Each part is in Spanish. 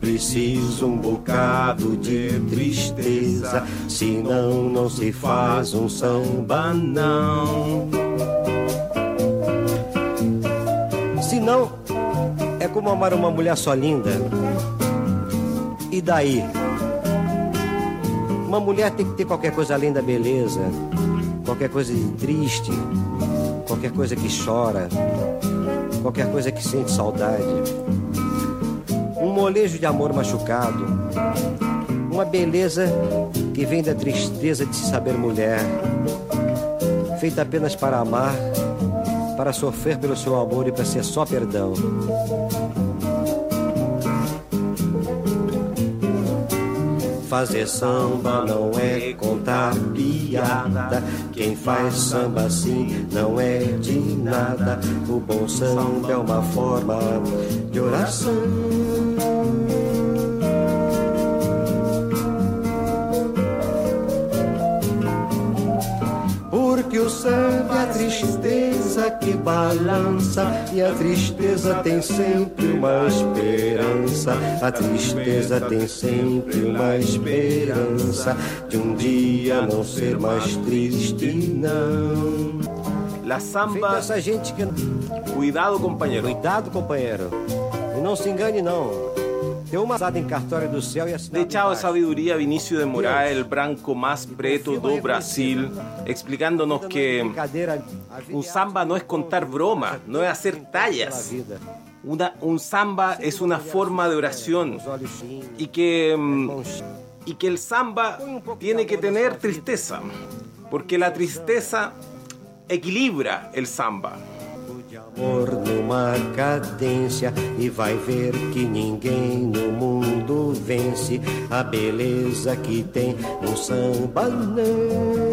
preciso um bocado de tristeza, senão não se faz um samba não. Senão é como amar uma mulher só linda. E daí? Uma mulher tem que ter qualquer coisa além da beleza, qualquer coisa de triste, qualquer coisa que chora, qualquer coisa que sente saudade. Molejo de amor machucado, uma beleza que vem da tristeza de se saber mulher, feita apenas para amar, para sofrer pelo seu amor e para ser só perdão. Fazer samba não é contar piada. Quem faz samba assim não é de nada. O bom samba é uma forma de oração. A tristeza que balança e a tristeza tem sempre uma esperança. A tristeza tem sempre uma esperança de um dia não ser mais triste, não. La samba, essa gente que cuidado compañero. cuidado, companheiro, e não se engane não. Céu e assinado De Moraes, el branco más preto do Brasil, explicándonos que é samba no es contar broma, no es hacer pela tallas. vida. Una, un samba es una forma de oración y que, mm, y que el samba tiene que tener tristeza, porque la tristeza equilibra el samba. De amor numa cadência e vai ver que ninguém no mundo vence a beleza que tem no samba não.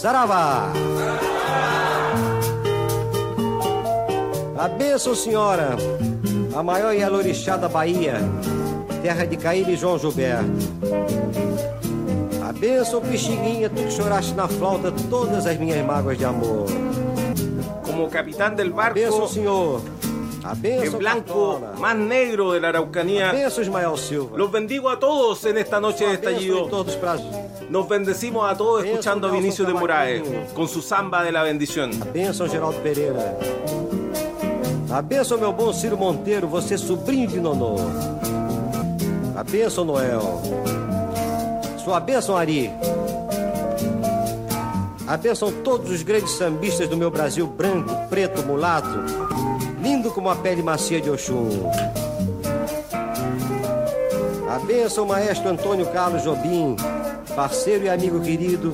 Saravá! A bênção, senhora, a maior Yalorixá da Bahia, terra de Caíra e João Gilberto. A bênção, Pixinguinha, tu que choraste na flauta todas as minhas mágoas de amor. Como capitán del A bênção, barco, senhor, A benção, el blanco Cartola. más negro de la A Araucanía. benção, Ismael Silva. Los bendigo a todos en esta noche de A estallido. todos para Nos bendecimos a todos escuchando a Vinicio de Moraes con su samba de la bendición. A benção, Geraldo Pereira. A benção, meu bom Ciro Monteiro, você sobrinho de Nonô. A benção, Noel. Sua benção, Ari. A benção todos os grandes sambistas do meu Brasil branco, preto, mulato, lindo como a pele macia de Oxum. A benção, maestro Antônio Carlos Jobim, parceiro e amigo querido,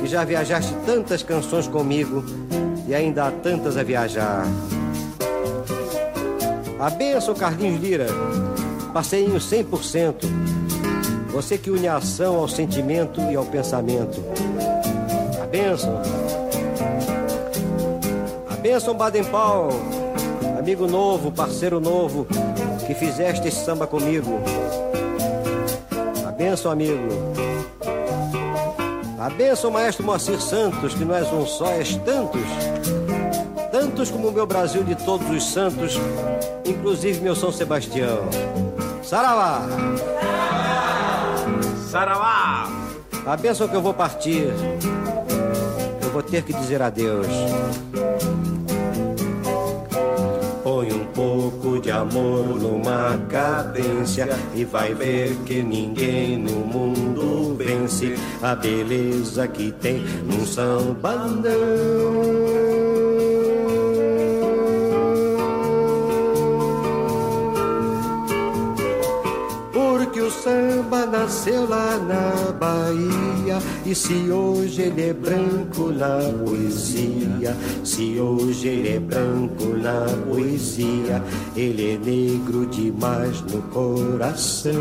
que já viajaste tantas canções comigo e ainda há tantas a viajar. A benção, Carlinhos Lira, parceirinho 100%. Você que une a ação ao sentimento e ao pensamento. A benção. A benção, Baden Powell, amigo novo, parceiro novo, que fizeste esse samba comigo. A benção, amigo. A benção, maestro Moacir Santos, que és um só, és tantos. Tantos como o meu Brasil de todos os santos, inclusive meu São Sebastião. Saravá! Saravá. A benção que eu vou partir. Eu vou ter que dizer adeus. Amor numa cadência e vai ver que ninguém no mundo vence a beleza que tem num sambadão. Samba nasceu lá na Bahia. E se hoje ele é branco na poesia Se hoje ele é branco na poesia Ele é negro demais no coração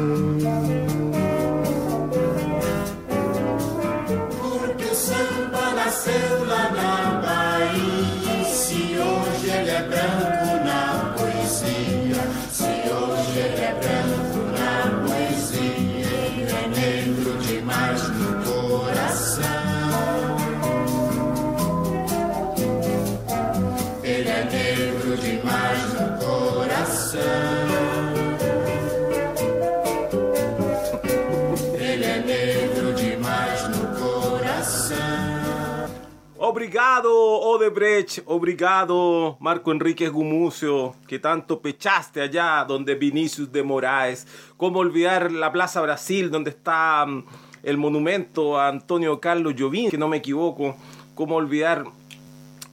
Obrigado Odebrecht, obrigado Marco Enrique Gumucio, que tanto pechaste allá donde Vinicius de Moraes. ¿Cómo olvidar la Plaza Brasil, donde está mm, el monumento a Antonio Carlos Jobim, que no me equivoco? ¿Cómo olvidar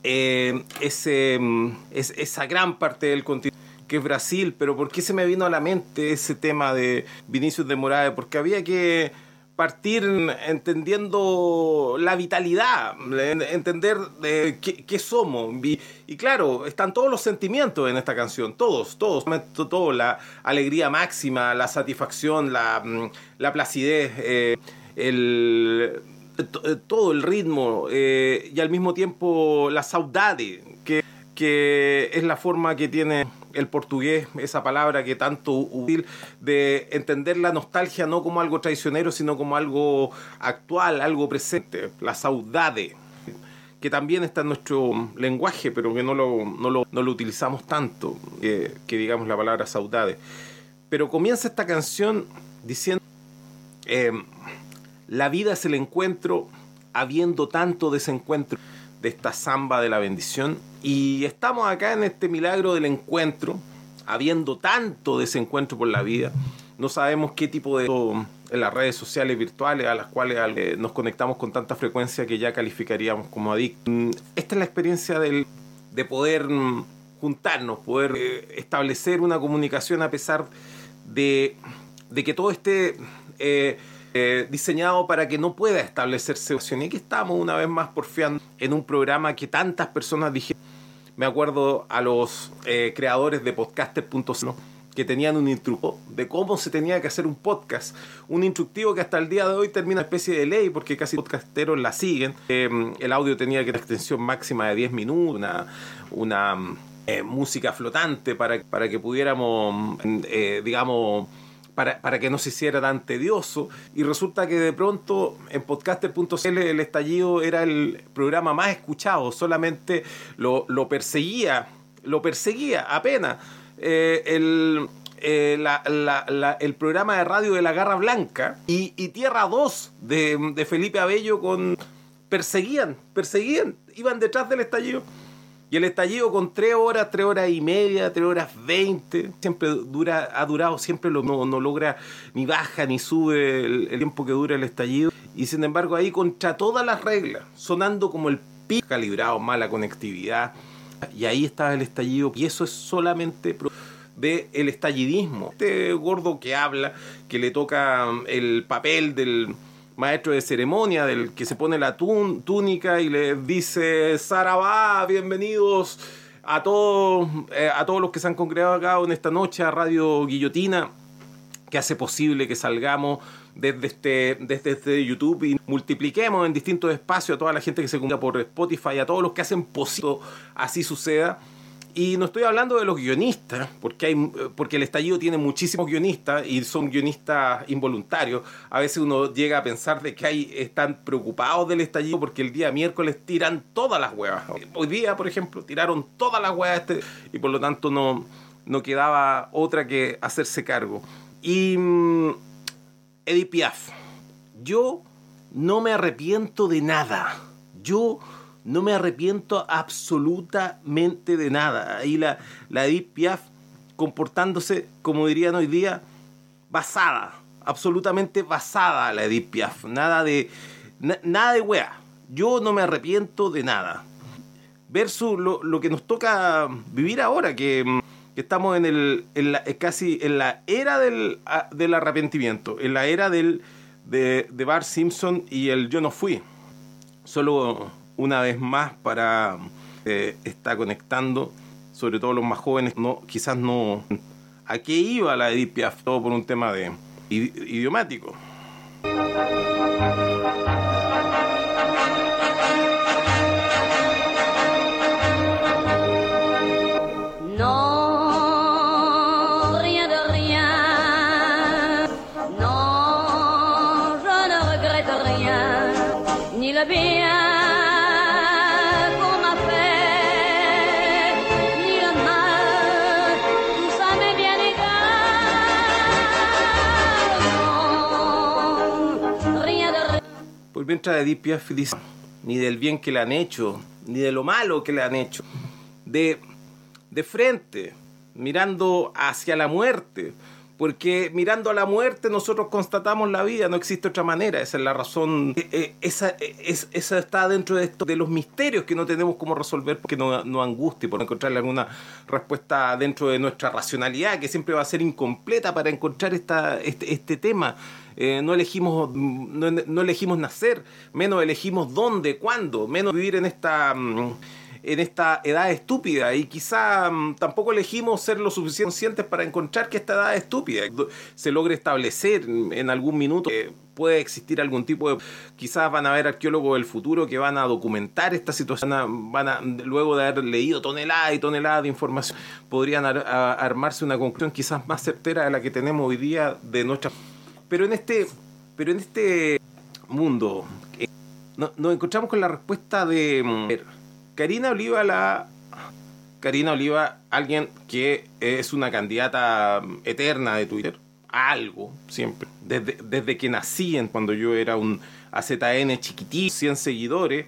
eh, ese, mm, es- esa gran parte del continente? que es Brasil, pero ¿por qué se me vino a la mente ese tema de Vinicius de Moraes? Porque había que partir entendiendo la vitalidad, en- entender de qué, somos. Y, y claro, están todos los sentimientos en esta canción, todos, todos, todo, la alegría máxima, la satisfacción, la, mm, la placidez, eh, el, eh, todo el ritmo eh, y al mismo tiempo la saudade, que, que es la forma que tiene el portugués, esa palabra que tanto útil, de entender la nostalgia no como algo traicionero, sino como algo actual, algo presente, la saudade, que también está en nuestro lenguaje, pero que no lo, no lo, no lo utilizamos tanto, que, digamos la palabra saudade. Pero comienza esta canción diciendo, eh, la vida es el encuentro, habiendo tanto desencuentro de esta samba de la bendición. Y estamos acá en este milagro del encuentro, habiendo tanto desencuentro por la vida. No sabemos qué tipo de en las redes sociales virtuales a las cuales eh, nos conectamos con tanta frecuencia que ya calificaríamos como adictos. Mm, Esta es la experiencia del, de poder mm, juntarnos, poder eh, establecer una comunicación a pesar de, de que todo esté eh, eh, diseñado para que no pueda establecerse. Y aquí estamos una vez más porfiando en un programa que tantas personas dijeron. Me acuerdo a los eh, creadores de podcaster.co que tenían un instructivo de cómo se tenía que hacer un podcast. Un instructivo que hasta el día de hoy termina una especie de ley porque casi podcasteros la siguen. Eh, el audio tenía que tener extensión máxima de 10 minutos, una, música flotante para, para que pudiéramos, eh, digamos, para, para, que no se hiciera tan tedioso. Y resulta que de pronto en podcaster.cl el estallido era el programa más escuchado, solamente lo, lo perseguía lo perseguía apenas. Eh, el, eh, la- la- el programa de radio de La Garra Blanca y, y Tierra 2 de, de Felipe Abello con perseguían, perseguían, iban detrás del estallido. Y el estallido con tres horas, tres horas y media, tres horas veinte, siempre dura, ha durado, siempre lo, no, no logra ni baja ni sube el, tiempo que dura el estallido. Y sin embargo ahí contra todas las reglas, sonando como el pico calibrado, mala conectividad. Y ahí estaba el estallido. Y eso es solamente pro- de estallidismo. Este gordo que habla, que le toca mm, el papel del maestro de ceremonia, del que se pone la tún- túnica y le dice, Sarabá, bienvenidos a todos, eh, a todos los que se han congregado acá en esta noche a Radio Guillotina que hace posible que salgamos desde este, desde este YouTube y multipliquemos en distintos espacios a toda la gente que se comunica por Spotify, a todos los que hacen posible así suceda. Y no estoy hablando de los guionistas, porque, hay, porque el estallido tiene muchísimos guionistas y son guionistas involuntarios. A veces uno llega a pensar de que hay, están preocupados del estallido porque el día miércoles tiran todas las huevas. Hoy día, por ejemplo, tiraron todas las huevas este, y por lo tanto no, no quedaba otra que hacerse cargo. Y mm, Edith Piaf, yo no me arrepiento de nada. Yo no me arrepiento absolutamente de nada. Ahí la, la Edith Piaf comportándose, como dirían hoy día, basada, absolutamente basada la Edith Piaf. Nada de, na- nada de wea. Yo no me arrepiento de nada. Versus lo, lo que nos toca vivir ahora, que, estamos en el en la- eh, casi en la era del, a- del arrepentimiento, en la era del, de, de Bart Simpson y el Yo no fui. Solo una vez más para eh, estar conectando, sobre todo los más jóvenes, no, quizás no. ¿A qué iba la Edith? Todo por un tema de idi- idiomático. Non, Mientras Edith Piaf ni del bien que le han hecho, ni de lo malo que le han hecho, de, de frente, mirando hacia la muerte, porque mirando a la muerte nosotros constatamos la vida, no existe otra manera, esa es la razón, eh, eh, esa, eh, es- esa está dentro de, esto, de los misterios que no tenemos cómo resolver porque no, no angustia, por encontrarle alguna respuesta dentro de nuestra racionalidad, que siempre va a ser incompleta para encontrar esta, este, este tema. Eh, no elegimos no, no elegimos nacer, menos elegimos dónde, cuándo, menos vivir en esta mm, en esta edad estúpida. Y quizá mm, tampoco elegimos ser lo suficiente conscientes para encontrar que esta edad estúpida. Se logre establecer en algún minuto que puede existir algún tipo de quizás van a haber arqueólogos del futuro que van a documentar esta situación van a luego de haber leído toneladas y toneladas de información podrían armarse una conclusión quizás más certera de la que tenemos hoy día de nuestra pero en este pero en este mundo eh, no- nos encontramos con la respuesta de mm, Karina Oliva la Karina Oliva alguien que es una candidata mm, eterna de Twitter algo siempre. Desde, desde que nací en cuando yo era un AZN chiquitito 100 seguidores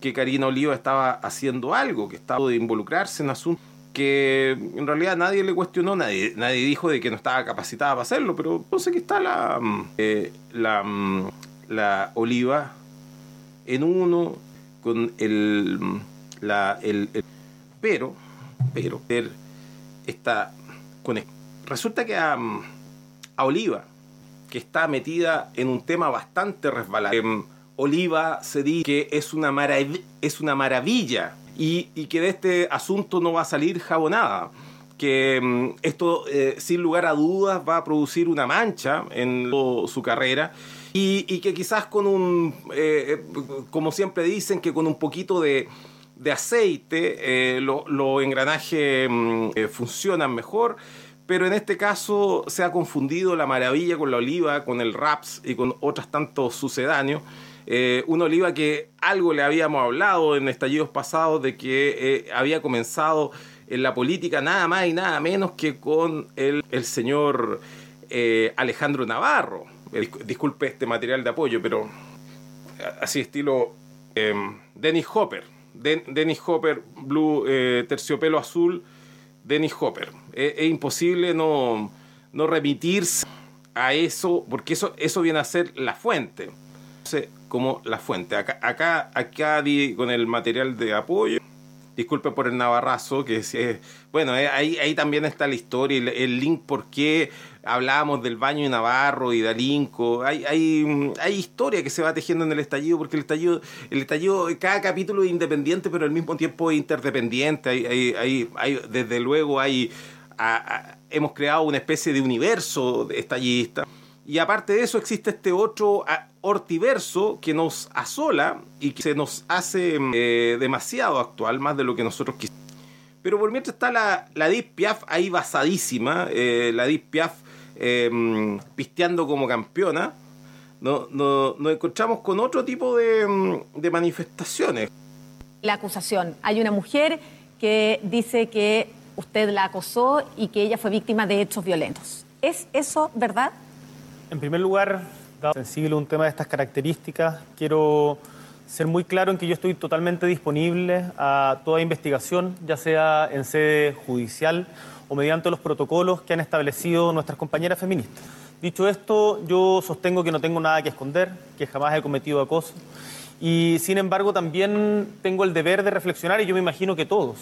que Karina Oliva estaba haciendo algo que estaba de involucrarse en asuntos que en realidad nadie le cuestionó, nadie, nadie dijo de que no estaba capacitada para hacerlo, pero no sé que está la, mm, eh, la, mm, la oliva en uno con el, mm, la, el, pero, pero, ver esta conex- Resulta que a, a Oliva, que está metida en un tema bastante resbalado, em, Oliva se dice que es una, marav- es una maravilla y, que de este asunto no va a salir jabonada. Que mm, esto, eh, sin lugar a dudas, va a producir una mancha en su carrera y, que quizás con un, eh, eh, como siempre dicen, que con un poquito de, aceite eh, lo- los engranajes mm, funcionan mejor. Pero en este caso se ha confundido la maravilla con la oliva, con el raps y con otros tantos sucedáneos. Eh, oliva que algo le habíamos hablado en estallidos pasados de que eh, había comenzado en la política nada más y nada menos que con el, el señor eh, Alejandro Navarro. Eh, disc- disculpe este material de apoyo, pero así estilo eh, Dennis Hopper. Den- Dennis Hopper, Blue, terciopelo azul, Dennis Hopper. Es, es imposible no, no remitirse a eso, porque eso, eso viene a ser la fuente. Entonces, como la fuente. Acá, acá, acá di con el material de apoyo. Disculpe por el navarrazo, que es, eh, bueno, eh, ahí, ahí también está la historia, el, el link por qué hablábamos del baño de Navarro y de Alinco. Hay, hay, hay historia que se va tejiendo en el estallido, porque el estallido, el estallido, cada capítulo es independiente, pero al mismo tiempo es interdependiente. Hay, hay, hay, desde luego hay, a- a- hemos creado una especie de universo estallista. Y aparte de eso existe este otro hortiverso que nos asola y que se nos hace eh, demasiado actual, más de lo que nosotros quisiéramos. Pero por mientras está la, la Deep Piaf ahí basadísima, eh, la Deep Piaf eh, pisteando como campeona, no, no- nos encontramos con otro tipo de, mm, de manifestaciones. La acusación. Hay una mujer que dice que usted la acosó y que ella fue víctima de hechos violentos. ¿Es eso verdad? En primer lugar, dado sensible un tema de estas características, quiero ser muy claro en que yo estoy totalmente disponible a toda investigación, ya sea en sede judicial o mediante los protocolos que han establecido nuestras compañeras feministas. Dicho esto, yo sostengo que no tengo nada que esconder, que jamás he cometido acoso y sin embargo también tengo el deber de reflexionar, y yo me imagino que todos,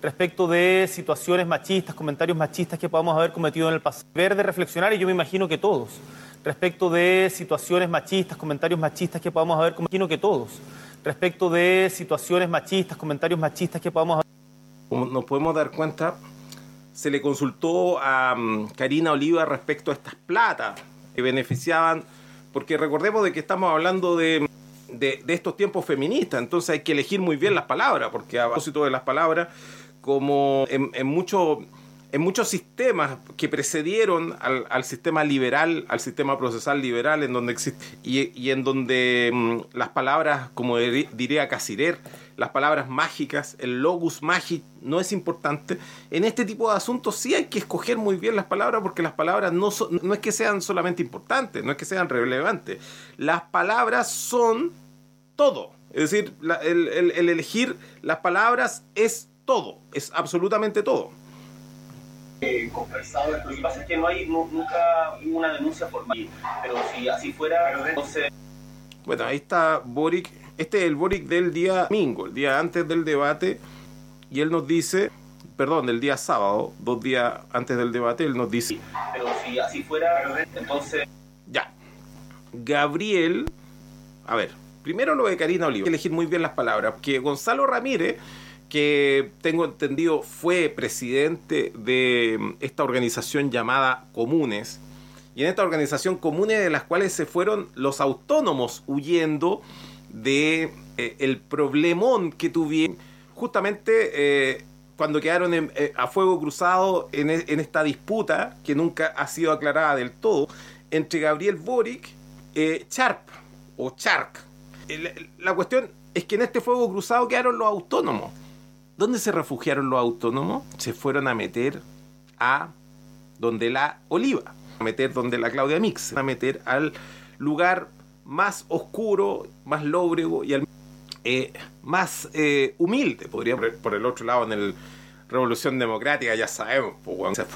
respecto de situaciones machistas, comentarios machistas que podamos haber cometido en el pasado. Deber de reflexionar, y yo me imagino que todos, respecto de situaciones machistas, comentarios machistas que podamos haber cometido, que todos, respecto de situaciones machistas, comentarios machistas que podamos haber. Como nos podemos dar cuenta, se le consultó a mm, Karina Oliva respecto a estas platas que beneficiaban, porque recordemos de que estamos hablando de, de, de estos tiempos feministas, entonces hay que elegir muy bien las palabras, porque a propósito de las palabras, como en, en muchos en muchos sistemas que precedieron al, sistema liberal, al sistema procesal liberal, en donde existe, y, en donde mm, las palabras, como diría Casirer, las palabras mágicas, el logos magic no es importante. En este tipo de asuntos sí hay que escoger muy bien las palabras porque las palabras no, son- no es que sean solamente importantes, no es que sean relevantes. Las palabras son todo. Es decir, el elegir las palabras es todo, es absolutamente todo. Conversado. Lo que pasa es que no hay nu- nunca hubo una denuncia formal, pero si así fuera, entonces Bueno, ahí está Boric. Este es el Boric del día domingo, el día antes del debate. Y él nos dice, perdón, del día sábado, dos días antes del debate, él nos dice, pero si así fuera, entonces ya, Gabriel, a ver, primero lo de Karina Oliva, hay que elegir muy bien las palabras, que Gonzalo Ramírez, que tengo entendido fue presidente de mm, esta organización llamada Comunes, y en esta organización Comunes de las cuales se fueron los autónomos huyendo de eh, el problemón que tuvieron justamente eh, cuando quedaron en- eh, a fuego cruzado en, e- en esta disputa que nunca ha sido aclarada del todo entre Gabriel Boric eh, Charp o Chark. El- La cuestión es que en este fuego cruzado quedaron los autónomos. ¿Dónde se refugiaron los autónomos? Se fueron a meter a donde la Oliva, a meter donde la Claudia Mix, a meter al lugar más oscuro, más lóbrego y al eh, más eh, humilde, podría por, por el otro lado en el Revolución Democrática, ya sabemos, pues, weón, se ha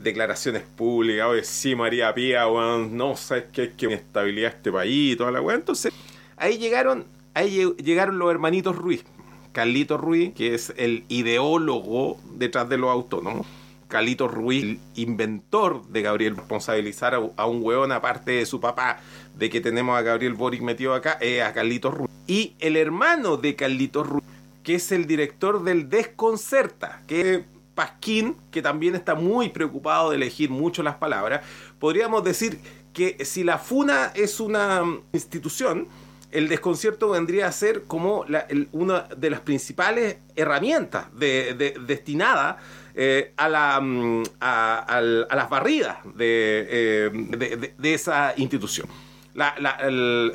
declaraciones públicas, oye, sí, María Pía, weón, no, sabes que hay que inestabilidad este país y toda la weón. Entonces, ahí llegaron, ahí lle- llegaron los hermanitos Ruiz. Carlito Ruiz, que es el ideólogo detrás de los autónomos. Carlito Ruiz, el inventor de Gabriel, responsabilizar a, un hueón aparte de su papá, de que tenemos a Gabriel Boric metido acá, es a Carlito Ruiz. Y el hermano de Carlito Ruiz, que es el director del Desconcerta, que es Pasquín, que también está muy preocupado de elegir mucho las palabras. Podríamos decir que si la FUNA es una institución, el desconcierto vendría a ser como una de las principales herramientas de, de- destinada eh, a, la, mm, las barridas de, eh, esa institución.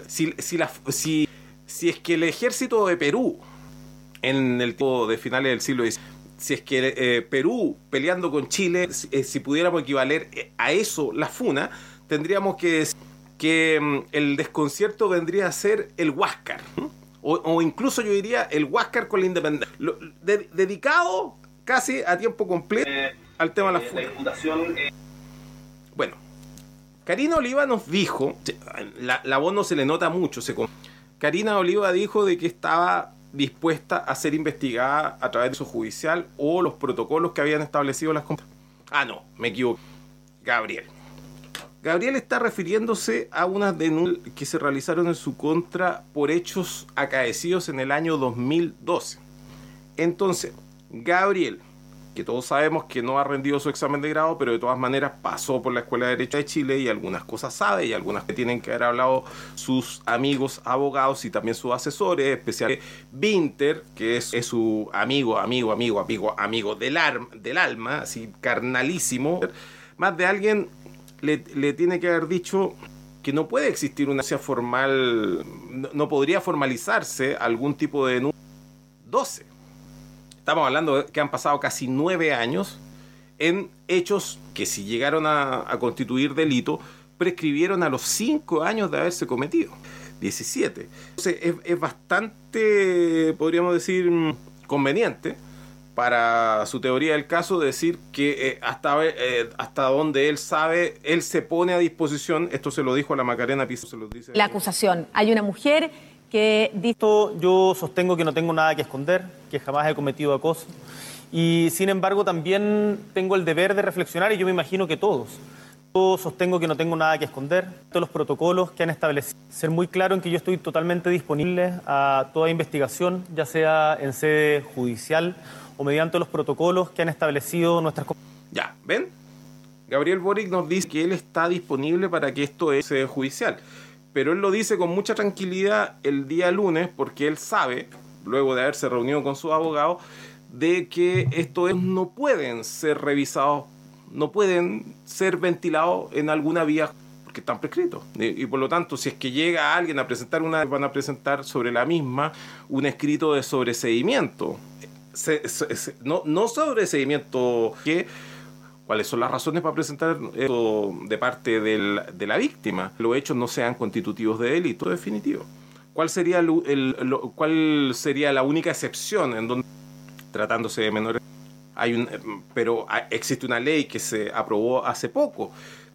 Si, es que el ejército de Perú en el tiempo de finales del siglo XIX si es que eh, Perú peleando con Chile, si, pudiéramos equivaler a eso la funa, tendríamos que decir que mm, el desconcierto vendría a ser el Huáscar. O, o incluso yo diría el Huáscar con la independencia. Lo- de- dedicado casi a tiempo completo al tema de la Eh, la Diputación eh, Bueno, Karina Oliva nos dijo, la, la voz no se le nota mucho, se Karina Oliva dijo de que estaba dispuesta a ser investigada a través de su judicial o los protocolos que habían establecido las compañías. Ah, no, me equivoqué. Gabriel. Gabriel está refiriéndose a unas denuncias que se realizaron en su contra por hechos acaecidos en el año 2012. Entonces, Gabriel, que todos sabemos que no ha rendido su examen de grado, pero de todas maneras pasó por la Escuela de Derecho de Chile y algunas cosas sabe y algunas que tienen que haber hablado sus amigos abogados y también sus asesores, especialmente Winter, que es, su amigo, amigo, amigo, amigo, amigo del alma, así carnalísimo. Más de alguien le, tiene que haber dicho que no puede existir una denuncia formal, no, no podría formalizarse algún tipo de denuncia. 12. Estamos hablando de que han pasado casi nueve años en hechos que si llegaron a, a constituir delito, prescribieron a los cinco años de haberse cometido. 17. Entonces es, es bastante, podríamos decir, mm, conveniente para su teoría del caso decir que eh, hasta, eh, hasta donde él sabe, él se pone a disposición, esto se lo dijo a la Macarena Piso, se lo dice... La acusación. Hay una mujer que dice... Esto yo sostengo que no tengo nada que esconder, que jamás he cometido acoso. Y sin embargo también tengo el deber de reflexionar y yo me imagino que todos. Yo sostengo que no tengo nada que esconder. Todos los protocolos que han establecido. Ser muy claro en que yo estoy totalmente disponible a toda investigación, ya sea en sede judicial o mediante los protocolos que han establecido nuestras Ya, ¿ven? Gabriel Boric nos dice que él está disponible para que esto es eh, judicial. Pero él lo dice con mucha tranquilidad el día lunes porque él sabe, luego de haberse reunido con sus abogados, de que estos no pueden ser revisados, no pueden ser ventilados en alguna vía porque están prescritos. Y, y por lo tanto, si es que llega alguien a presentar una, van a presentar sobre la misma un escrito de sobreseimiento. No, no sobreseimiento que cuáles son las razones para presentar esto de parte del- de la víctima. Los hechos no sean constitutivos de delito definitivo. ¿Cuál sería, el- cuál sería la única excepción en donde, tratándose de menores, hay un, pero existe una ley que se aprobó hace poco?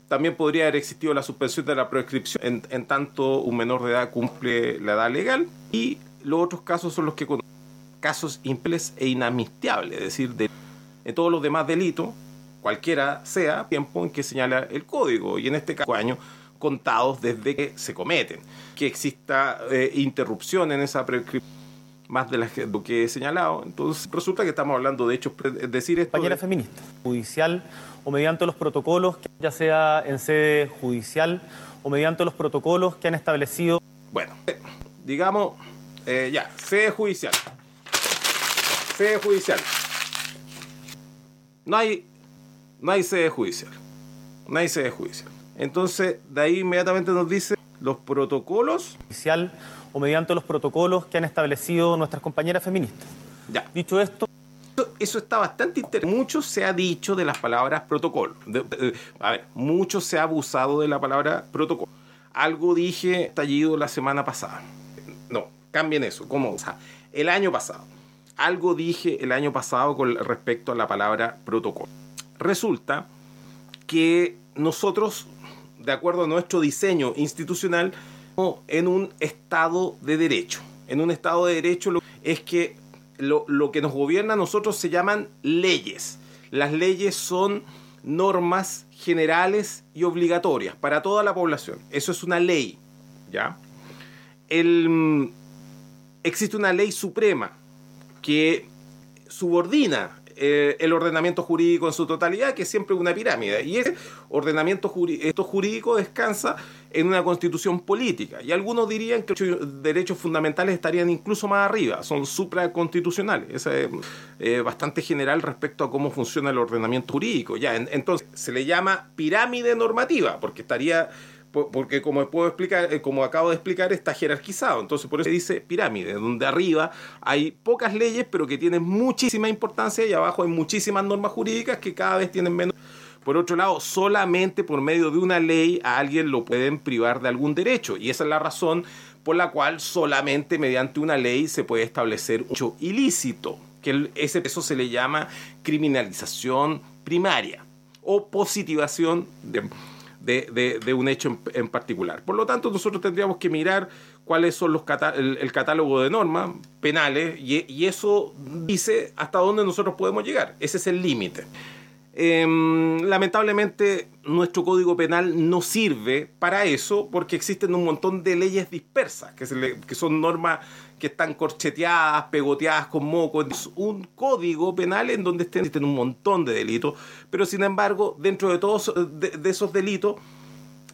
También podría haber existido la suspensión de la prescripción en, en tanto un menor de edad cumple la edad legal y los otros casos son los que con casos impeles e inamistiables, es decir, de, en todos los demás delitos, cualquiera sea, tiempo en que señala el código, y en este caso años contados desde que se cometen. Que exista eh, interrupción en esa prescripción, más de lo que he señalado, entonces resulta que estamos hablando de hechos, es decir, esto compañera de- feminista, judicial o mediante los protocolos, ya sea en sede judicial o mediante los protocolos que han establecido Bueno, digamos, eh, ya, sede judicial. Sede judicial. No hay, no hay sede judicial. No hay sede judicial. Entonces, de ahí inmediatamente nos dice los protocolos. judicial o mediante los protocolos que han establecido nuestras compañeras feministas. Ya, Dicho esto, Eso- Eso está bastante interesante. Mucho se ha dicho de las palabras protocolo. De- de- a ver, mucho se ha abusado de la palabra protocolo. Algo dije estallido la semana pasada. No, cambien eso. ¿Cómo? O sea, el año pasado. Algo dije el año pasado con respecto a la palabra protocolo. Resulta que nosotros, de acuerdo a nuestro diseño institucional, en un estado de derecho. En un estado de derecho es que lo, lo que nos gobierna a nosotros se llaman leyes. Las leyes son normas generales y obligatorias para toda la población. Eso es una ley, ¿ya? El, existe una ley suprema que subordina eh, el ordenamiento jurídico en su totalidad, que es siempre una pirámide. Y ese ordenamiento jurídico descansa en una constitución política. Y algunos dirían que los derechos fundamentales estarían incluso más arriba, son supraconstitucionales. Eso es eh, bastante general respecto a cómo funciona el ordenamiento jurídico. Ya, en- entonces, se le llama pirámide normativa, porque estaría porque como puedo explicar, eh, como acabo de explicar, está jerarquizado. Entonces, por eso se dice pirámide, donde arriba hay pocas leyes, pero que tienen muchísima importancia, y abajo hay muchísimas normas jurídicas que cada vez tienen menos. Por otro lado, solamente por medio de una ley a alguien lo pueden privar de algún derecho. Y esa es la razón por la cual solamente mediante una ley se puede establecer un hecho ilícito, que ese, eso se le llama criminalización primaria o positivación de, de- un hecho en, particular. Por lo tanto, nosotros tendríamos que mirar cuáles son los cata- el, catálogo de normas penales y, eso dice hasta dónde nosotros podemos llegar. Ese es el límite. Em, lamentablemente nuestro código penal no sirve para eso porque existen un montón de leyes dispersas, que son normas que están corcheteadas, pegoteadas con moco. Es un código penal en donde existen un montón de delitos, pero sin embargo, dentro de todos de esos delitos,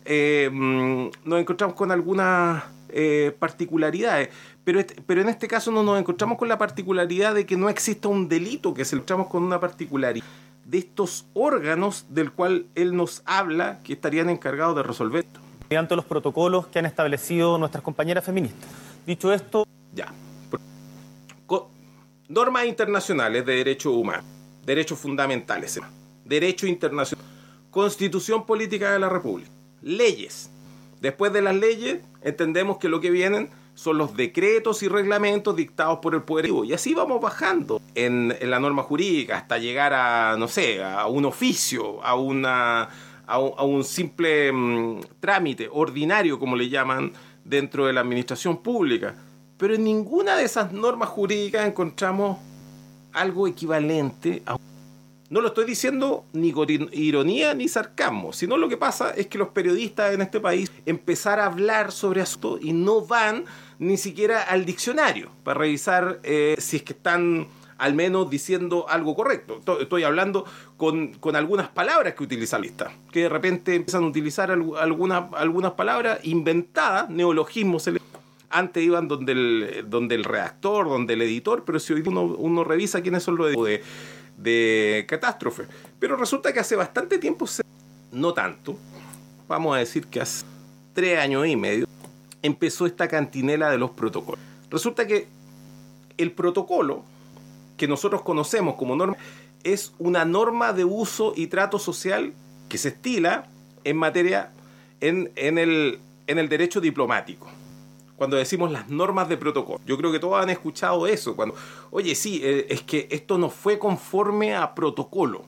eh, mm, nos encontramos con algunas eh, particularidades. Pero, este- pero en este caso no nos encontramos con la particularidad de que no exista un delito, que se encontramos con una particularidad de estos órganos del cual él nos habla que estarían encargados de resolver esto. mediante los protocolos que han establecido nuestras compañeras feministas. Dicho esto, Ya. Normas internacionales de derechos humanos, derechos fundamentales, derecho internacional, constitución política de la República, leyes. Después de las leyes, entendemos que lo que vienen son los decretos y reglamentos dictados por el Poder. Y así vamos bajando en, la norma jurídica hasta llegar a, no sé, a un oficio, a una un simple mm, trámite ordinario, como le llaman, dentro de la administración pública. Pero en ninguna de esas normas jurídicas encontramos algo equivalente a... No lo estoy diciendo ni con ir- ironía ni sarcasmo, sino lo que pasa es que los periodistas en este país empezar a hablar sobre asuntos y no van ni siquiera al diccionario para revisar eh, si es que están al menos diciendo algo correcto. To- Estoy hablando con, con algunas palabras que utiliza lista, que de repente empiezan a utilizar algu- algunas, algunas palabras inventadas, neologismos. Antes iban donde el, donde el redactor, donde el editor, pero si hoy uno, uno revisa quiénes son los de, de Catástrofe. Pero resulta que hace bastante tiempo, no tanto, vamos a decir que hace tres años y medio, empezó esta cantinela de los protocolos. Resulta que el protocolo que nosotros conocemos como norma es una norma de uso y trato social que se estila en materia en, en el, en el derecho diplomático. Cuando decimos las normas de protocolo. Yo creo que todos han escuchado eso. Cuando, oye, sí, eh, es que esto no fue conforme a protocolo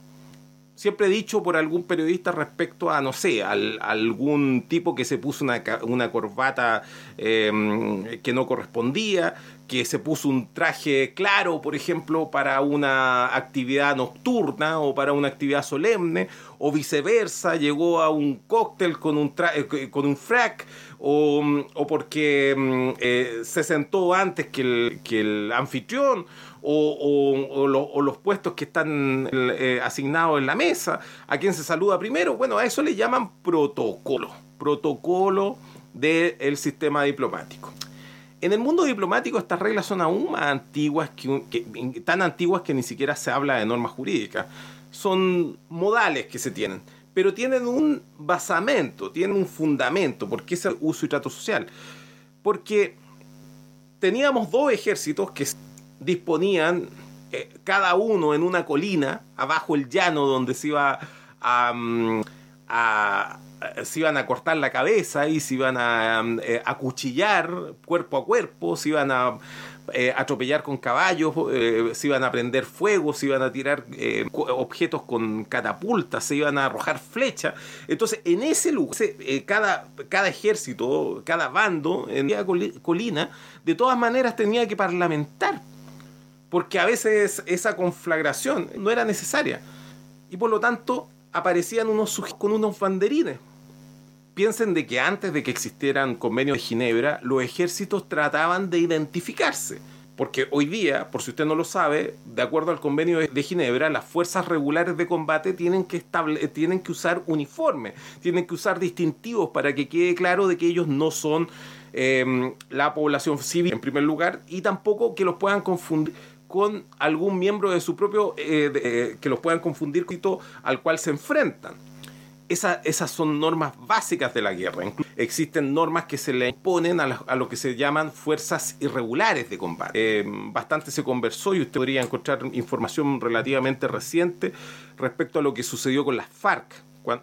siempre he dicho por algún periodista respecto a, no sé, al- algún tipo que se puso una, una corbata eh, que no correspondía, que se puso un traje claro, por ejemplo, para una actividad nocturna o para una actividad solemne, o viceversa, llegó a un cóctel con un, tra- eh, con un frac, o, o porque mm, eh, se sentó antes que el, que el anfitrión, o, o- o lo- o los puestos que están eh, asignados en la mesa, a quien se saluda primero. Bueno, a eso le llaman protocolo, protocolo del sistema diplomático. En el mundo diplomático estas reglas son aún más antiguas, que- tan antiguas que ni siquiera se habla de normas jurídicas. Son modales que se tienen, pero tienen un basamento, tienen un fundamento. ¿Por qué ese uso y trato social? Porque teníamos dos ejércitos que disponían eh, cada uno en una colina, abajo el llano donde se iba a, mm, a- a- se iban a cortar la cabeza y se iban a mm, eh, acuchillar cuerpo a cuerpo, se iban a eh, atropellar con caballos, eh, se iban a prender fuego, se iban a tirar eh, objetos con catapultas, se iban a arrojar flechas. Entonces, en ese lugar, cada, cada ejército, cada bando en la coli- colina, de todas maneras tenía que parlamentar porque a veces esa conflagración no era necesaria y por lo tanto aparecían unos con unos banderines. Piensen de que antes de que existieran convenios de Ginebra, los ejércitos trataban de identificarse. Porque hoy día, por si usted no lo sabe, de acuerdo al convenio de Ginebra, las fuerzas regulares de combate tienen que, usar uniformes, tienen que usar distintivos para que quede claro de que ellos no son eh, la población civil en primer lugar y tampoco que los puedan confundir con algún miembro de su propio, eh, eh, que los puedan confundir con al cual se enfrentan. Esa- esas son normas básicas de la guerra. Existen normas que se le imponen a, a lo que se llaman fuerzas irregulares de combate. Eh, bastante se conversó y usted podría encontrar información relativamente reciente respecto a lo que sucedió con las FARC.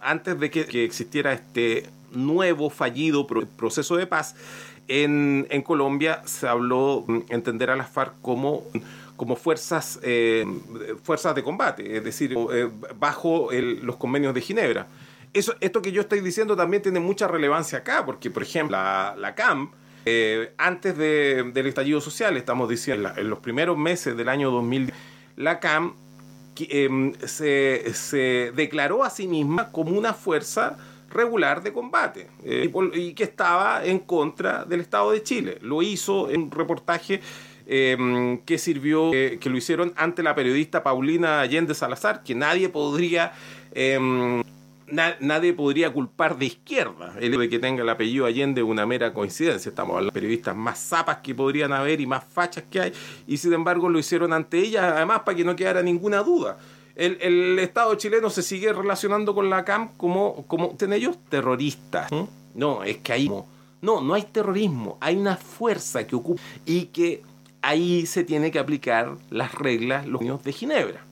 Antes de que, existiera este nuevo fallido pro- proceso de paz, en, Colombia se habló mm, entender a las FARC como como fuerzas eh, fuerzas de combate, es decir, eh, bajo los convenios de Ginebra. Eso, esto que yo estoy diciendo también tiene mucha relevancia acá, porque, por ejemplo, la, la CAM, eh, antes de- del estallido social, estamos diciendo, en, los primeros meses del año 2000, la CAM em, se, se declaró a sí misma como una fuerza regular de combate eh, y, que estaba en contra del Estado de Chile. Lo hizo en un reportaje em, que sirvió, eh, que lo hicieron ante la periodista Paulina Allende Salazar, que nadie podría... na- nadie podría culpar de izquierda el hecho de que tenga el apellido Allende es una mera coincidencia. Estamos hablando de periodistas más zapas que podrían haber y más fachas que hay, y sin embargo lo hicieron ante ella, además para que no quedara ninguna duda. El, el Estado chileno se sigue relacionando con la CAM como, como ¿tienen ellos? Terroristas. ¿Mm? No, es que ahí... No, no hay terrorismo, hay una fuerza que ocupa y que ahí se tiene que aplicar las reglas, los años de Ginebra.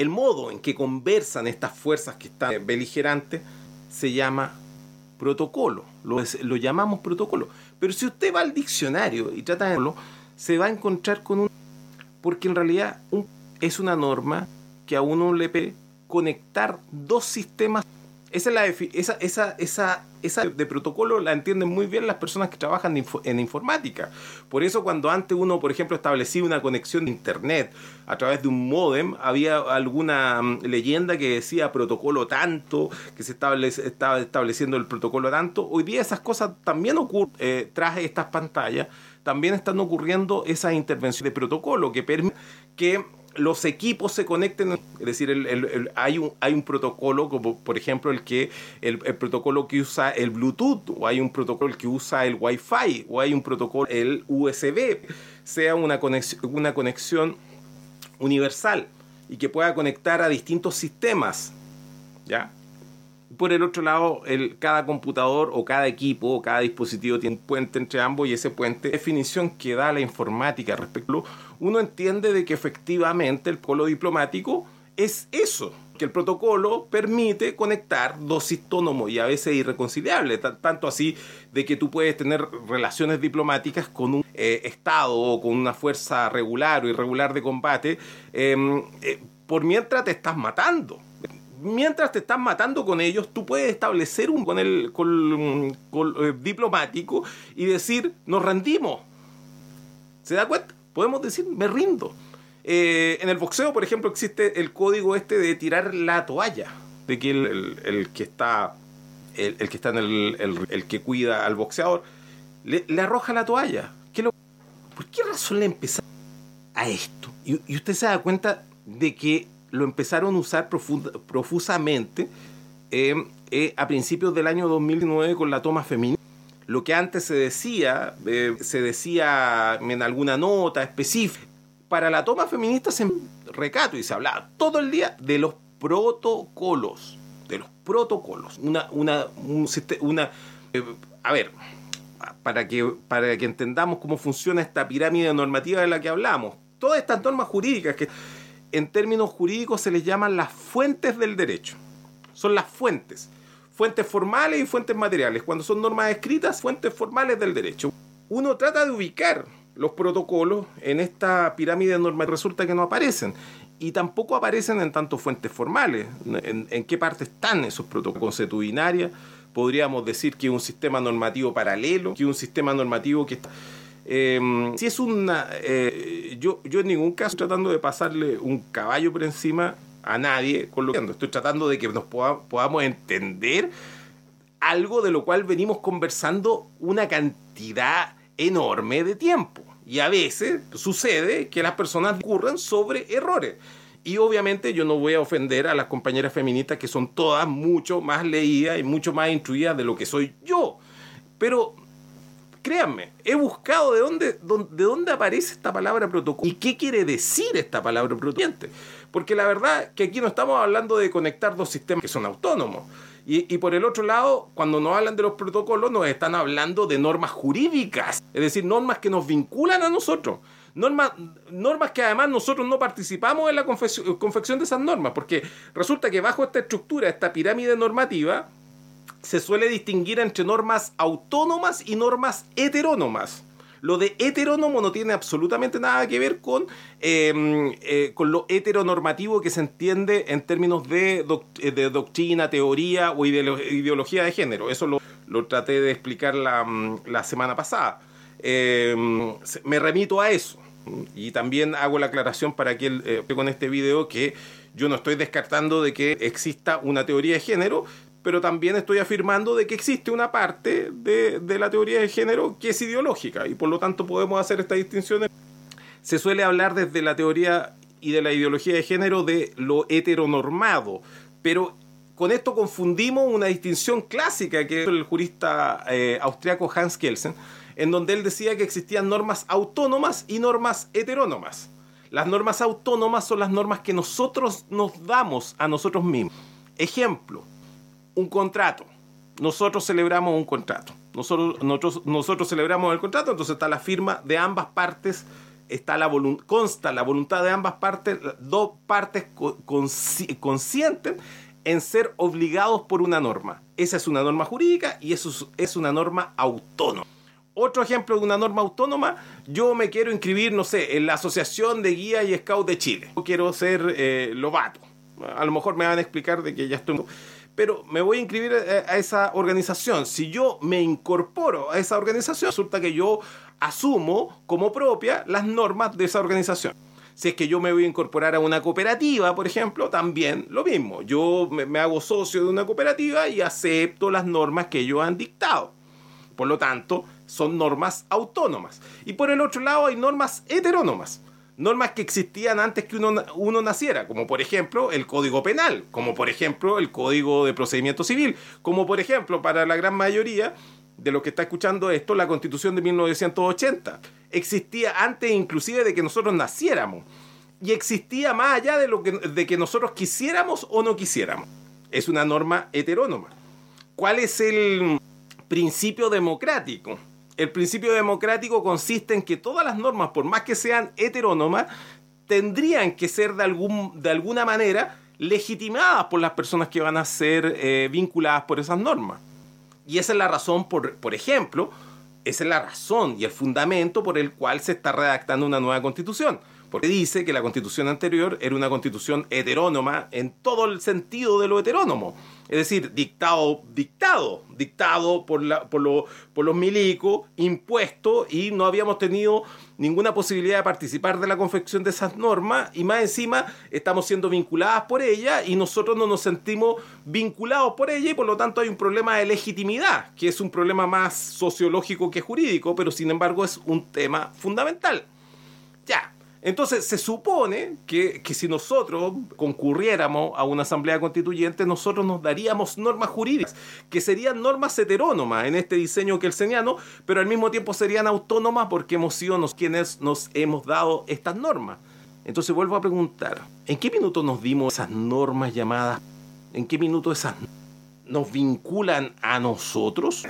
El modo en que conversan estas fuerzas que están beligerantes se llama protocolo. Lo, llamamos protocolo. Pero si usted va al diccionario y trata de verlo, se va a encontrar con un... Porque en realidad es una norma que a uno le pide conectar dos sistemas. Esa, es la esa, esa, esa, esa de protocolo la entienden muy bien las personas que trabajan en informática. Por eso cuando antes uno, por ejemplo, establecía una conexión de internet a través de un modem, había alguna mm, leyenda que decía protocolo tanto, que se establece- estaba estableciendo el protocolo tanto. Hoy día esas cosas también ocurren eh, tras estas pantallas. También están ocurriendo esas intervenciones de protocolo que permiten que los equipos se conecten, es decir, hay, un, hay un protocolo como por ejemplo el que el, protocolo que usa el Bluetooth o hay un protocolo que usa el Wi-Fi o hay un protocolo el USB, sea una conexión, una conexión universal y que pueda conectar a distintos sistemas, ¿ya? Por el otro lado, el, cada computador o cada equipo o cada dispositivo tiene un puente entre ambos y ese puente, definición que da la informática respecto, uno entiende de que efectivamente el polo diplomático es eso, que el protocolo permite conectar dos autónomos y a veces irreconciliables, ta- tanto así de que tú puedes tener relaciones diplomáticas con un eh, Estado o con una fuerza regular o irregular de combate, em, eh, por mientras te estás matando mientras te estás matando con ellos, tú puedes establecer un con el eh, diplomático y decir, nos rendimos. ¿Se da cuenta? Podemos decir, me rindo. Eh, en el boxeo, por ejemplo, existe el código este de tirar la toalla, de que el, el- que está el, el que está en el, que cuida al boxeador le, arroja la toalla. ¿Qué lo- ¿Por qué razón le empezaron a esto? Y, usted se da cuenta de que lo empezaron a usar profusamente eh, eh, a principios del año 2009 con la toma feminista. Lo que antes se decía, eh, se decía en alguna nota específica, para la toma feminista se recato y se hablaba todo el día de los protocolos, de los protocolos. Una, una, una, eh, a ver, para que, para que entendamos cómo funciona esta pirámide normativa de la que hablamos. Todas estas normas jurídicas que en términos jurídicos se les llaman las fuentes del derecho. Son las fuentes. Fuentes formales y fuentes materiales. Cuando son normas escritas, fuentes formales del derecho. Uno trata de ubicar los protocolos en esta pirámide normativa. Resulta que no aparecen. Y tampoco aparecen en tanto fuentes formales. ¿En, qué parte están esos protocolos? Consuetudinaria. Podríamos decir que un sistema normativo paralelo, que un sistema normativo que está eh, si es una. eh, yo, yo en ningún caso tratando de pasarle un caballo por encima a nadie con lo que ando. Estoy tratando de que nos poda- podamos entender algo de lo cual venimos conversando una cantidad enorme de tiempo. Y a veces sucede que las personas ocurren sobre errores. Y obviamente yo no voy a ofender a las compañeras feministas que son todas mucho más leídas y mucho más instruidas de lo que soy yo. Pero créanme, he buscado de dónde, dón- de dónde aparece esta palabra protocolo y qué quiere decir esta palabra protocolo. Porque la verdad que aquí no estamos hablando de conectar dos sistemas que son autónomos. Y, por el otro lado, cuando nos hablan de los protocolos, nos están hablando de normas jurídicas, es decir, normas que nos vinculan a nosotros. Normas, normas que además nosotros no participamos en la confección de esas normas, porque resulta que bajo esta estructura, esta pirámide normativa, se suele distinguir entre normas autónomas y normas heterónomas. Lo de heterónomo no tiene absolutamente nada que ver con, eh, eh, con lo heteronormativo que se entiende en términos de, doc- eh, de doctrina, teoría o ideolo- ideología de género. Eso lo, traté de explicar la, mm, semana pasada. Se- me remito a eso. Y también hago la aclaración para que eh, con este video que yo no estoy descartando de que exista una teoría de género, pero también estoy afirmando de que existe una parte de, de la teoría de género que es ideológica y por lo tanto podemos hacer estas distinciones. Se suele hablar desde la teoría y de la ideología de género de lo heteronormado, pero con esto confundimos una distinción clásica que el jurista eh, austriaco Hans Kelsen, en donde él decía que existían normas autónomas y normas heterónomas. Las normas autónomas son las normas que nosotros nos damos a nosotros mismos. Ejemplo, un contrato. Nosotros celebramos un contrato. Nosotros, nosotros, nosotros celebramos el contrato, entonces está la firma de ambas partes, está la consta la voluntad de ambas partes, dos partes co- consci- consienten en ser obligados por una norma. Esa es una norma jurídica y eso es, es una norma autónoma. Otro ejemplo de una norma autónoma, yo me quiero inscribir, no sé, en la Asociación de Guía y Scout de Chile. Yo quiero ser eh, lobato. A lo mejor me van a explicar de que ya estoy... Pero me voy a inscribir a, a esa organización. Si yo me incorporo a esa organización, resulta que yo asumo como propia las normas de esa organización. Si es que yo me voy a incorporar a una cooperativa, por ejemplo, también lo mismo. Yo me hago socio de una cooperativa y acepto las normas que ellos han dictado. Por lo tanto, son normas autónomas. Y por el otro lado hay normas heterónomas. Normas que existían antes que uno, uno naciera, como por ejemplo el Código Penal, como por ejemplo el Código de Procedimiento Civil, como por ejemplo para la gran mayoría de los que está escuchando esto, la Constitución de 1980. Existía antes inclusive de que nosotros naciéramos. Y existía más allá de, lo que, de que nosotros quisiéramos o no quisiéramos. Es una norma heterónoma. ¿Cuál es el principio democrático? El principio democrático consiste en que todas las normas, por más que sean heterónomas, tendrían que ser de, algún, de alguna manera legitimadas por las personas que van a ser eh, vinculadas por esas normas. Y esa es la razón, por, por ejemplo, esa es la razón y el fundamento por el cual se está redactando una nueva constitución. Porque dice que la constitución anterior era una constitución heterónoma en todo el sentido de lo heterónomo. Es decir, dictado, dictado, dictado por, los milicos, impuesto, y no habíamos tenido ninguna posibilidad de participar de la confección de esas normas, y más encima estamos siendo vinculadas por ella, y nosotros no nos sentimos vinculados por ella, y por lo tanto hay un problema de legitimidad, que es un problema más sociológico que jurídico, pero sin embargo es un tema fundamental. Ya, entonces se supone que, que, si nosotros concurriéramos a una asamblea constituyente, nosotros nos daríamos normas jurídicas, que serían normas heterónomas en este diseño kelseniano, pero al mismo tiempo serían autónomas porque hemos sido nos, quienes nos hemos dado estas normas. Entonces vuelvo a preguntar, ¿en qué minuto nos dimos esas normas llamadas? ¿En qué minuto esas nos vinculan a nosotros?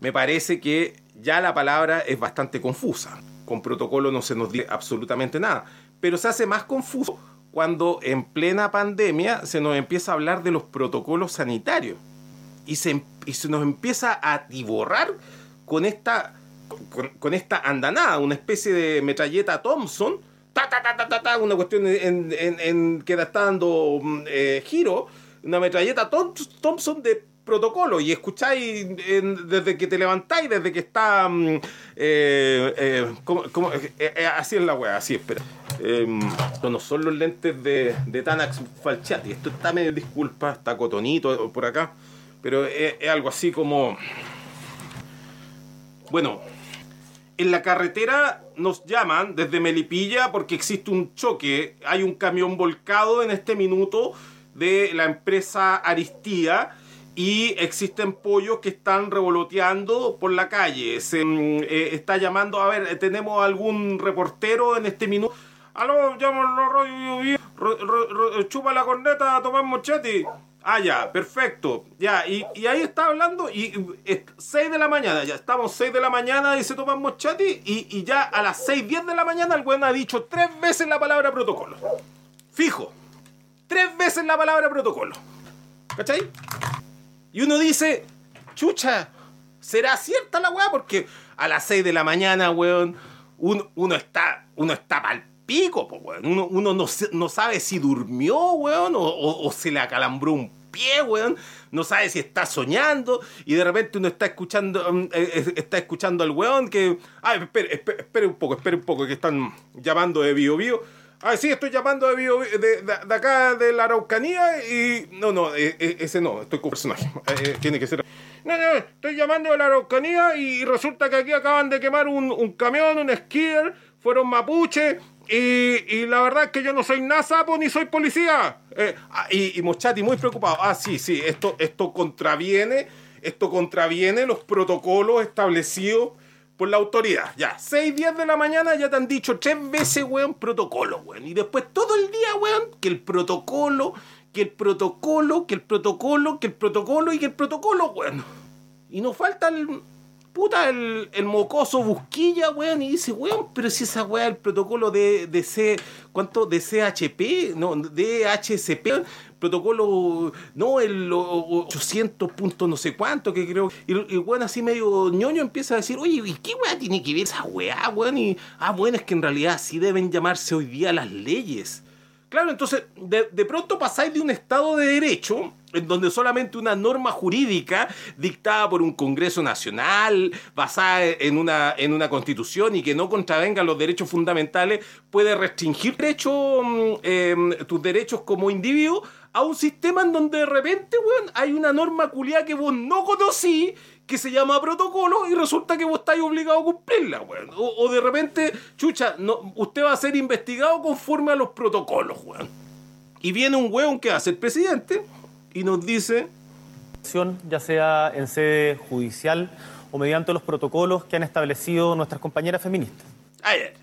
Me parece que ya la palabra es bastante confusa con protocolo no se nos dice absolutamente nada. Pero se hace más confuso cuando en plena pandemia se nos empieza a hablar de los protocolos sanitarios. Y se, se nos empieza a atiborrar con esta, con, esta andanada, una especie de metralleta Thompson, ta, ta, ta, ta, ta, una cuestión en, que está dando eh, giro, una metralleta Thompson de protocolo y escucháis desde que te levantáis, desde que está. Eh, eh, como, eh, así es la wea, así, espera. no son los lentes de, Tanax Falchati. Esto está medio disculpa, está cotonito por acá, pero es, algo así como. Bueno, en la carretera nos llaman desde Melipilla porque existe un choque. Hay un camión volcado en este minuto de la empresa Aristía y existen pollos que están revoloteando por la calle. Se eh, está llamando, a ver, ¿tenemos algún reportero en este minuto? Aló, llámalo, rollo, chupa la corneta, Tomás Mochetti. Ah, ya, perfecto. Ya, y, y ahí está hablando, y, y 6 de la mañana, ya estamos 6 de la mañana, dice Tomás Mochati, y, y ya a las 6, 10 de la mañana el weón ha dicho tres veces la palabra protocolo. Fijo. Tres veces la palabra protocolo. ¿Cachai? Y uno dice, chucha, ¿será cierta la weá? Porque a las 6 de la mañana, weón, uno, uno está, uno está pal pico, weón. Uno, uno no, no sabe si durmió, weón, o, o- o se le acalambró un pie, weón. No sabe si está soñando y de repente uno está escuchando, mm, eh, eh, está escuchando al weón que, ay, espere, espere, espere un poco, espere un poco, que están llamando de Bio Bio. Ah, sí, estoy llamando de, Bio- de, acá de la Araucanía y... No, no, eh, eh, ese no, estoy con personaje. Eh, eh, tiene que ser... No, no, estoy llamando de la Araucanía y resulta que aquí acaban de quemar un, camión, un skier, fueron mapuche y, y la verdad es que yo no soy nada ni soy policía. Ah, y, y Mochati muy preocupado. Ah, sí, sí, esto, esto contraviene, esto contraviene los protocolos establecidos por la autoridad. Ya, 6, 10 de la mañana ya te han dicho tres veces, weón, protocolo, weón. Y después todo el día, weón, que el protocolo, que el protocolo, que el protocolo, que el protocolo y que el protocolo, weón. Y nos falta el. Puta, el, el mocoso busquilla, weón, y dice, weón, pero si esa weá, el protocolo de, de C, ¿cuánto? De CHP, no, de HCP, protocolo, no, el o- o- 800 puntos no sé cuánto, que creo, y el weón así medio ñoño empieza a decir, oye, ¿y qué weá tiene que ver esa weá, weón? Y, ah, bueno, es que en realidad sí deben llamarse hoy día las leyes. Claro, entonces de, de pronto pasáis de un Estado de Derecho, en donde solamente una norma jurídica dictada por un Congreso Nacional, basada en una, en una constitución y que no contravenga los derechos fundamentales, puede restringir derecho, mm, em, tus derechos como individuo, a un sistema en donde de repente, weón, hay una norma culiada que vos no conocí, que se llama protocolo y resulta que vos estáis obligado a cumplirla, weón. O, o de repente, chucha, no, usted va a ser investigado conforme a los protocolos, weón. Y viene un weón que hace el presidente y nos dice, ya sea en sede judicial o mediante los protocolos que han establecido nuestras compañeras feministas. a ver,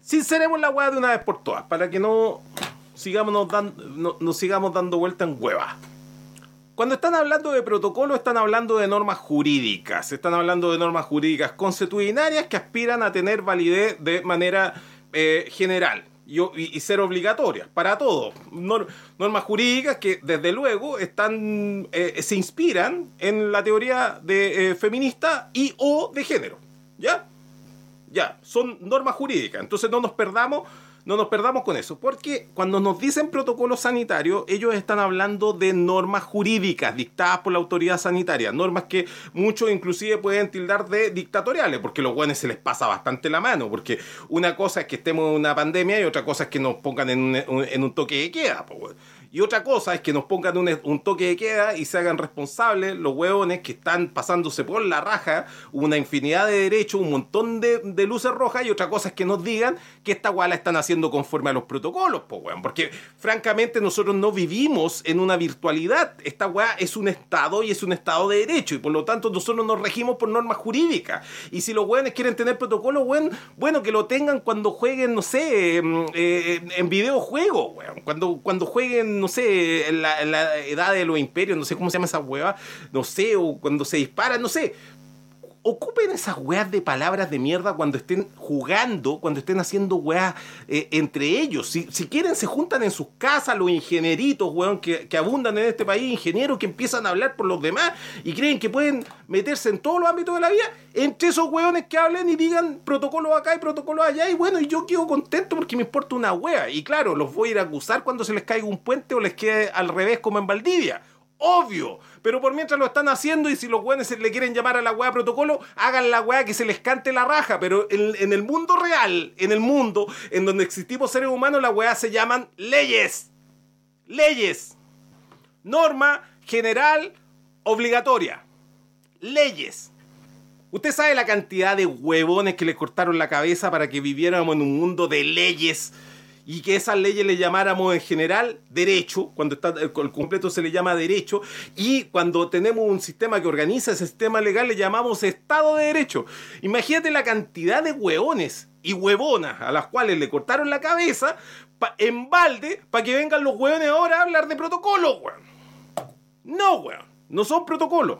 sinceremos la weá de una vez por todas, para que no sigamos, nos dan- no, no sigamos dando vuelta en hueva. Cuando están hablando de protocolo, están hablando de normas jurídicas. Están hablando de normas jurídicas consuetudinarias que aspiran a tener validez de manera eh, general y, ser obligatorias para todos. Nor- normas jurídicas que, desde luego, están, eh, se inspiran en la teoría de, eh, feminista y o de género. ¿Ya? Ya, son normas jurídicas. Entonces no nos perdamos, no nos perdamos con eso. Porque cuando nos dicen protocolo sanitario, ellos están hablando de normas jurídicas dictadas por la autoridad sanitaria. Normas que muchos inclusive pueden tildar de dictatoriales, porque los guanes se les pasa bastante la mano. Porque una cosa es que estemos en una pandemia y otra cosa es que nos pongan en un, en un toque de queda. weón. Y otra cosa es que nos pongan un, toque de queda y se hagan responsables los hueones que están pasándose por la raja una infinidad de derechos, un montón de, luces rojas. Y otra cosa es que nos digan que esta weá la están haciendo conforme a los protocolos, po, weón. Porque francamente nosotros no vivimos en una virtualidad. Esta weá es un Estado y es un Estado de derecho. Y por lo tanto nosotros nos regimos por normas jurídicas. Y si los weones quieren tener protocolo, weón, bueno, que lo tengan cuando jueguen, no sé, em, eh, en, en videojuegos, weón. Cuando, cuando jueguen, no sé, en la, edad de los imperios, no sé cómo se llama esa hueva, no sé, o cuando se disparan, no sé. Ocupen esas weas de palabras de mierda cuando estén jugando, cuando estén haciendo weas eh, entre ellos. Si, si quieren, se juntan en sus casas los ingenieritos, weón, que, que abundan en este país, ingenieros que empiezan a hablar por los demás y creen que pueden meterse en todos los ámbitos de la vida. Entre esos weones que hablen y digan protocolo acá y protocolo allá, y bueno, y yo quedo contento porque me importa una wea. Y claro, los voy a ir a acusar cuando se les caiga un puente o les quede al revés como en Valdivia. Obvio, pero por mientras lo están haciendo y si los weones le quieren llamar a la weá protocolo, hagan la weá que se les cante la raja. Pero en, el mundo real, en el mundo en donde existimos seres humanos, las weas se llaman leyes. Leyes. Norma general obligatoria. Leyes. Usted sabe la cantidad de huevones que le cortaron la cabeza para que viviéramos en un mundo de leyes y que esas leyes le llamáramos en general derecho, cuando está el completo se le llama derecho, y cuando tenemos un sistema que organiza ese sistema legal le llamamos Estado de Derecho. Imagínate la cantidad de huevones y huevonas a las cuales le cortaron la cabeza en balde para que vengan los huevones ahora a hablar de protocolo, weón. No, weón. No son protocolos.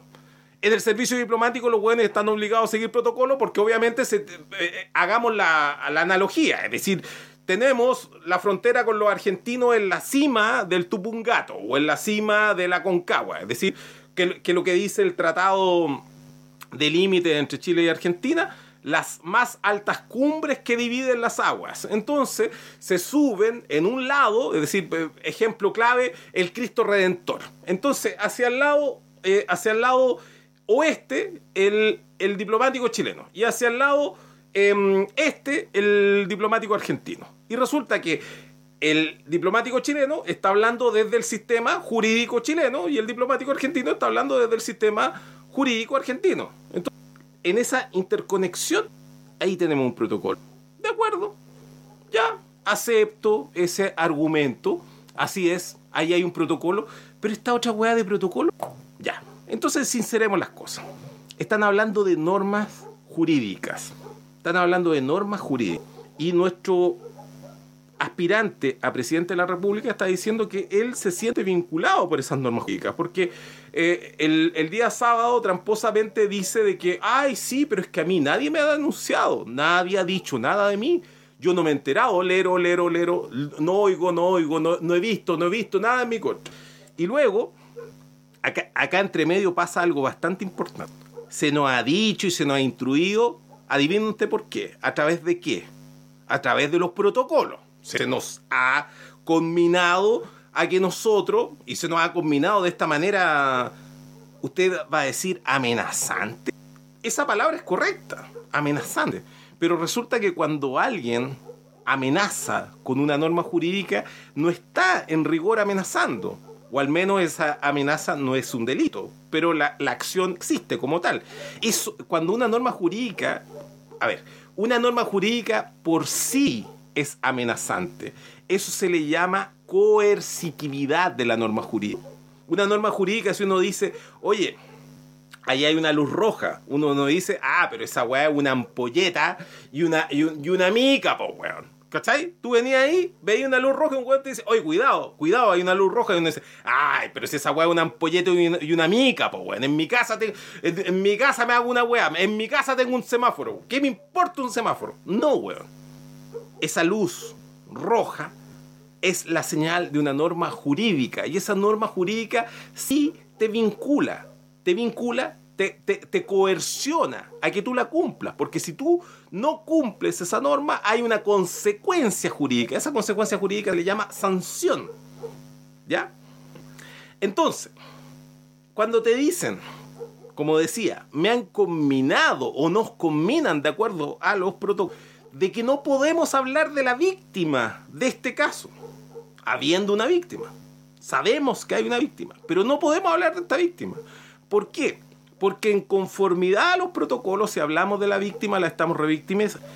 En el servicio diplomático los buenos están obligados a seguir protocolo porque obviamente se, eh, hagamos la, la analogía. Es decir, tenemos la frontera con los argentinos en la cima del Tupungato o en la cima de la Concagua. Es decir, que, que lo que dice el tratado de límite entre Chile y Argentina, las más altas cumbres que dividen las aguas. Entonces se suben en un lado, es decir, eh, ejemplo clave, el Cristo Redentor. Entonces, hacia el lado, eh, hacia el lado oeste, el, el diplomático chileno. Y hacia el lado em, este, el diplomático argentino. Y resulta que el diplomático chileno está hablando desde el sistema jurídico chileno y el diplomático argentino está hablando desde el sistema jurídico argentino. Entonces, en esa interconexión, ahí tenemos un protocolo. ¿De acuerdo? Ya, acepto ese argumento. Así es, ahí hay un protocolo. Pero esta otra hueá de protocolo, ya. Entonces, sinceremos las cosas. Están hablando de normas jurídicas. Están hablando de normas jurídicas. Y nuestro aspirante a presidente de la República está diciendo que él se siente vinculado por esas normas jurídicas, porque eh, el, día sábado tramposamente dice de que, ay, sí, pero es que a mí nadie me ha denunciado, nadie ha dicho nada de mí, yo no me he enterado, lero, lero, lero, no oigo, no oigo, no, he visto, no he visto nada en mi contra. Y luego, acá, entre medio pasa algo bastante importante. Se nos ha dicho y se nos ha instruido, adivinen por qué, a través de qué, a través de los protocolos se nos ha combinado a que nosotros, y se nos ha combinado de esta manera, usted va a decir amenazante. Esa palabra es correcta, amenazante. Pero resulta que cuando alguien amenaza con una norma jurídica, no está en rigor amenazando. O al menos esa amenaza no es un delito, pero la, la acción existe como tal. Eso, cuando una norma jurídica, a ver, una norma jurídica por sí es amenazante. Eso se le llama coercitividad de la norma jurídica. Una norma jurídica, si uno dice, oye, ahí hay una luz roja, uno no dice, ah, pero esa weá es una ampolleta y una, y, un, y una mica, po, weón. ¿Cachai? Tú venías ahí, veías una luz roja y un weón te dice, oye, cuidado, cuidado, hay una luz roja. Y uno dice, ay, pero si esa weá es una ampolleta y una, una mica, po, weón. En mi casa, te, en, en, mi casa me hago una weá, en mi casa tengo un semáforo. ¿Qué me importa un semáforo? No, weón esa luz roja es la señal de una norma jurídica. Y esa norma jurídica sí te vincula, te vincula, te, te, coerciona a que tú la cumplas, porque si tú no cumples esa norma hay una consecuencia jurídica, esa consecuencia jurídica le llama sanción, ¿ya? Entonces, cuando te dicen, como decía, me han combinado o nos combinan de acuerdo a los protocolos, de que no podemos hablar de la víctima de este caso, habiendo una víctima. Sabemos que hay una víctima, pero no podemos hablar de esta víctima. ¿Por qué? Porque en conformidad a los protocolos, si hablamos de la víctima, la estamos revictimizando.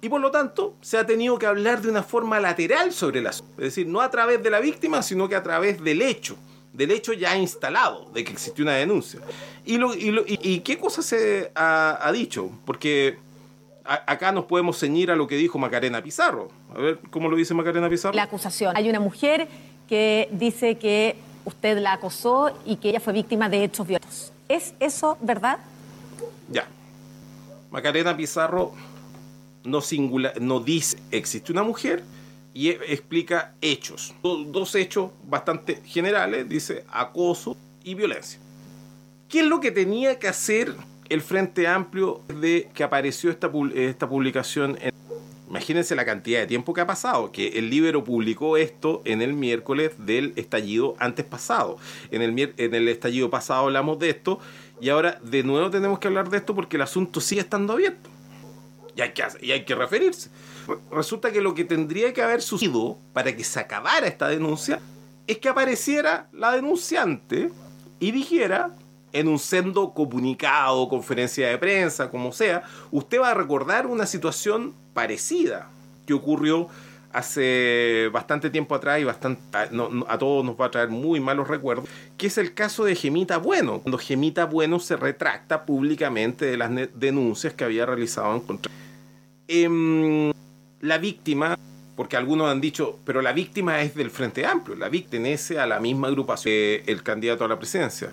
Y por lo tanto, se ha tenido que hablar de una forma lateral sobre el asunto. Es decir, no a través de la víctima, sino que a través del hecho. Del hecho ya instalado, de que existió una denuncia. ¿Y, lo, y, lo, y, qué cosa se ha dicho? Porque acá nos podemos ceñir a lo que dijo Macarena Pizarro. A ver, ¿cómo lo dice Macarena Pizarro? La acusación. Hay una mujer que dice que usted la acosó y que ella fue víctima de hechos violentos. ¿Es eso verdad? Ya. Macarena Pizarro no, singula, no dice existe una mujer y explica hechos. Dos hechos bastante generales, dice acoso y violencia. ¿Qué es lo que tenía que hacer el Frente Amplio de que apareció esta, esta publicación. En, imagínense la cantidad de tiempo que ha pasado, que el Libero publicó esto en el miércoles del estallido antes pasado. En el, en el estallido pasado hablamos de esto y ahora de nuevo tenemos que hablar de esto porque el asunto sigue estando abierto. Y hay que, y hay que referirse. Resulta que lo que tendría que haber sucedido para que se acabara esta denuncia es que apareciera la denunciante y dijera en un sendo comunicado, conferencia de prensa, como sea, usted va a recordar una situación parecida que ocurrió hace bastante tiempo atrás y bastante, no, a todos nos va a traer muy malos recuerdos, que es el caso de Gemita Bueno, cuando Gemita Bueno se retracta públicamente de las denuncias que había realizado en contra. Eh, la víctima porque algunos han dicho, pero la víctima es del Frente Amplio, la víctima pertenece a la misma agrupación que el candidato a la presidencia.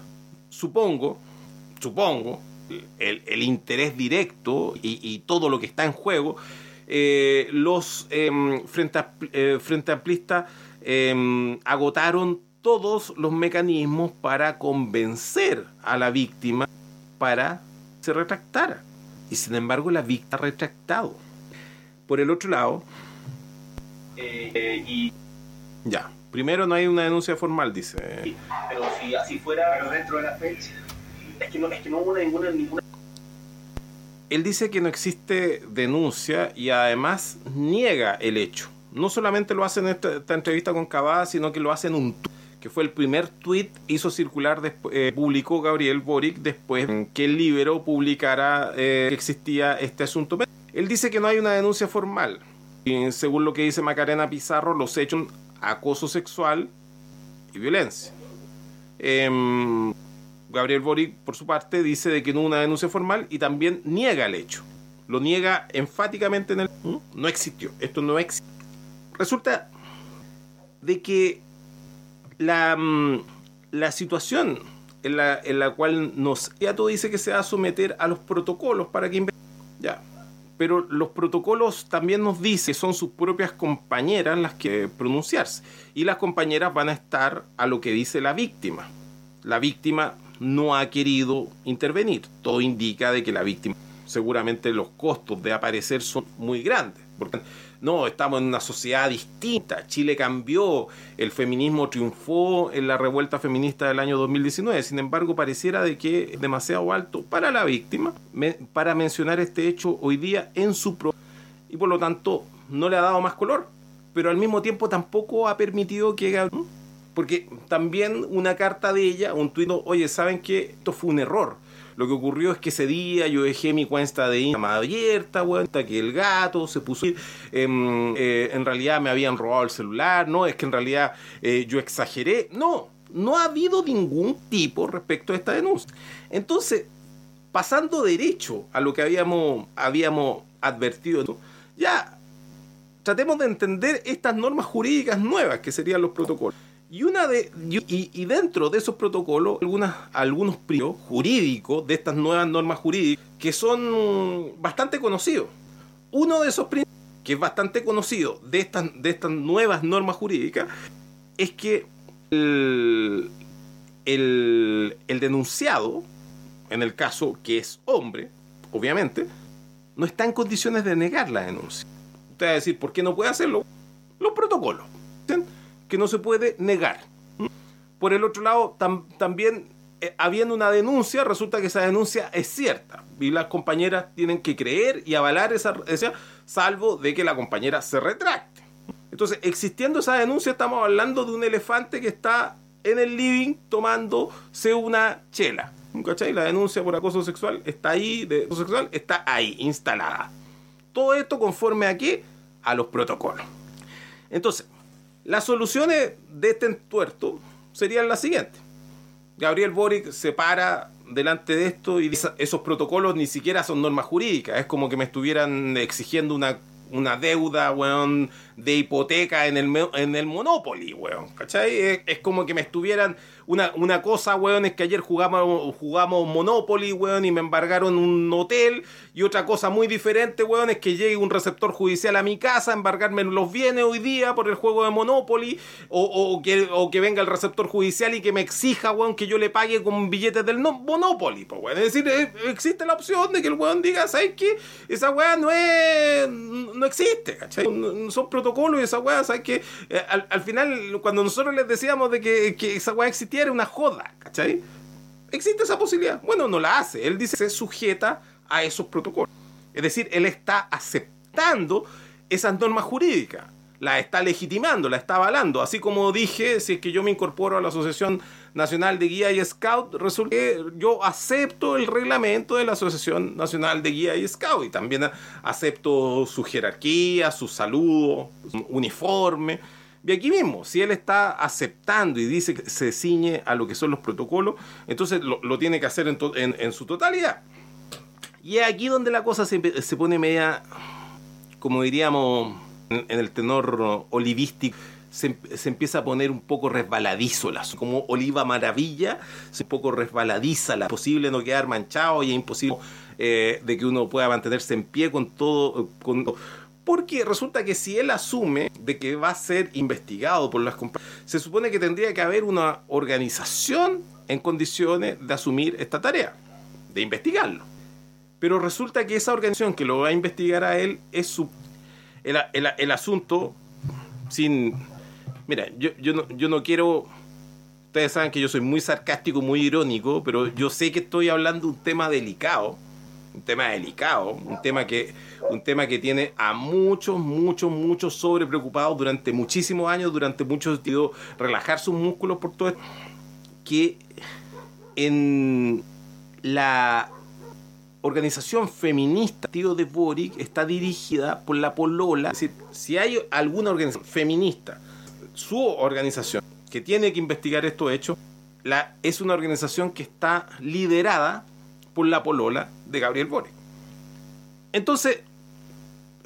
Supongo, supongo, el, el interés directo y, y, todo lo que está en juego, eh, los frente, eh, frente Amplistas em, agotaron todos los mecanismos para convencer a la víctima para que se retractara. Y sin embargo la víctima ha retractado. Por el otro lado, eh, y ya, primero no hay una denuncia formal, dice. pero si así fuera pero dentro de la fecha es que no, es que no hubo ninguna, ninguna él dice que no existe denuncia y además niega el hecho. No solamente lo hace en esta, esta entrevista con Cavada, sino que lo hace en un que fue el primer tuit hizo circular, después, eh, publicó Gabriel Boric después que el Libero publicara eh, que existía este asunto. Él dice que no hay una denuncia formal. Y según lo que dice Macarena Pizarro, los hechos acoso sexual y violencia. Eh, Gabriel Boric, por su parte, dice de que no hubo una denuncia formal y también niega el hecho. Lo niega enfáticamente en el... No existió, esto no existe. Resulta de que la, la situación en la, en la cual nos... Ya dice que se va a someter a los protocolos para que... Ya, pero los protocolos también nos dicen que son sus propias compañeras las que pronunciarse. Y las compañeras van a estar a lo que dice la víctima. La víctima no ha querido intervenir. Todo indica de que la víctima, seguramente los costos de aparecer son muy grandes. No, estamos en una sociedad distinta. Chile cambió, el feminismo triunfó en la revuelta feminista del año 2019. Sin embargo, pareciera de que es demasiado alto para la víctima para mencionar este hecho hoy día en su pro y por lo tanto no le ha dado más color. Pero al mismo tiempo tampoco ha permitido que porque también una carta de ella, un tuit, oye, ¿saben qué? Esto fue un error. Lo que ocurrió es que ese día yo dejé mi cuenta de Instagram abierta, weón, que el gato se puso... Eh, eh, en realidad me habían robado el celular, no, es que en realidad eh, yo exageré. No, no ha habido ningún tipo respecto a esta denuncia. Entonces, pasando derecho a lo que habíamos, habíamos advertido, ya tratemos de entender estas normas jurídicas nuevas que serían los protocolos. Y, una de, y, dentro de esos protocolos, algunas, algunos principios jurídicos de estas nuevas normas jurídicas que son bastante conocidos. Uno de esos principios, que es bastante conocido de estas, de estas nuevas normas jurídicas, es que el, el, denunciado, en el caso que es hombre, obviamente, no está en condiciones de negar la denuncia. Usted va a decir, ¿por qué no puede hacerlo? Los protocolos. Que no se puede negar. Por el otro lado, tam, también eh, habiendo una denuncia, resulta que esa denuncia es cierta y las compañeras tienen que creer y avalar esa, esa salvo de que la compañera se retracte. Entonces, existiendo esa denuncia, estamos hablando de un elefante que está en el living tomándose una chela. ¿Cachai? La denuncia por acoso sexual está ahí, de acoso sexual está ahí, instalada. Todo esto conforme a qué? A los protocolos. Entonces, las soluciones de este entuerto serían las siguientes. Gabriel Boric se para delante de esto y dice, esos protocolos ni siquiera son normas jurídicas. Es como que me estuvieran exigiendo una, una deuda, weón, de hipoteca en el, en el Monopoly, weón. ¿Cachai? Es, como que me estuvieran... Una, una cosa, weón, es que ayer jugamos, jugamos Monopoly, weón, y me embargaron un hotel. Y otra cosa muy diferente, weón, es que llegue un receptor judicial a mi casa embargarme los bienes hoy día por el juego de Monopoly. O, que, o que venga el receptor judicial y que me exija, weón, que yo le pague con billetes del no, Monopoly, pues. Es decir, eh, existe la opción de que el weón diga, ¿sabes qué? Esa weá no es. no existe, ¿cachai? Son protocolos y esa weá, ¿sabes qué? Eh, al, al, final, cuando nosotros les decíamos de que, esa weá existía, era una joda, ¿cachai? Existe esa posibilidad. Bueno, no la hace. Él dice se sujeta a esos protocolos. Es decir, él está aceptando esas normas jurídicas, la está legitimando, la está avalando. Así como dije, si es que yo me incorporo a la Asociación Nacional de Guía y Scout, resulta que yo acepto el reglamento de la Asociación Nacional de Guía y Scout y también acepto su jerarquía, su saludo, su uniforme. Y aquí mismo, si él está aceptando y dice que se ciñe a lo que son los protocolos, entonces lo, tiene que hacer en, su totalidad. Y es aquí donde la cosa se, se, pone media, como diríamos, en, el tenor olivístico se, se, empieza a poner un poco resbaladizo la como oliva maravilla, se un poco resbaladiza, la posible no quedar manchado y es imposible eh, de que uno pueda mantenerse en pie con todo, con, porque resulta que si él asume de que va a ser investigado por las compañías, se supone que tendría que haber una organización en condiciones de asumir esta tarea, de investigarlo. Pero resulta que esa organización que lo va a investigar a él es su, el, asunto sin Mira, yo, yo, no, yo no quiero. Ustedes saben que yo soy muy sarcástico, muy irónico, pero yo sé que estoy hablando de un tema delicado. Un tema delicado, un tema que, un tema que tiene a muchos, muchos, muchos sobrepreocupados durante muchísimos años, durante muchos sentidos, relajar sus músculos por todo esto. Que en la organización feminista, tío de Boric, está dirigida por la Polola. Es decir, si hay alguna organización feminista su organización, que tiene que investigar estos hechos, es una organización que está liderada por la polola de Gabriel Boric. Entonces,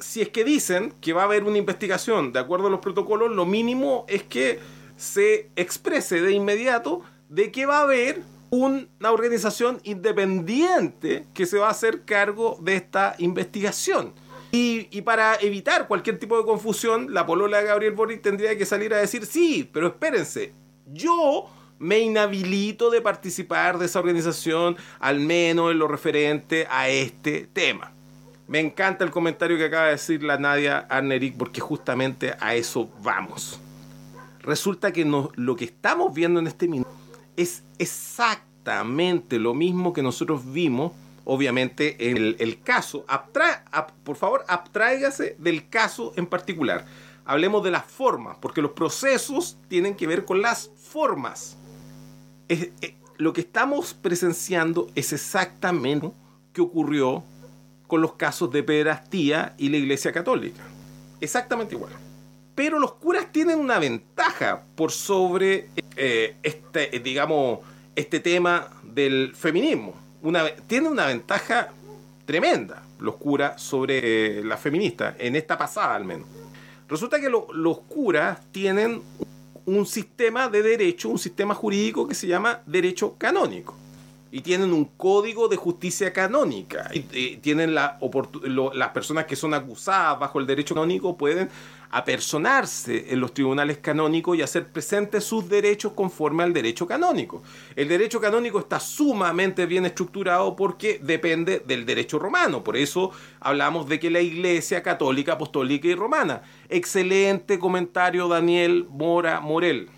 si es que dicen que va a haber una investigación de acuerdo a los protocolos, lo mínimo es que se exprese de inmediato de que va a haber una organización independiente que se va a hacer cargo de esta investigación. Y, para evitar cualquier tipo de confusión, la polola de Gabriel Boric tendría que salir a decir, sí, pero espérense, yo me inhabilito de participar de esa organización, al menos en lo referente a este tema. Me encanta el comentario que acaba de decir la Nadia Arneric, porque justamente a eso vamos. Resulta que no, lo que estamos viendo en este minuto es exactamente lo mismo que nosotros vimos obviamente, el, el caso. Por favor, abtráigase del caso en particular. Hablemos de las formas, porque los procesos tienen que ver con las formas. Es, lo que estamos presenciando es exactamente lo que ocurrió con los casos de pederastía y la Iglesia Católica. Exactamente igual. Pero los curas tienen una ventaja por sobre eh, este, digamos, este tema del feminismo una, tiene una ventaja tremenda los curas sobre eh, las feministas, en esta pasada al menos. Resulta que lo, los curas tienen un sistema de derecho, un sistema jurídico que se llama derecho canónico. Y tienen un código de justicia canónica. Y, y tienen la lo, las personas que son acusadas bajo el derecho canónico pueden apersonarse en los tribunales canónicos y hacer presentes sus derechos conforme al derecho canónico. El derecho canónico está sumamente bien estructurado porque depende del derecho romano. Por eso hablamos de que la Iglesia católica, apostólica y romana. Excelente comentario Daniel Mora Morel.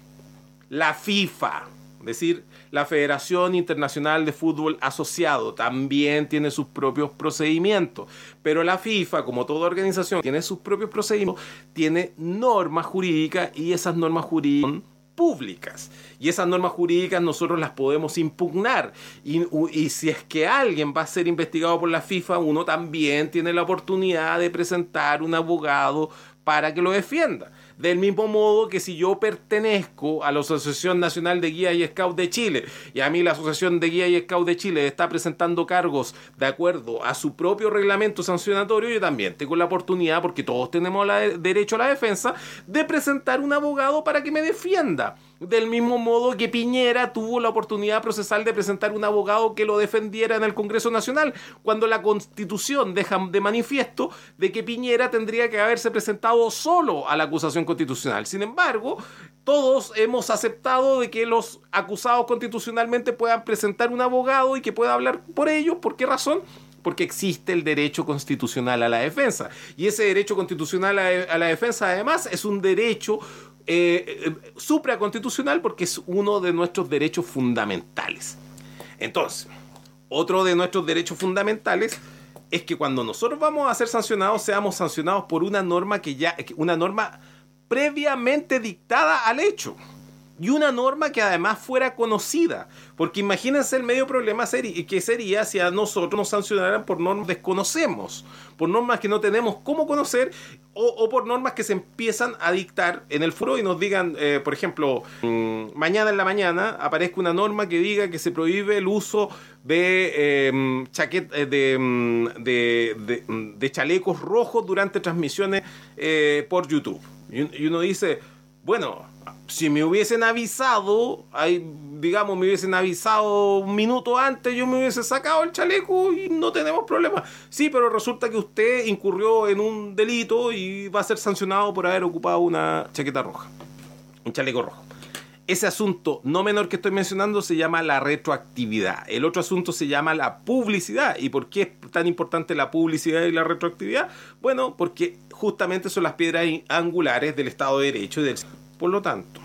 La FIFA, es decir, la Federación Internacional de Fútbol Asociado también tiene sus propios procedimientos, pero la FIFA, como toda organización, tiene sus propios procedimientos, tiene normas jurídicas y esas normas jurídicas son públicas. Y esas normas jurídicas nosotros las podemos impugnar. Y, y, si es que alguien va a ser investigado por la FIFA, uno también tiene la oportunidad de presentar un abogado para que lo defienda. Del mismo modo que si yo pertenezco a la Asociación Nacional de Guía y Scout de Chile y a mí la Asociación de Guía y Scout de Chile está presentando cargos de acuerdo a su propio reglamento sancionatorio, yo también tengo la oportunidad, porque todos tenemos la de derecho a la defensa, de presentar un abogado para que me defienda. Del mismo modo que Piñera tuvo la oportunidad procesal de presentar un abogado que lo defendiera en el Congreso Nacional, cuando la Constitución deja de manifiesto de que Piñera tendría que haberse presentado solo a la acusación constitucional. Sin embargo, todos hemos aceptado de que los acusados constitucionalmente puedan presentar un abogado y que pueda hablar por ellos. ¿Por qué razón? porque existe el derecho constitucional a la defensa. Y ese derecho constitucional a, la defensa, además, es un derecho eh, eh, supraconstitucional porque es uno de nuestros derechos fundamentales. Entonces, otro de nuestros derechos fundamentales es que cuando nosotros vamos a ser sancionados, seamos sancionados por una norma que ya, una norma previamente dictada al hecho y una norma que además fuera conocida. Porque imagínense el medio problema que sería si a nosotros nos sancionaran por normas que desconocemos, por normas que no tenemos cómo conocer o, por normas que se empiezan a dictar en el foro y nos digan, eh, por ejemplo, mmm, mañana en la mañana aparezca una norma que diga que se prohíbe el uso de, chaquet- eh, de, mm, mm, de chalecos rojos durante transmisiones eh, por YouTube. Y uno dice, bueno, si me hubiesen avisado, digamos, me hubiesen avisado un minuto antes, yo me hubiese sacado el chaleco y no tenemos problema. Sí, pero resulta que usted incurrió en un delito y va a ser sancionado por haber ocupado una chaqueta roja, un chaleco rojo. Ese asunto no menor que estoy mencionando se llama la retroactividad. El otro asunto se llama la publicidad. ¿Y por qué es tan importante la publicidad y la retroactividad? Bueno, porque justamente son las piedras angulares del Estado de Derecho y del... Por lo tanto,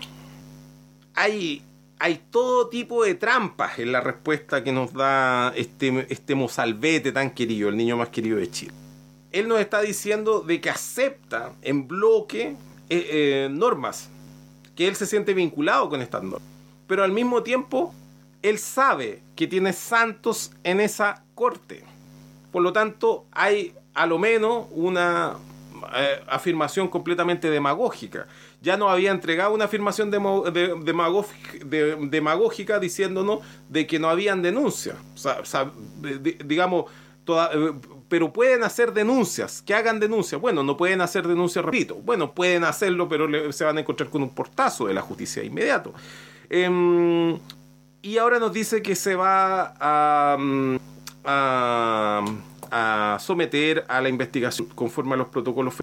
hay, hay todo tipo de trampas en la respuesta que nos da este, este mozalbete tan querido, el niño más querido de Chile. Él nos está diciendo de que acepta en bloque eh, eh, normas, que él se siente vinculado con estas normas. Pero al mismo tiempo, él sabe que tiene santos en esa corte. Por lo tanto, hay a lo menos una eh, afirmación completamente demagógica. Ya nos había entregado una afirmación de- demagógica, de- diciéndonos de que no habían denuncias. De- de- digamos, eh, pero pueden hacer denuncias, que hagan denuncias. Bueno, no pueden hacer denuncias, repito. Bueno, pueden hacerlo, pero se van a encontrar con un portazo de la justicia inmediato. Em, y ahora nos dice que se va a, a, a someter a la investigación conforme a los protocolos.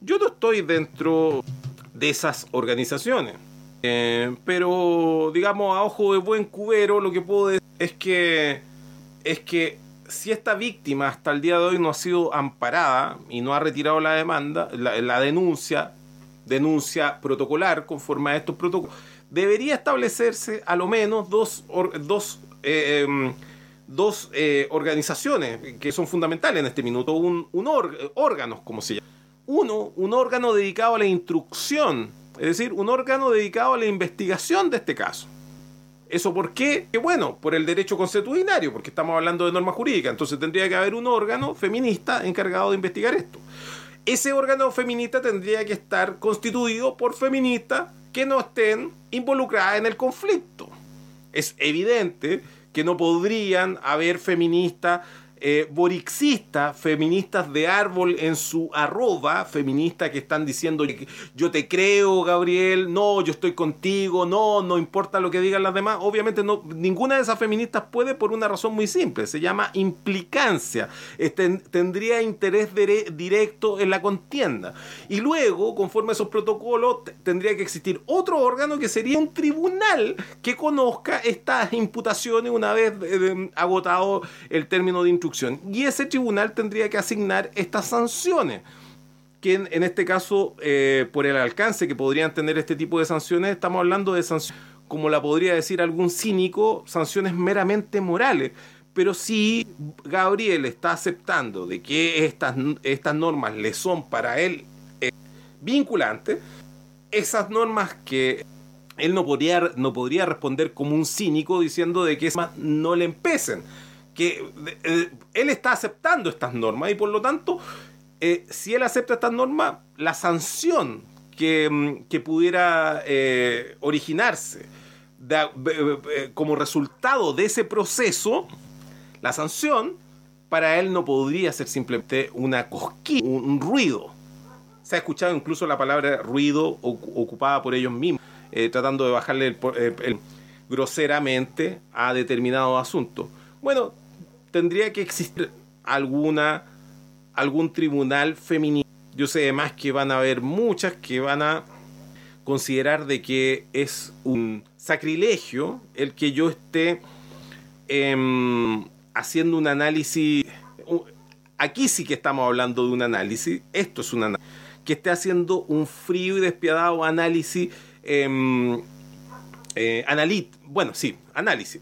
Yo no estoy dentro de esas organizaciones. Eh, pero, digamos, a ojo de buen cubero, lo que puedo decir es que, es que si esta víctima hasta el día de hoy no ha sido amparada y no ha retirado la demanda, la, denuncia, denuncia protocolar conforme a estos protocolos, debería establecerse a lo menos dos, dos, eh, em, dos eh, organizaciones que son fundamentales en este minuto, un, un or- órganos, como se llama. Uno, un órgano dedicado a la instrucción, es decir, un órgano dedicado a la investigación de este caso. ¿Eso por qué? Que bueno, por el derecho consuetudinario, porque estamos hablando de norma jurídica, entonces tendría que haber un órgano feminista encargado de investigar esto. Ese órgano feminista tendría que estar constituido por feministas que no estén involucradas en el conflicto. Es evidente que no podrían haber feministas eh, borixistas, feministas de árbol en su arroba, feministas que están diciendo yo te creo, Gabriel, no, yo estoy contigo, no, no importa lo que digan las demás. Obviamente no, ninguna de esas feministas puede por una razón muy simple, se llama implicancia. Este, tendría interés directo en la contienda. Y luego, conforme a esos protocolos, tendría que existir otro órgano que sería un tribunal que conozca estas imputaciones una vez eh, agotado el término de instrucción. Y ese tribunal tendría que asignar estas sanciones que en, este caso, eh, por el alcance que podrían tener este tipo de sanciones, estamos hablando de sanciones, como la podría decir algún cínico, sanciones meramente morales. Pero si Gabriel está aceptando de que estas, estas normas le son para él eh, vinculantes, esas normas que él no podría, no podría responder como un cínico diciendo de que no le empecen. Que eh, él está aceptando estas normas y por lo tanto eh, si él acepta estas normas, la sanción que, mm, que pudiera eh, originarse como resultado de ese proceso, la sanción para él no podría ser simplemente una cosquilla, un, ruido. Se ha escuchado incluso la palabra ruido ocu- ocupada por ellos mismos, tratando de bajarle el, eh, el- groseramente a determinado asunto. Bueno, tendría que existir alguna algún tribunal feminista. Yo sé además que van a haber muchas que van a considerar de que es un sacrilegio el que yo esté em, haciendo un análisis. Aquí sí que estamos hablando de un análisis. Esto es un análisis. Que esté haciendo un frío y despiadado análisis. em, eh, analit bueno, sí, análisis.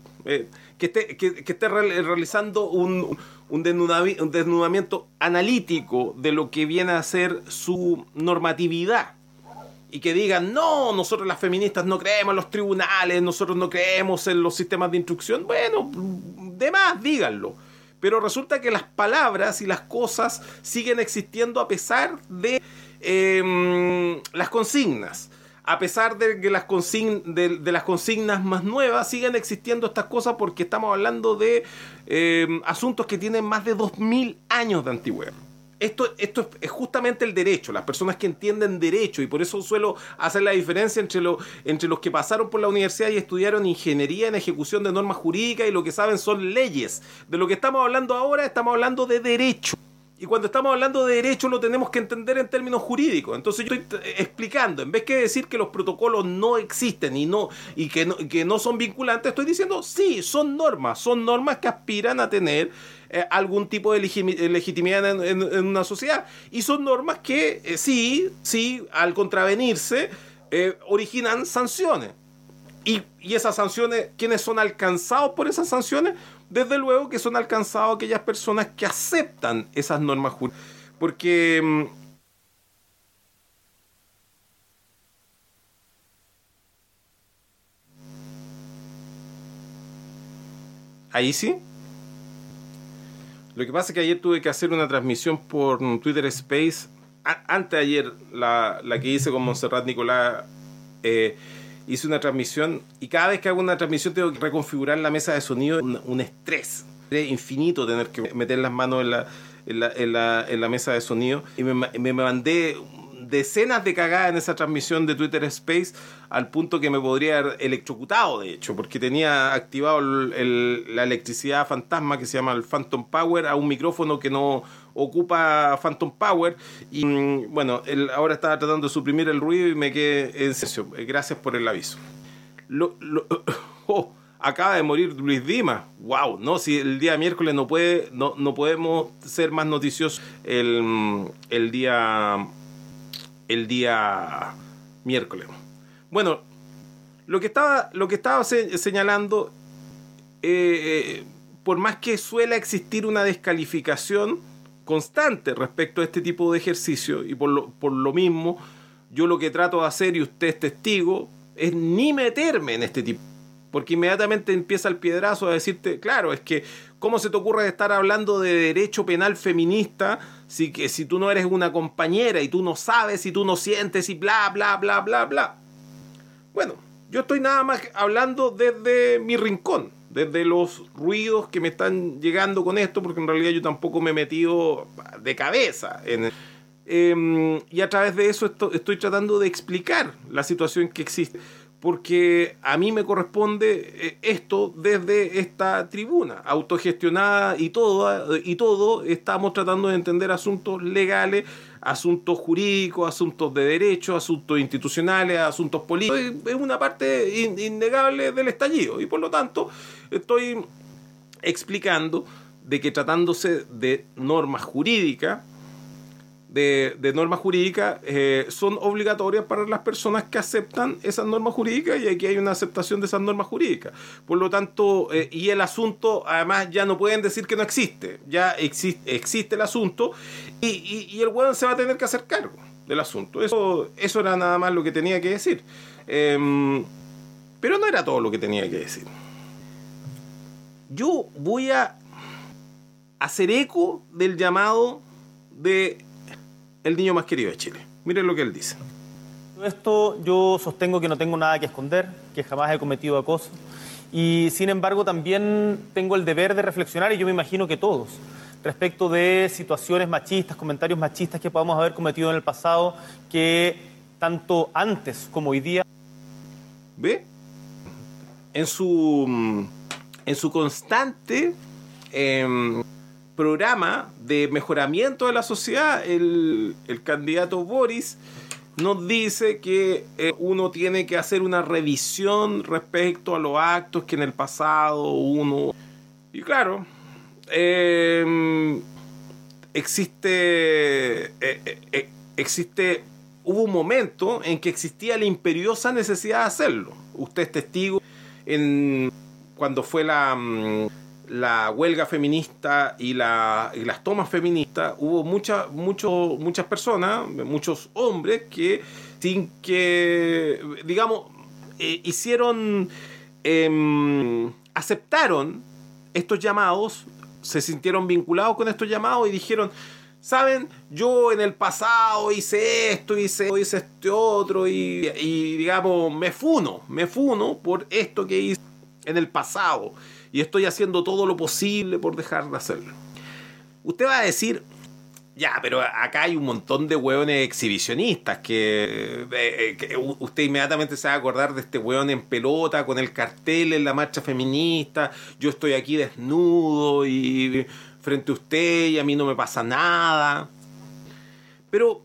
Que esté, realizando un desnudamiento analítico de lo que viene a ser su normatividad. Y que digan, no, nosotros las feministas no creemos en los tribunales, nosotros no creemos en los sistemas de instrucción. Bueno, de más, díganlo. Pero resulta que las palabras y las cosas siguen existiendo a pesar de em, las consignas a pesar de que las, de, las consignas más nuevas, siguen existiendo estas cosas porque estamos hablando de eh, asuntos que tienen más de 2000 años de antigüedad. Esto, esto es- justamente el derecho, las personas que entienden derecho, y por eso suelo hacer la diferencia entre, entre los que pasaron por la universidad y estudiaron ingeniería en ejecución de normas jurídicas y lo que saben son leyes. De lo que estamos hablando ahora, estamos hablando de derecho. Y cuando estamos hablando de derecho lo tenemos que entender en términos jurídicos. Entonces yo estoy eh, explicando, en vez que decir que los protocolos no existen y, no, y que, no, son vinculantes, estoy diciendo sí, son normas, son normas que aspiran a tener eh, algún tipo de eh, legitimidad en, una sociedad. Y son normas que sí, sí, al contravenirse, originan sanciones. Y, y esas sanciones, ¿quiénes son alcanzados por esas sanciones? Desde luego que son alcanzados aquellas personas que aceptan esas normas jurídicas. Porque... mm, Ahí sí. Lo que pasa es que ayer tuve que hacer una transmisión por Twitter Space. Antes de ayer, la, la que hice con Montserrat Nicolás, eh, hice una transmisión y cada vez que hago una transmisión tengo que reconfigurar la mesa de sonido. Un, un estrés es infinito tener que meter las manos en la, en la, en la- en la mesa de sonido. Y me, me mandé decenas de cagadas en esa transmisión de Twitter Space al punto que me podría haber electrocutado, de hecho, porque tenía activado la electricidad fantasma que se llama el Phantom Power a un micrófono que no ocupa Phantom Power y mm, bueno, él ahora estaba tratando de suprimir el ruido y me quedé en silencio. Gracias por el aviso. Lo- oh, acaba de morir Luis Dimas. Wow, no, si el día miércoles no puede, no, no podemos ser más noticiosos el, mm, el día el día miércoles. Bueno, lo que estaba, lo que estaba se- señalando, eh, eh, por más que suele existir una descalificación constante respecto a este tipo de ejercicio, y por lo, por lo mismo, yo lo que trato de hacer, y usted es testigo, es ni meterme en este tipo. Porque inmediatamente empieza el piedrazo a decirte, claro, es que, ¿cómo se te ocurre estar hablando de derecho penal feminista si, que, si tú no eres una compañera y tú no sabes y tú no sientes y bla, bla, bla, bla, bla? Bueno, yo estoy nada más hablando desde mi rincón, desde los ruidos que me están llegando con esto, porque en realidad yo tampoco me he metido de cabeza en... Em, y a través de eso esto- estoy tratando de explicar la situación que existe, porque a mí me corresponde eh, esto desde esta tribuna, autogestionada y todo, y todo estamos tratando de entender asuntos legales, asuntos jurídicos, asuntos de derecho, asuntos institucionales, asuntos políticos. Es una parte in- innegable del estallido y por lo tanto estoy explicando de que tratándose de normas jurídicas, de, normas jurídicas eh, son obligatorias para las personas que aceptan esas normas jurídicas y aquí hay una aceptación de esas normas jurídicas. Por lo tanto, eh, y el asunto, además, ya no pueden decir que no existe, ya existe, el asunto y, el hueón se va a tener que hacer cargo del asunto. Eso, eso era nada más lo que tenía que decir. Em, pero no era todo lo que tenía que decir. Yo voy a hacer eco del llamado de el niño más querido de Chile. Miren lo que él dice. Esto yo sostengo que no tengo nada que esconder, que jamás he cometido acoso. Y sin embargo también tengo el deber de reflexionar, y yo me imagino que todos, respecto de situaciones machistas, comentarios machistas que podamos haber cometido en el pasado, que tanto antes como hoy día ¿Ve? En su, mm, en su constante em, programa de mejoramiento de la sociedad, el, candidato Boris nos dice que eh, uno tiene que hacer una revisión respecto a los actos que en el pasado uno... Y claro, em, existe, eh, eh, existe, hubo un momento en que existía la imperiosa necesidad de hacerlo. Usted es testigo en cuando fue la, mm, la huelga feminista y, la, y las tomas feministas, hubo mucha, mucho, muchas personas, muchos hombres que sin que, digamos, eh, hicieron, em, aceptaron estos llamados, se sintieron vinculados con estos llamados y dijeron, Saben, yo en el pasado hice esto, hice, hice este otro y, y digamos, me funo, me funo por esto que hice en el pasado y estoy haciendo todo lo posible por dejar de hacerlo. Usted va a decir, ya, pero acá hay un montón de hueones exhibicionistas que, eh, que usted inmediatamente se va a acordar de este hueón en pelota con el cartel en la marcha feminista. Yo estoy aquí desnudo y frente a usted y a mí no me pasa nada. Pero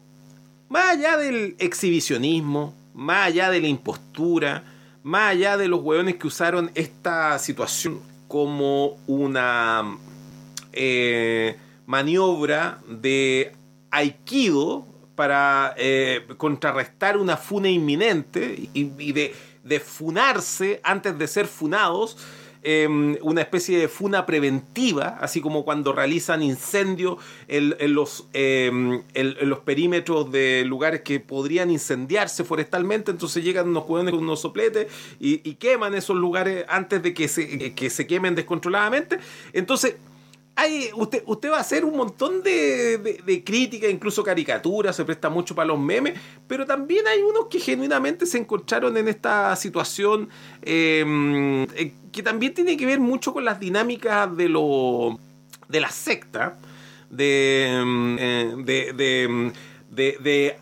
más allá del exhibicionismo, más allá de la impostura, más allá de los hueones que usaron esta situación como una eh, maniobra de aikido para eh, contrarrestar una funa inminente y, de, funarse antes de ser funados, eh, una especie de funa preventiva, así como cuando realizan incendios en, en los, perímetros de lugares que podrían incendiarse forestalmente, entonces llegan unos jóvenes con unos sopletes y, y, queman esos lugares antes de que se quemen descontroladamente. Entonces, hay, usted, usted va a hacer un montón de, de, críticas, incluso caricaturas, se presta mucho para los memes, pero también hay unos que genuinamente se encontraron en esta situación eh, que también tiene que ver mucho con las dinámicas de, lo, de la secta, de, de, de,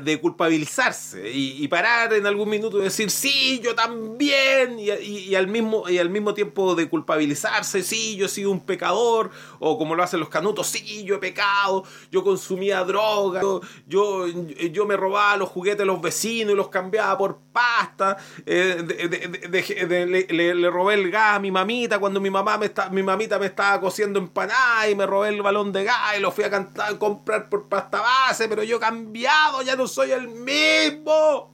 de culpabilizarse y, parar en algún minuto y decir sí yo también y, al mismo y al mismo tiempo de culpabilizarse sí yo he sido un pecador o como lo hacen los canutos sí yo he pecado yo consumía droga yo yo, me robaba los juguetes de los vecinos y los cambiaba por pasta eh, le, robé el gas a mi mamita cuando mi mamá me está, mi mamita me estaba cociendo empanada y me robé el balón de gas y lo fui a cantar, comprar por pasta base pero yo he cambiado ya no soy el mismo.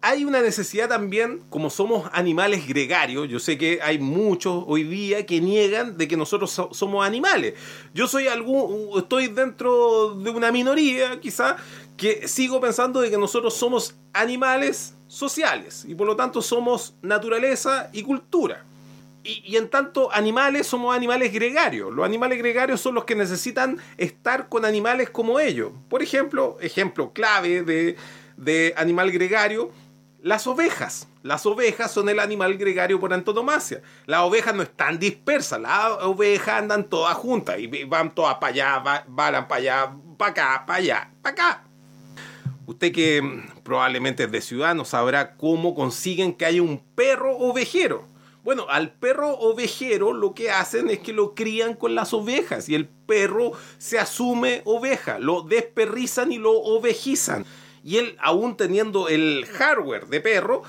Hay una necesidad también, como somos animales gregarios, yo sé que hay muchos hoy día que niegan de que nosotros so somos animales. Yo soy algún, estoy dentro de una minoría, quizá, que sigo pensando de que nosotros somos animales sociales y por lo tanto somos naturaleza y cultura. Y, en tanto animales somos animales gregarios. Los animales gregarios son los que necesitan estar con animales como ellos. Por ejemplo, ejemplo clave de, de animal gregario, las ovejas. Las ovejas son el animal gregario por antonomasia. Las ovejas no están dispersas, las ovejas andan todas juntas y van todas para allá, va, van para allá, para acá, para allá, para acá. Usted que probablemente es de ciudad no sabrá cómo consiguen que haya un perro ovejero bueno, al perro ovejero lo que hacen es que lo crían con las ovejas y el perro se asume oveja, lo desperrizan y lo ovejizan. Y él, aún teniendo el hardware de perro,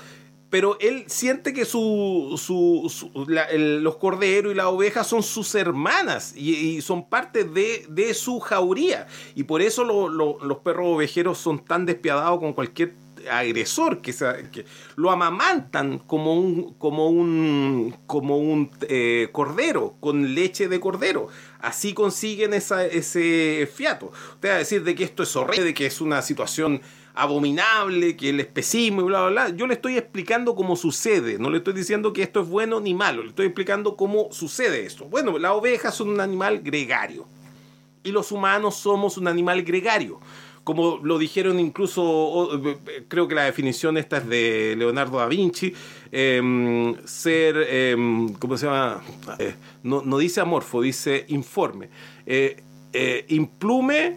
pero él siente que su, su, su la, el, los corderos y las ovejas son sus hermanas y, son parte de, de, su jauría. Y por eso lo, los perros ovejeros son tan despiadados con cualquier agresor que, que, lo amamantan como un como un como un eh, cordero con leche de cordero. Así consiguen esa, ese fiato. Usted va a decir de que esto es horrible que es una situación abominable que el especismo y bla bla bla. Yo le estoy explicando cómo sucede. No le estoy diciendo que esto es bueno ni malo. Le estoy explicando cómo sucede esto. Bueno las ovejas son un animal gregario. Y los humanos somos un animal gregario como lo dijeron incluso, creo que la definición esta es de Leonardo da Vinci, eh, ser, eh, ¿cómo se llama? Eh, no, no, dice amorfo, dice informe. Eh, implume,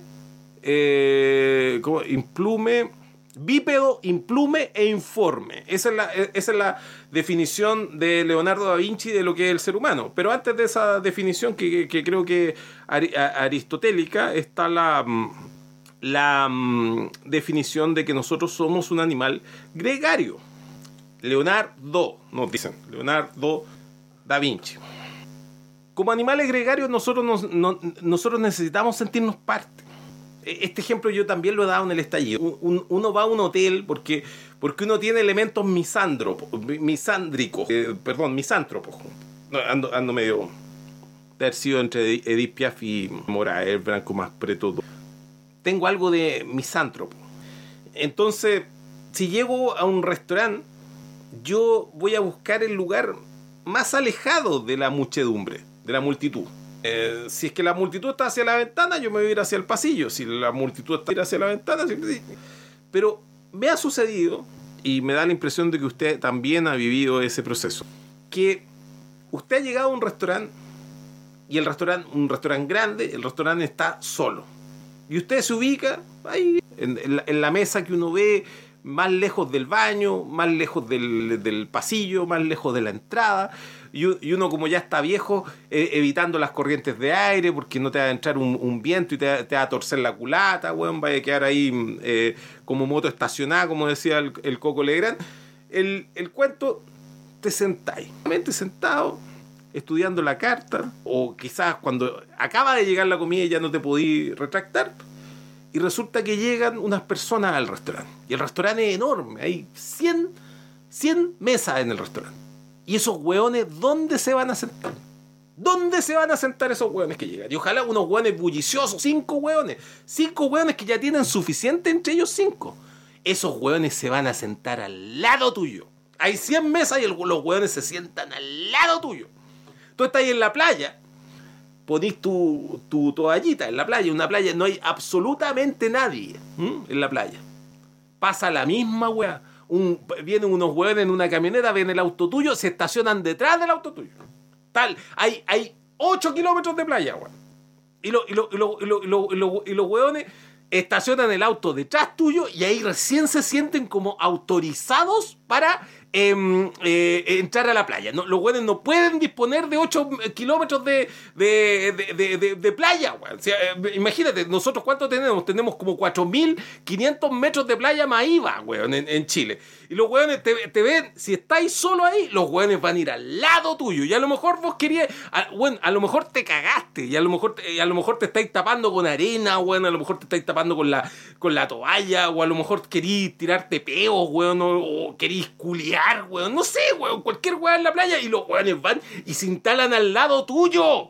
¿cómo? implume, bípedo, implume e informe. Esa es, la, esa es la definición de Leonardo da Vinci de lo que es el ser humano. Pero antes de esa definición, que, que creo que aristotélica, está la la um, definición de que nosotros somos un animal gregario. Leonardo, nos dicen, Leonardo da Vinci. Como animales gregarios nosotros, nos, no, nosotros necesitamos sentirnos parte. Este ejemplo yo también lo he dado en el estallido. Un, uno va a un hotel porque, porque uno tiene elementos misándricos, eh, perdón, misántropos. Ando, ando medio tercio entre Edith y Moraes, el blanco más preto tengo algo de misántropo. Entonces, si llego a un restaurante, yo voy a buscar el lugar más alejado de la muchedumbre, de la multitud. Eh, si es que la multitud está hacia la ventana, yo me voy a ir hacia el pasillo. Si la multitud está hacia la ventana, pero me ha sucedido y me da la impresión de que usted también ha vivido ese proceso. Que usted ha llegado a un restaurante y el restaurante, un restaurante grande, el restaurante está solo. Y usted se ubica ahí en, la, en la mesa que uno ve más lejos del baño, más lejos del, pasillo, más lejos de la entrada. Y, uno como ya está viejo, eh, evitando las corrientes de aire, porque no te va a entrar un, viento y te, va- a torcer la culata, weón, vaya a quedar ahí mm, eh, como moto estacionada, como decía el, el Coco Legrand. El, el cuento, te sentáis, sentado, estudiando la carta, o quizás cuando acaba de llegar la comida y ya no te podí retractar, y resulta que llegan unas personas al restaurante. Y el restaurante es enorme, hay 100, 100 mesas en el restaurante. Y esos hueones, ¿dónde se van a sentar? ¿Dónde se van a sentar esos hueones que llegan? Y ojalá unos hueones bulliciosos, cinco hueones, cinco hueones que ya tienen suficiente entre ellos cinco. Esos hueones se van a sentar al lado tuyo. Hay 100 mesas y los hueones se sientan al lado tuyo. Tú estás ahí en la playa, ponís tu, tu toallita en la playa, una playa no hay absolutamente nadie en la playa. Pasa la misma weá. Vienen unos hueones en una camioneta, ven el auto tuyo, se estacionan detrás del auto tuyo. Tal, hay, hay 8 kilómetros de playa, weón. Y los hueones estacionan el auto detrás tuyo y ahí recién se sienten como autorizados para em, eh, entrar a la playa. Los hueones no pueden disponer de 8 kilómetros de, de, de- playa. O eh, imagínate, nosotros cuánto tenemos? Tenemos como 4.500 metros de playa más IVA, weón, en, Chile. Y los hueones te, ven, si estáis solo ahí, los hueones van a ir al lado tuyo. Y a lo mejor vos querías, a, bueno, a lo mejor te cagaste. Y a lo mejor y a lo mejor te estáis tapando con arena, weón. A lo mejor te estáis tapando con la, con la toalla. O a lo mejor querís tirarte peos, weón. O, o querís culiar, No sé, weón. Cualquier weón en la playa. Y los hueones van y se instalan al lado tuyo.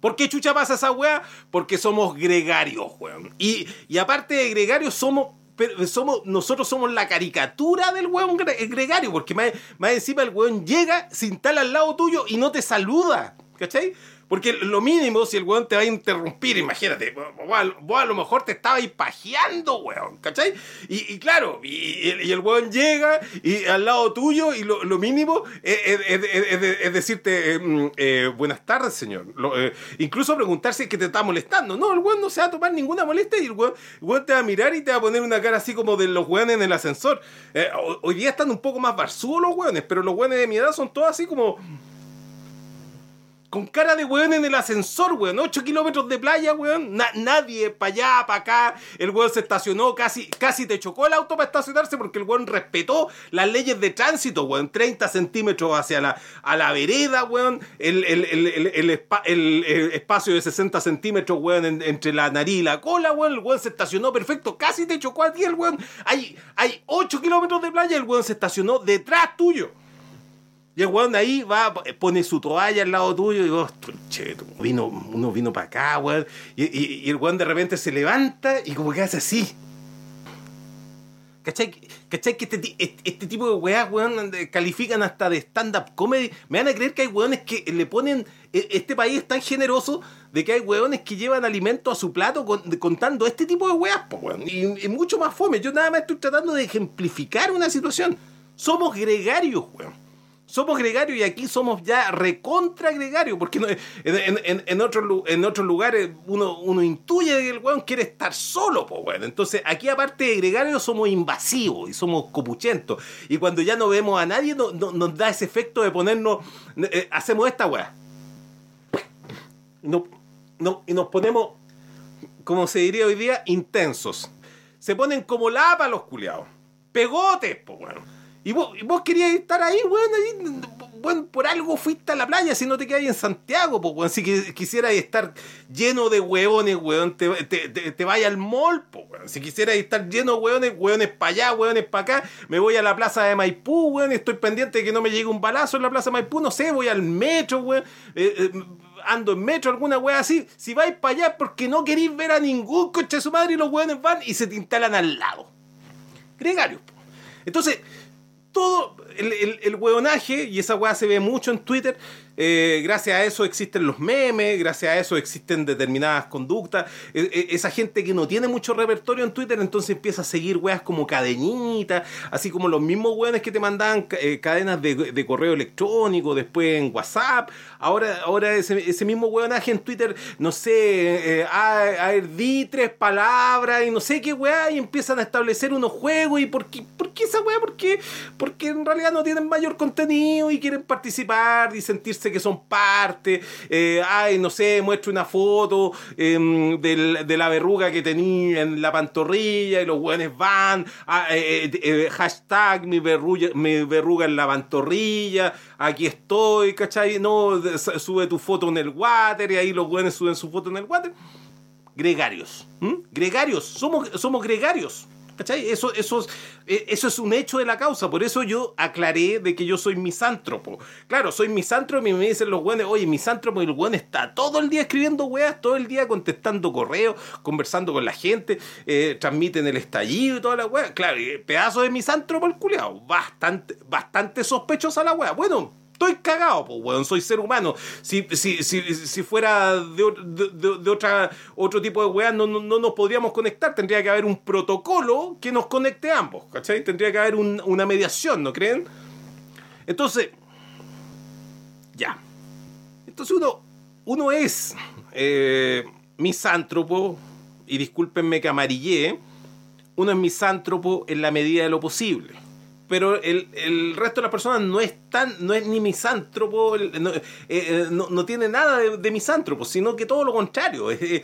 ¿Por qué chucha pasa esa weá? Porque somos gregarios, weón. Y, aparte de gregarios, somos, somos. Nosotros somos la caricatura del weón gre- gregario. Porque más, más encima el weón llega, se instala al lado tuyo y no te saluda. ¿Cachai? Porque lo mínimo, si el weón te va a interrumpir, imagínate, vos a, lo mejor te estabais pajeando, weón, ¿cachai? Y, claro, y, el weón llega y al lado tuyo y lo, mínimo es, es- es- decirte mm, eh, buenas tardes, señor. Eh, incluso preguntar si es que te está molestando. No, el weón no se va a tomar ninguna molestia y el weón, el weón te va a mirar y te va a poner una cara así como de los weones en el ascensor. Eh, ho- hoy día están un poco más barzudos los weones, pero los weones de mi edad son todos así como con cara de weón en el ascensor, weón. 8 kilómetros de playa, weón. Na- nadie para allá, para acá. El weón se estacionó, casi, casi te chocó el auto para estacionarse porque el weón respetó las leyes de tránsito, weón. 30 centímetros hacia la, a la vereda, weón. El, el- el- el- el espa- el- el espacio de 60 centímetros, weón, en- entre la nariz y la cola, weón. El weón se estacionó perfecto. Casi te chocó a ti el weón. Hay, hay 8 kilómetros de playa, el weón se estacionó detrás tuyo. Y el weón ahí va, pone su toalla al lado tuyo y vos, che, vino, uno vino para acá, weón. Y, el weón de repente se levanta y como que hace así. ¿Cachai? ¿Cachai? Que este, este, este tipo de weas, weón, califican hasta de stand-up comedy. Me van a creer que hay weones que le ponen. e- Este país es tan generoso de que hay weones que llevan alimento a su plato contando este tipo de weas, po, weón. Y, y mucho más fome. Yo nada más estoy tratando de ejemplificar una situación. Somos gregarios, weón somos gregarios y aquí somos ya recontra gregarios, porque en, otros lugares uno, uno intuye que el weón quiere estar solo, pues bueno. Entonces aquí aparte de gregarios somos invasivos y somos copuchentos. Y cuando ya no vemos a nadie no- no- nos da ese efecto de ponernos, eh, hacemos esta weá. No- no- y nos ponemos, como se diría hoy día, intensos. Se ponen como lapa los culiados. Pegotes, pues bueno. Y vos, vos querías estar ahí, weón, weón, por algo fuiste a la playa, si no te quedas en Santiago, pues, si qui- quisieras estar lleno de hueones, weón, te, te, te- vaya al mall, pues, si quisieras estar lleno de hueones, hueones para allá, hueones para acá, me voy a la plaza de Maipú, weón, estoy pendiente de que no me llegue un balazo en la plaza de Maipú, no sé, voy al metro, weón, eh, eh, ando en metro, alguna wea así, si vais para allá porque no queréis ver a ningún coche de su madre y los hueones van y se te instalan al lado. Gregarios, po. Entonces, todo el, el, el hueonaje, y esa weá se ve mucho en Twitter, eh, gracias a eso existen los memes, gracias a eso existen determinadas conductas. E- e- esa gente que no tiene mucho repertorio en Twitter, entonces empieza a seguir weas como cadenitas, así como los mismos weones que te mandaban eh, cadenas de, de correo electrónico, después en WhatsApp. Ahora, ahora ese, ese mismo weonaje en Twitter, no sé, eh, a, a di tres palabras y no sé qué wea, y empiezan a establecer unos juegos. ¿Y por qué, por qué esa wea? ¿Por qué? Porque en realidad no tienen mayor contenido y quieren participar y sentirse que son parte. Eh, ay, no sé, muestro una foto em, del- de la verruga que tenía en la pantorrilla y los weones van. ah, eh, eh, hashtag mi verruga, mi verruga en la pantorrilla. Aquí estoy, ¿cachai? No, sube tu foto en el water y ahí los weones suben su foto en el water gregarios. Gregarios, somos, somos gregarios. ¿Cachai? Eso, eso, es, eh, eso es un hecho de la causa. Por eso yo aclaré de que yo soy misántropo. Claro, soy misántropo y me dicen los weones, oye, misántropo y el weón está todo el día escribiendo weas, todo el día contestando correos, conversando con la gente, eh, transmiten el estallido y toda la wea. Claro, pedazo de misántropo el culiao. Bastante, bastante sospechosa la wea. Bueno, Estoy cagado, pues, weón, soy ser humano. Si, si, si, si fuera de, de- de- otra, otro tipo de weá, no, no, no nos podríamos conectar. Tendría que haber un protocolo que nos conecte a ambos, ¿cachai? Tendría que haber un- una mediación, ¿no creen? Entonces, ya. Entonces uno, uno es eh, misántropo, y discúlpenme que amarillé, uno es misántropo en la medida de lo posible. Pero el, el resto de las personas no es tan, no es ni misántropo, no, eh, eh, no- no tiene nada de, misántropo, sino que todo lo contrario. eh,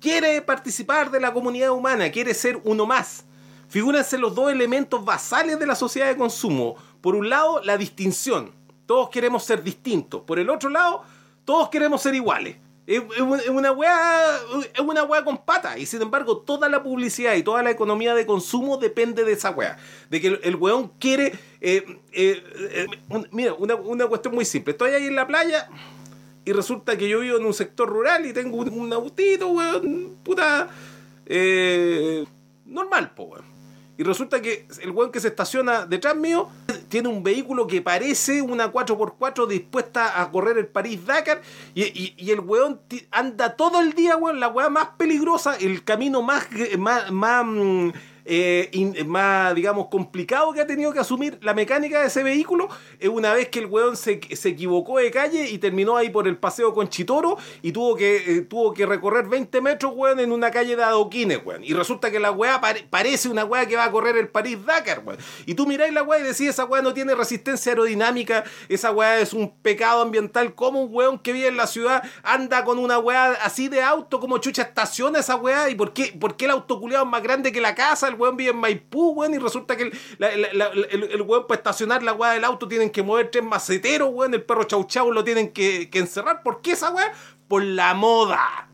quiere participar de la comunidad humana, quiere ser uno más. Figúrense los dos elementos basales de la sociedad de consumo. Por un lado, la distinción. Todos queremos ser distintos. Por el otro lado, todos queremos ser iguales. Es es un- es una weá, es una weá con patas. Y sin embargo, toda la publicidad y toda la economía de consumo depende de esa weá. De que el, weón quiere. eh, eh, eh, mira, una, una cuestión muy simple. Estoy ahí en la playa y resulta que yo vivo en un sector rural y tengo un, un autito, weón, puta. eh, normal, po, weón. Y resulta que el weón que se estaciona detrás mío tiene un vehículo que parece una 4x4 dispuesta a correr el París-Dakar. Y, y- el weón anda todo el día, weón, la weá más peligrosa, el camino más, más, mm, eh, in- más, digamos, complicado que ha tenido que asumir la mecánica de ese vehículo. Es una vez que el weón se, se equivocó de calle y terminó ahí por el paseo con Chitoro y tuvo que, eh, tuvo que recorrer 20 metros, weón, en una calle de adoquines, weón. Y resulta que la weá pare- parece una weá que va a correr el París-Dakar, weón. Y tú miráis la weá y decís, esa weá no tiene resistencia aerodinámica, esa weá es un pecado ambiental. como un weón que vive en la ciudad anda con una weá así de auto, como chucha estaciona esa weá? ¿Y por qué, por qué el autoculeado es más grande que la casa? El weón vive en Maipú, weón, y resulta que el, el, el weón para estacionar la weá del auto tienen que mover tres maceteros, weón, el perro chau chau lo tienen que, que encerrar. ¿Por qué esa weá? Por la moda.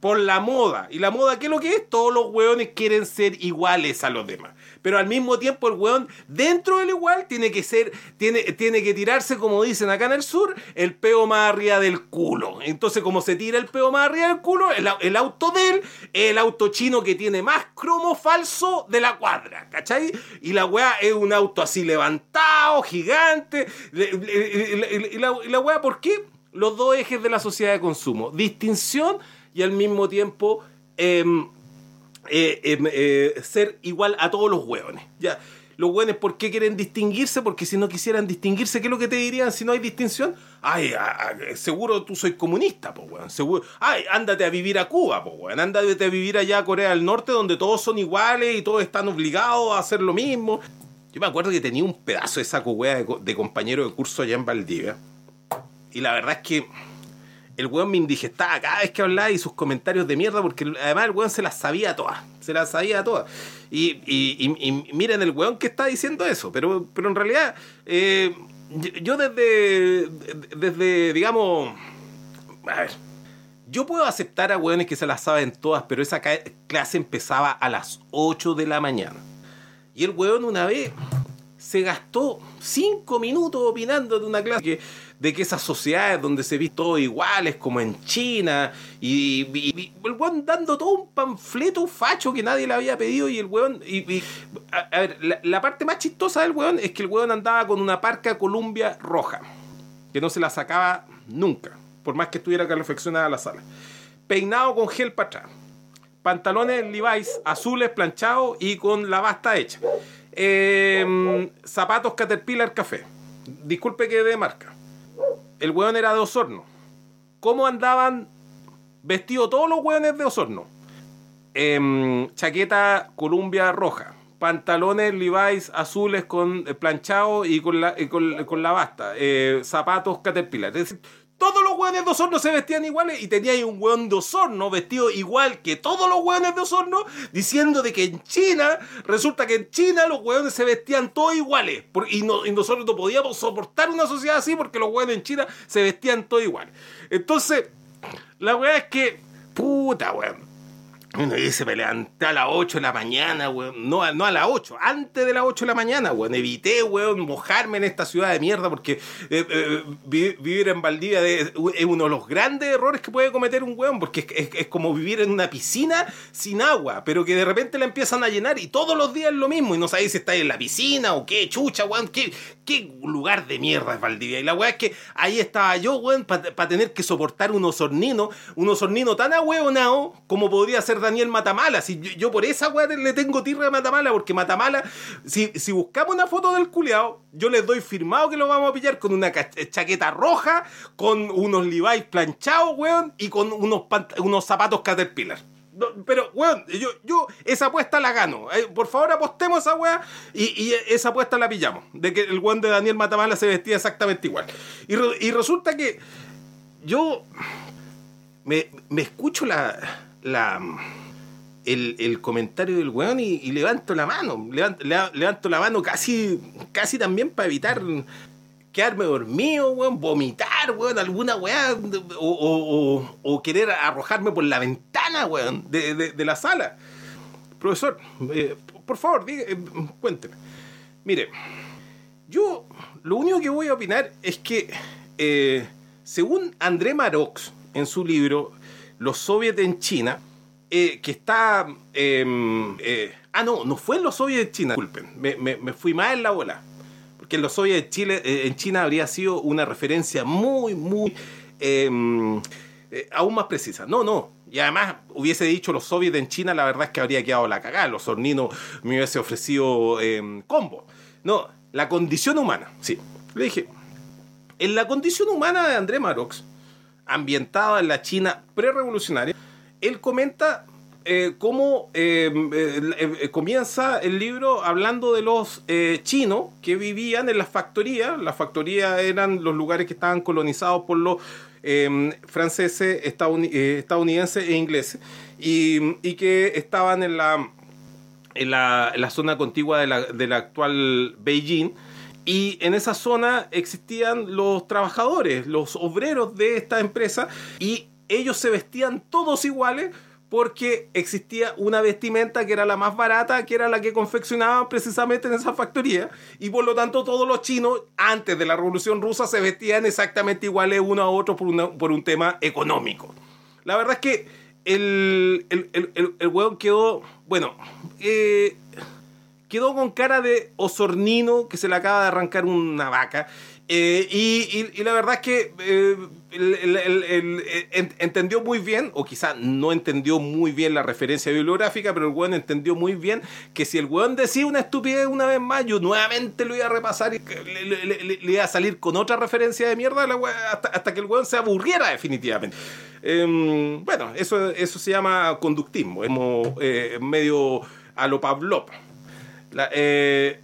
por la moda. ¿Y la moda qué es lo que es? Todos los hueones quieren ser iguales a los demás. Pero al mismo tiempo el hueón dentro del igual tiene que ser, tiene, tiene que tirarse, como dicen acá en el sur, el peo más arriba del culo. Entonces como se tira el peo más arriba del culo, el, au- el auto de él el auto chino que tiene más cromo falso de la cuadra, ¿cachai? Y la weá es un auto así levantado, gigante. Y la weá, ¿por qué? Los dos ejes de la sociedad de consumo. Distinción y al mismo tiempo em, eh, em, eh, ser igual a todos los hueones. Ya. Los hueones, ¿por qué quieren distinguirse? Porque si no quisieran distinguirse, ¿qué es lo que te dirían si no hay distinción? Ay, a- a- seguro tú soy comunista, pues, weón. Seguro, ay, ándate a vivir a Cuba, pues, weón. Ándate a vivir allá a Corea del Norte, donde todos son iguales y todos están obligados a hacer lo mismo. Yo me acuerdo que tenía un pedazo de saco, wea, de, de compañero de curso allá en Valdivia. Y la verdad es que el weón me indigestaba cada vez que hablaba y sus comentarios de mierda, porque además el weón se las sabía todas. Se las sabía todas. Y, y- y- miren el weón que está diciendo eso. Pero, pero en realidad, eh, yo- desde, desde, digamos, a ver, yo puedo aceptar a weones que se las saben todas, pero esa clase empezaba a las 8 de la mañana. Y el weón una vez se gastó cinco minutos opinando de una clase que, de que esas sociedades donde se ven todos iguales, como en China, y, el weón dando todo un panfleto facho que nadie le había pedido, y el weón. Y, a, ver, la, parte más chistosa del weón es que el weón andaba con una parca Columbia roja. que no se la sacaba nunca, por más que estuviera calefaccionada la sala. Peinado con gel para atrás. Pantalones Levi's azules planchados y con la basta hecha. Eh, zapatos Caterpillar Café. Disculpe que de marca. El hueón era de Osorno. ¿Cómo andaban vestidos todos los hueones de Osorno? Em, chaqueta Columbia roja, pantalones Levi's azules con eh, planchado y con la, y con, la basta, eh, zapatos Caterpillar. Es decir, todos los hueones de Osorno se vestían iguales y tenía ahí un hueón de Osorno vestido igual que todos los hueones de Osorno diciendo de que en China, resulta que en China los hueones se vestían todos iguales y, y nosotros no podíamos soportar una sociedad así porque los hueones en China se vestían todos iguales. Entonces, la weá es que, puta weón. Uno dice, me levanté a las 8 de la mañana, weón. No, a- las 8, antes de las 8 de la mañana, weón. Evité, weón, mojarme en esta ciudad de mierda porque eh, eh, vi- vivir en Valdivia es uno de los grandes errores que puede cometer un weón porque es, como vivir en una piscina sin agua, pero que de repente la empiezan a llenar y todos los días es lo mismo y no sabéis si estáis en la piscina o qué, chucha, weón. Qué, lugar de mierda es Valdivia. Y la weá es que ahí estaba yo, weón, para tener que soportar un osornino, un osornino tan ahueonado como podría ser Daniel Matamala. Si yo, por esa weá le tengo tirra a Matamala, porque Matamala, si, si buscamos una foto del culeado, yo les doy firmado que lo vamos a pillar con una ca- chaqueta roja, con unos Levi's planchados, weón, y con unos, unos zapatos Caterpillar. Pero, weón, yo, yo esa apuesta la gano. Eh, por favor, apostemos esa weá y, y esa apuesta la pillamos. De que el weón de Daniel Matamala se vestía exactamente igual. Y, y resulta que yo me, me escucho la, la el, el comentario del weón y, levanto la mano. Levanto, levanto la mano casi, casi también para evitar quedarme dormido, weón, vomitar, weón, alguna weá, o, o- o- querer arrojarme por la ventana, weón, de, de- de la sala. Profesor, eh, por favor, diga, eh, cuénteme. Mire, yo lo único que voy a opinar es que, eh, según André Marox, en su libro Los soviets en China, eh, que está... eh, eh, ah, no, no fue en los soviets en China, disculpen, me, me- fui más en la bola. Porque en los soviets de Chile, eh, en China habría sido una referencia muy, muy... eh, aún más precisa. No, no. Y además hubiese dicho los soviets en China, la verdad es que habría quedado la cagada. Los horninos me hubiese ofrecido eh, combo. No, la condición humana, sí. Le dije, en la condición humana de André Marox, ambientada en la China prerevolucionaria, él comenta eh, cómo eh, eh, comienza el libro hablando de los chinos que vivían en las factorías. Las factorías eran los lugares que estaban colonizados por los franceses, estadouni- estadounidenses e ingleses, y, que estaban en la, en la, en la zona contigua de la, de la actual Beijing. Y en esa zona existían los trabajadores, los obreros de esta empresa, y ellos se vestían todos iguales porque existía una vestimenta que era la más barata, que era la que confeccionaban precisamente en esa factoría, y por lo tanto todos los chinos, antes de la Revolución Rusa, se vestían exactamente iguales uno a otro por, una- por un tema económico. La verdad es que el, el, el, el- el hueón quedó, bueno, eh, quedó con cara de osornino que se le acaba de arrancar una vaca. Eh, y, la verdad es que eh, eh, en- entendió muy bien, o quizá no entendió muy bien la referencia bibliográfica, pero el weón entendió muy bien que si el weón decía una estupidez una vez más, yo nuevamente lo iba a repasar y le, iba a salir con otra referencia de mierda hasta, que el weón se aburriera definitivamente. Em, bueno, eso, eso se llama conductismo, es como medio a lo Pavlov. La, eh,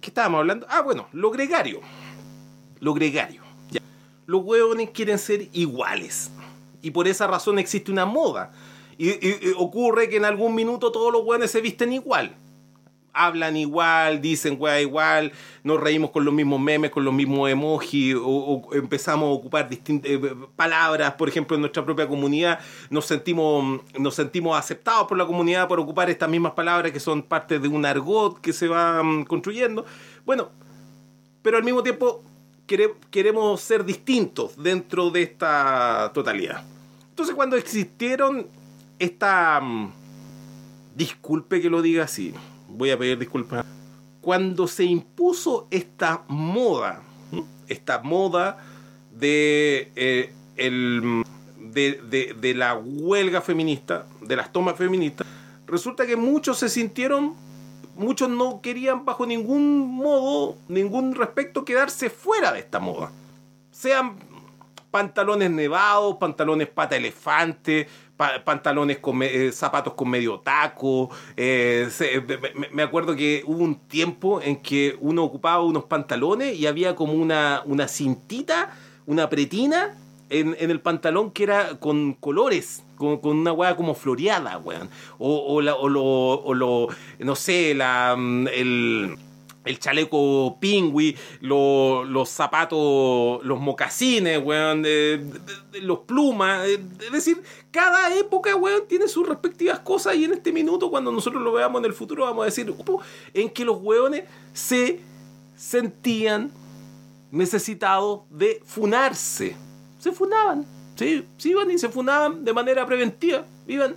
¿Qué estábamos hablando? Ah, bueno, lo gregario. Lo gregario. ya. Los hueones quieren ser iguales. Y por esa razón existe una moda. Y- y ocurre que en algún minuto todos los hueones se visten igual. Hablan igual, dicen hueá igual, nos reímos con los mismos memes, con los mismos emojis, o, empezamos a ocupar distintas eh, palabras, por ejemplo, en nuestra propia comunidad, nos sentimos, nos sentimos aceptados por la comunidad por ocupar estas mismas palabras que son parte de un argot que se va mm, construyendo. Bueno, pero al mismo tiempo quere- queremos ser distintos dentro de esta totalidad. Entonces cuando existieron esta... mm, disculpe que lo diga así, voy a pedir disculpas. Cuando se impuso esta moda esta moda de, eh, el, de, de- de la huelga feminista, de las tomas feministas, resulta que muchos se sintieron, muchos no querían bajo ningún modo, ningún respecto quedarse fuera de esta moda. Sean pantalones nevados, pantalones pata elefante, pa- pantalones con eh, zapatos con medio taco. eh, me, acuerdo que hubo un tiempo en que uno ocupaba unos pantalones y había como una, una cintita, una pretina en, en el pantalón que era con colores. Con, con una weá como floreada, weón. O, o, la- o lo, o lo, no sé, la, mm, el, el chaleco pingüi, lo- los zapatos, los mocasines, weón, los plumas. eh, Es decir, cada época, weón, tiene sus respectivas cosas y en este minuto, cuando nosotros lo veamos en el futuro, vamos a decir en que los weones se sentían necesitados de funarse. Se funaban, sí, sí iban y se funaban de manera preventiva, iban.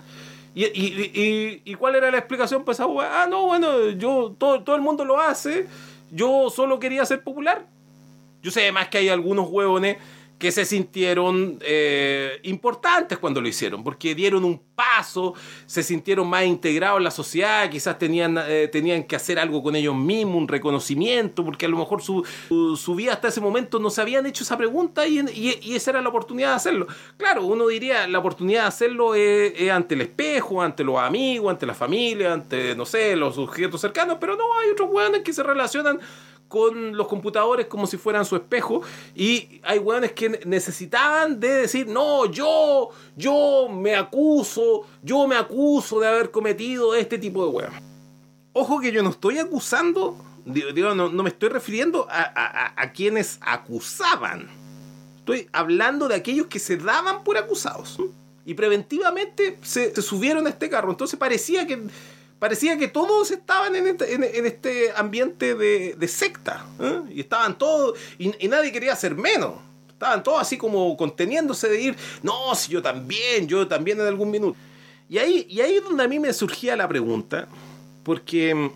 ¿Y, y, y, cuál era la explicación para esa? Ah, no, bueno, yo, todo, todo el mundo lo hace, yo solo quería ser popular. Yo sé además que hay algunos huevones que se sintieron eh, importantes cuando lo hicieron, porque dieron un paso, se sintieron más integrados en la sociedad, quizás tenían, eh, tenían que hacer algo con ellos mismos, un reconocimiento, porque a lo mejor su, su, vida hasta ese momento no se habían hecho esa pregunta y, y- y esa era la oportunidad de hacerlo. Claro, uno diría, la oportunidad de hacerlo es, es ante el espejo, ante los amigos, ante la familia, ante, no sé, los sujetos cercanos, pero no, hay otros hueones que se relacionan con los computadores como si fueran su espejo y hay hueones que necesitaban de decir, no, yo, yo me acuso, yo me acuso de haber cometido este tipo de hueones. Ojo que yo no estoy acusando, digo, no, no me estoy refiriendo a, a- quienes acusaban. Estoy hablando de aquellos que se daban por acusados. Y preventivamente se subieron a este carro. Entonces parecía que, parecía que todos estaban en este, en- este ambiente de, de secta. ¿eh? Y estaban todos. Y, y nadie quería ser menos. Estaban todos así como conteniéndose de ir. No, si yo también, yo también en algún minuto. Y ahí, y ahí es donde a mí me surgía la pregunta. Porque.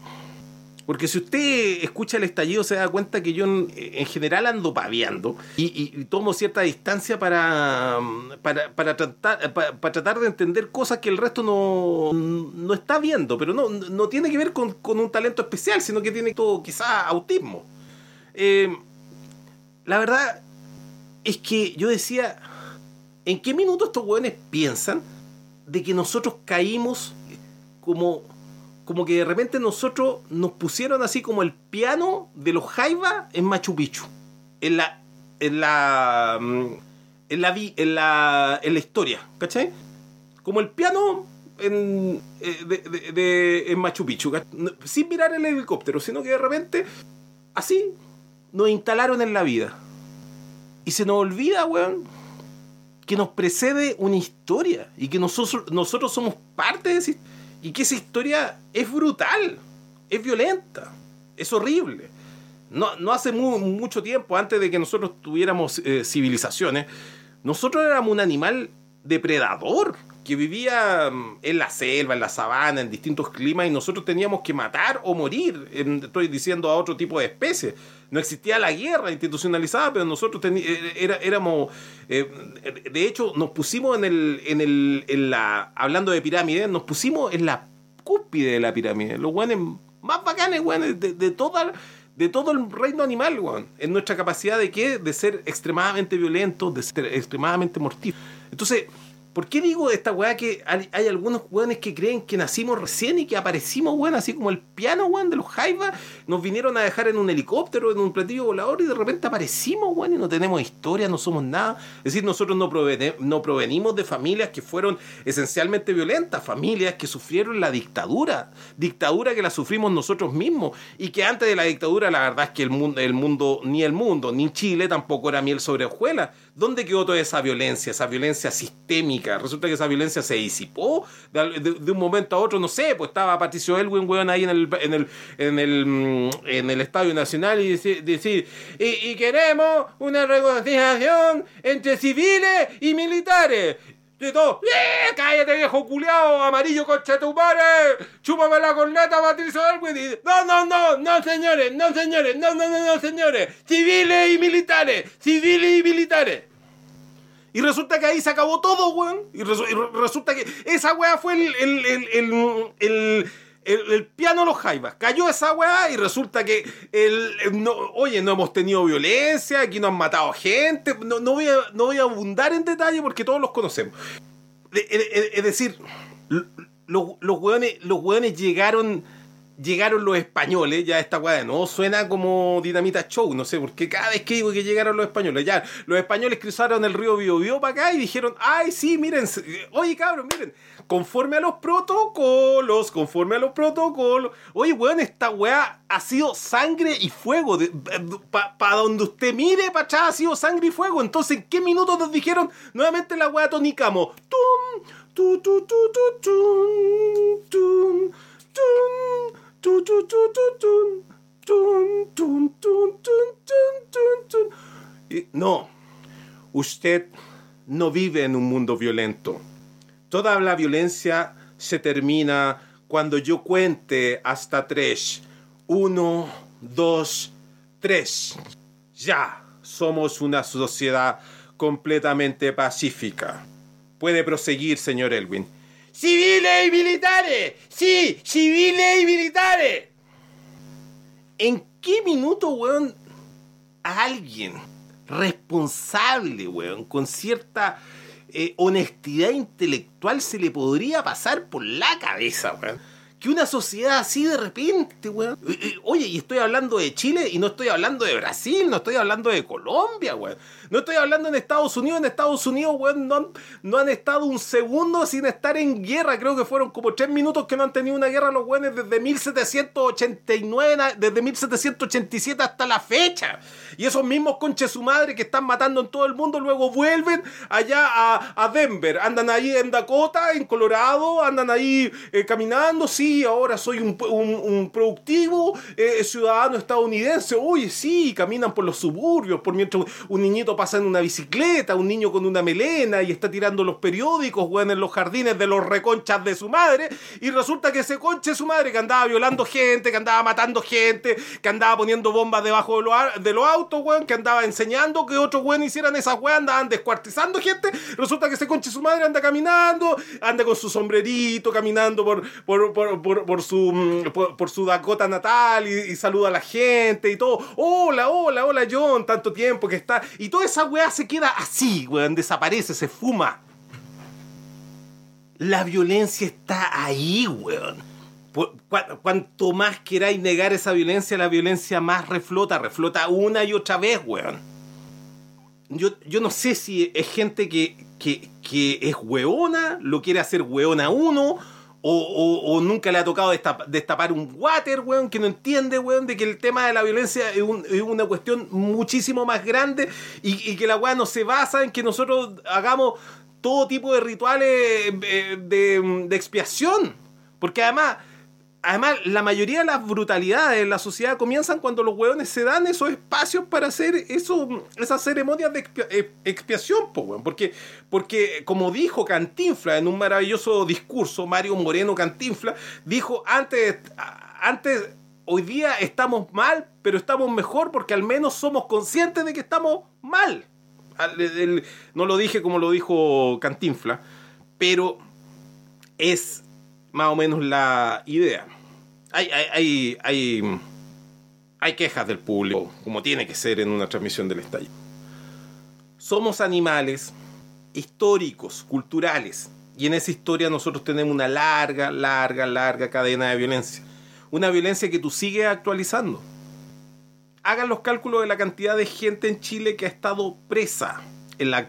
Porque si usted escucha el estallido se da cuenta que yo en, en general ando paviando y, tomo cierta distancia para, para, para tratar, para, para tratar de entender cosas que el resto no, no está viendo, pero no, no tiene que ver con, con un talento especial, sino que tiene todo quizás autismo. Eh, la verdad es que yo decía, ¿en qué minuto estos hueones piensan de que nosotros caímos como como que de repente nosotros nos pusieron así como el piano de los Jaiba en Machu Picchu. En la. En la. mm, En la, en la, en la historia, ¿cachai? Como el piano en, eh, de, en Machu Picchu, ¿cach- No- sin mirar el helicóptero, sino que de repente, así, nos instalaron en la vida. Y se nos olvida, weón, que nos precede una historia y que nosotros, nosotros somos parte de esa his- y que esa historia es brutal, es violenta, es horrible. No, no hace mu- mucho tiempo, antes de que nosotros tuviéramos eh, civilizaciones, nosotros éramos un animal depredador que vivía mm, en la selva, en la sabana, en distintos climas y nosotros teníamos que matar o morir, estoy diciendo a otro tipo de especies. No existía la guerra institucionalizada, pero nosotros eh, era- éramos, eh, de hecho, nos pusimos en el, en el, en la, hablando de pirámides, nos pusimos en la cúspide de la pirámide, los guanes más bacanes, weones, de, de de todo el reino animal, weón. En nuestra capacidad de qué? De ser extremadamente violentos, de ser extremadamente mortíferos. Entonces, ¿por qué digo esta weá que hay, algunos weones que creen que nacimos recién y que aparecimos, weón, así como el piano, weón, de los Jaivas? Nos vinieron a dejar en un helicóptero, en un platillo volador y de repente aparecimos, weón, y no tenemos historia, no somos nada. Es decir, nosotros no, provene- no provenimos de familias que fueron esencialmente violentas, familias que sufrieron la dictadura, dictadura que la sufrimos nosotros mismos y que antes de la dictadura la verdad es que el mundo, el mundo ni el mundo, ni Chile tampoco era miel sobre hojuelas. ¿Dónde quedó toda esa violencia, esa violencia sistémica? Resulta que esa violencia se disipó de, un momento a otro, no sé, pues estaba Patricio Elwin, weón, ahí en el, en el, en el, mm, Estadio Nacional y decir, y queremos una reconciliación entre civiles y militares. Todo, ¡eh! ¡Cállate, viejo culiao! ¡Amarillo concha tu madre! ¡Chúpame la corneta, Patricio Elwin! No, no, no, no, señores, no, señores, no, no, no, no, señores. Civiles y militares, civiles y militares. Y resulta que ahí se acabó todo, weón. Y, resu- y re- resulta que esa weá fue el, el, el, el, el- piano los jaivas. Cayó esa weá y resulta que, el, no, oye, no hemos tenido violencia, aquí no han matado gente. No, no, voy a, no voy a abundar en detalle porque todos los conocemos. Es- es es decir, los, los, weones, los llegaron llegaron los españoles, ya esta weá no suena como Dinamita Show, no sé, porque cada vez que digo que llegaron los españoles, ya los españoles cruzaron el río Biobío para acá y dijeron, ay, sí, miren, oye, cabros, miren, Conforme a los protocolos, conforme a los protocolos. Oye, weón, esta weá ha sido sangre y fuego. Para pa donde usted mire, pachá, ha sido sangre y fuego. Entonces, ¿en qué minutos nos dijeron nuevamente la weá Tony Camo? ¡Tum! ¡Tum! ¡Tum! ¡Tum! ¡Tum! ¡Tum! ¡Tum! No, usted no vive en un mundo violento. Toda la violencia se termina cuando yo cuente hasta tres. Uno, dos, tres. Ya somos una sociedad completamente pacífica. Puede proseguir, señor Elwin. ¡Civiles y militares! ¡Sí! ¡Civiles y militares! ¿En qué minuto, weón, alguien responsable, weón, con cierta eh, honestidad intelectual se le podría pasar por la cabeza, weón? Que una sociedad así de repente, weón. Eh, eh, Oye, y estoy hablando de Chile y no estoy hablando de Brasil, no estoy hablando de Colombia, weón. No estoy hablando en Estados Unidos. En Estados Unidos, weón, no han, no han estado un segundo sin estar en guerra. Creo que fueron como tres minutos que no han tenido una guerra los weones desde 1789, na- desde 1787 hasta la fecha. Y esos mismos conches su madre que están matando en todo el mundo luego vuelven allá a, Denver. Andan ahí en Dakota, en Colorado, andan ahí eh, caminando. Sí, ahora soy un productivo eh, ciudadano estadounidense. Oye, sí, caminan por los suburbios, por mientras un niñito pasa en una bicicleta, un niño con una melena y está tirando los periódicos, weón, en los jardines de los reconchas de su madre. Y resulta que ese conche su madre que andaba violando gente, que andaba matando gente, que andaba poniendo bombas debajo de los, autos, weón, que andaba enseñando que otros weón hicieran esas weas, andaban descuartizando gente. Resulta que ese conche su madre anda caminando, anda con su sombrerito, caminando por, su, mm, por, su Dakota natal y, y saluda a la gente y todo. Hola, hola, hola John, tanto tiempo que está. Y toda esa weá se queda así, weón, desaparece, se fuma. La violencia está ahí, weón. Cuanto más queráis negar esa violencia, la violencia más reflota, reflota una y otra vez, weón. Yo, yo no sé si es gente que, que, que es hueona, lo quiere hacer hueona uno, o, o- o nunca le ha tocado destap- destapar un water, weón, que no entiende, weón, de que el tema de la violencia es, un- una cuestión muchísimo más grande y, y que la weá no se basa en que nosotros hagamos todo tipo de rituales eh, de, de expiación. Porque además, además, la mayoría de las brutalidades en la sociedad comienzan cuando los hueones se dan esos espacios para hacer eso, esas ceremonias de eh, expiación, po. Porque, porque, como dijo Cantinfla en un maravilloso discurso, Mario Moreno Cantinfla, dijo antes, antes, hoy día estamos mal, pero estamos mejor porque al menos somos conscientes de que estamos mal. Al- el- no lo dije como lo dijo Cantinfla, pero es más o menos la idea. Hay, hay, hay, hay, hay quejas del público, como tiene que ser en una transmisión del estallido. Somos animales históricos, culturales, y en esa historia nosotros tenemos una larga, larga, larga cadena de violencia. Una violencia que tú sigues actualizando. Hagan los cálculos de la cantidad de gente en Chile que ha estado presa, en la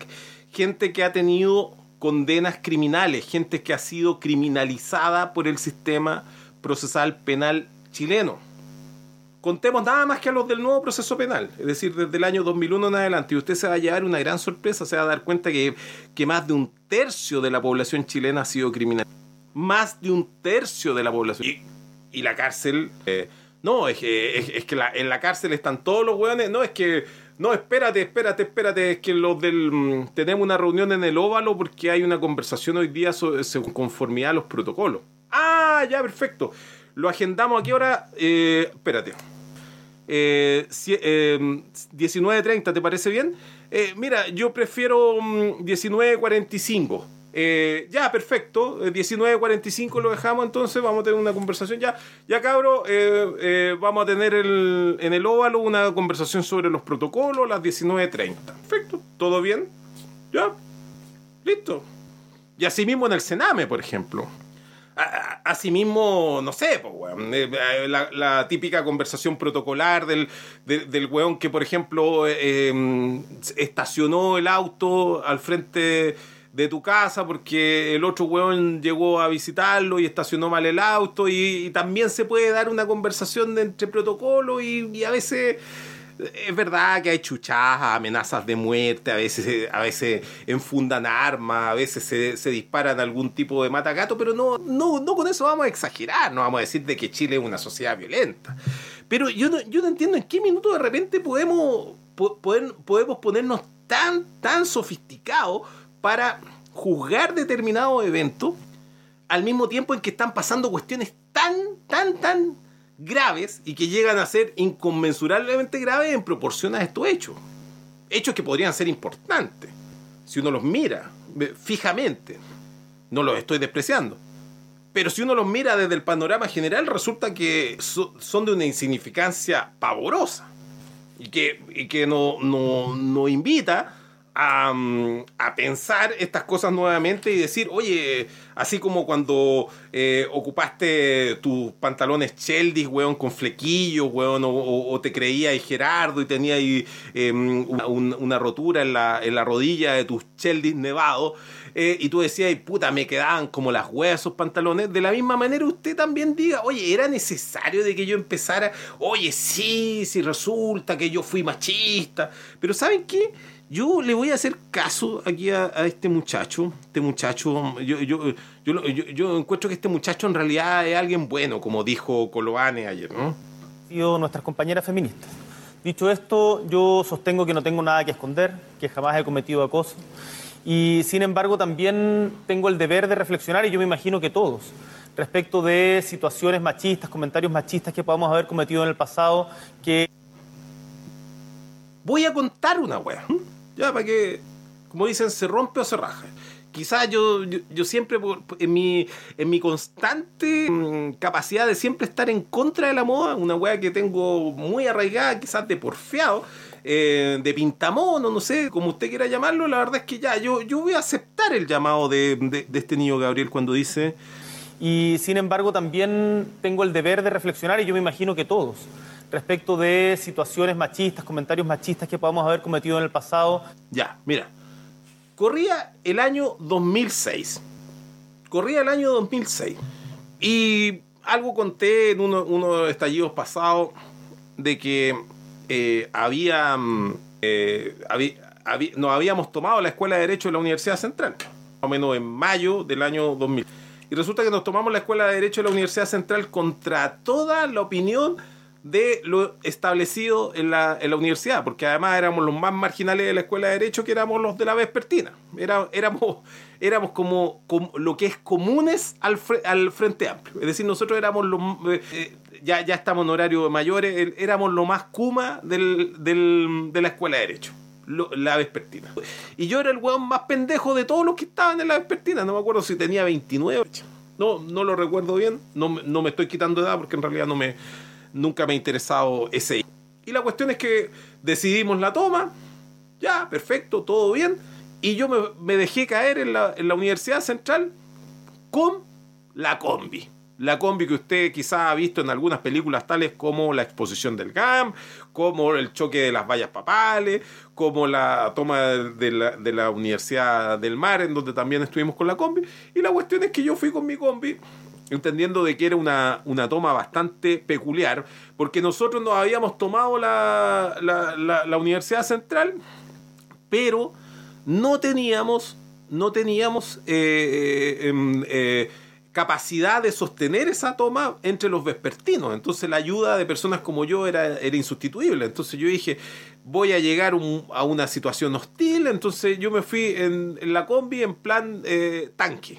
gente que ha tenido condenas criminales, gente que ha sido criminalizada por el sistema procesal penal chileno. Contemos nada más que a los del nuevo proceso penal, es decir, desde el año 2001 en adelante, y usted se va a llevar una gran sorpresa, se va a dar cuenta que, que más de un tercio de la población chilena ha sido criminal. Más de un tercio de la población. Y, y la cárcel... eh, no, es que, es, que en la cárcel están todos los hueones. No, es que No, espérate, espérate, espérate. Es que los del. mm, Tenemos una reunión en el óvalo porque hay una conversación hoy día sobre conformidad a los protocolos. Ah, ya, perfecto. Lo agendamos aquí ahora. Eh, espérate. Eh, eh, 19.30, ¿te parece bien? Eh, mira, yo prefiero mm, 19.45. Eh, ya, perfecto. Eh, 19.45 lo dejamos, entonces vamos a tener una conversación. Ya, ya cabro, eh, eh, vamos a tener el- en el óvalo una conversación sobre los protocolos a las 19.30. Perfecto, ¿todo bien? Ya, listo. Y así mismo en el Sename, por ejemplo. Asimismo, no sé, eh, eh, la, típica conversación protocolar del, del, del weón que, por ejemplo, eh, eh, estacionó el auto al frente de tu casa porque el otro weón llegó a visitarlo y estacionó mal el auto y, también se puede dar una conversación de entre protocolo y, a veces es verdad que hay chuchadas, amenazas de muerte, a veces, a veces enfundan armas, a veces se, se disparan algún tipo de matagato, pero no, no, no con eso vamos a exagerar, no vamos a decir de que Chile es una sociedad violenta. Pero yo no, yo no entiendo en qué minuto de repente podemos, po- podemos ponernos tan, tan sofisticados para juzgar determinados eventos al mismo tiempo en que están pasando cuestiones tan, tan, tan graves y que llegan a ser inconmensurablemente graves en proporción a estos hechos. Hechos que podrían ser importantes, si uno los mira eh, fijamente. No los estoy despreciando. Pero si uno los mira desde el panorama general, resulta que so- son de una insignificancia pavorosa. Y que, y que nos no, nos invita a, mm, a pensar estas cosas nuevamente y decir, oye, así como cuando eh, ocupaste tus pantalones Cheldis, weón, con flequillos, weón, o, o- te creías Gerardo y tenías eh, una, un- una rotura en la, en la rodilla de tus Cheldis nevados, eh, y tú decías, "Ay, puta, me quedaban como las huevas esos pantalones, de la misma manera usted también diga, oye, era necesario de que yo empezara, oye, sí, sí resulta que yo fui machista, pero ¿saben qué? Yo le voy a hacer caso aquí a, a este muchacho, este muchacho, yo, yo, yo, yo- encuentro que este muchacho en realidad es alguien bueno, como dijo Coloane ayer, ¿no? nuestras compañeras feministas. Dicho esto, yo sostengo que no tengo nada que esconder, que jamás he cometido acoso. Y sin embargo, también tengo el deber de reflexionar, y yo me imagino que todos, respecto de situaciones machistas, comentarios machistas que podamos haber cometido en el pasado, que voy a contar una wea. Ya, para que, como dicen, se rompe o se raja. Quizás yo, yo, siempre, en mi, en mi constante mm, capacidad de siempre estar en contra de la moda, una wea que tengo muy arraigada, quizás de porfiado, eh, de pintamono, no sé, como usted quiera llamarlo, la verdad es que ya, yo, yo voy a aceptar el llamado de- de este niño Gabriel cuando dice, Y sin embargo, también tengo el deber de reflexionar, y yo me imagino que todos, respecto de situaciones machistas, comentarios machistas que podamos haber cometido en el pasado. Ya, mira. Corría el año 2006. Corría el año 2006. Y algo conté en uno, de los estallidos pasados de que eh, había, mm, eh, nos habíamos tomado la Escuela de Derecho de la Universidad Central, más o menos en mayo del año 2000. Y resulta que nos tomamos la Escuela de Derecho de la Universidad Central contra toda la opinión de lo establecido en la, en la universidad, porque además éramos los más marginales de la escuela de Derecho que éramos los de la vespertina. Era, éramos, éramos como, lo que es comunes al, al Frente Amplio. Es decir, nosotros éramos los... eh, ya, ya estamos en horario mayores, el- éramos lo más kuma del, del- de la escuela de Derecho. la vespertina. Y yo era el weón más pendejo de todos los que estaban en la vespertina. No me acuerdo si tenía 29. No, no lo recuerdo bien. No, no me estoy quitando edad porque en realidad no me, nunca me ha interesado ese. Y la cuestión es que decidimos la toma. Ya, perfecto, todo bien. Y yo me, dejé caer en la, en la Universidad Central con la combi. La combi que usted quizá ha visto en algunas películas tales como La exposición del GAM, como el choque de las vallas papales, como la toma de la, de la Universidad del Mar, en donde también estuvimos con la combi. Y la cuestión es que yo fui con mi combi, entendiendo de que era una, una toma bastante peculiar, porque nosotros nos habíamos tomado la, la, la- Universidad Central, pero no teníamos, no teníamos eh, eh, em, eh, capacidad de sostener esa toma entre los vespertinos. Entonces la ayuda de personas como yo era, era insustituible. Entonces yo dije, voy a llegar a una situación hostil, entonces yo me fui en, en la combi en plan eh, tanque.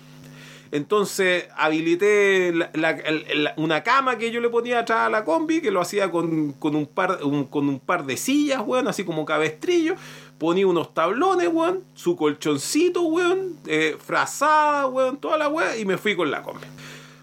Entonces habilité la- una cama que yo le ponía atrás a la combi, que lo hacía con, con un, par, con un par de sillas, weón, así como cabestrillo. Ponía unos tablones, weón, su colchoncito, weón, eh, frazada, weón, toda la weón, y me fui con la combi.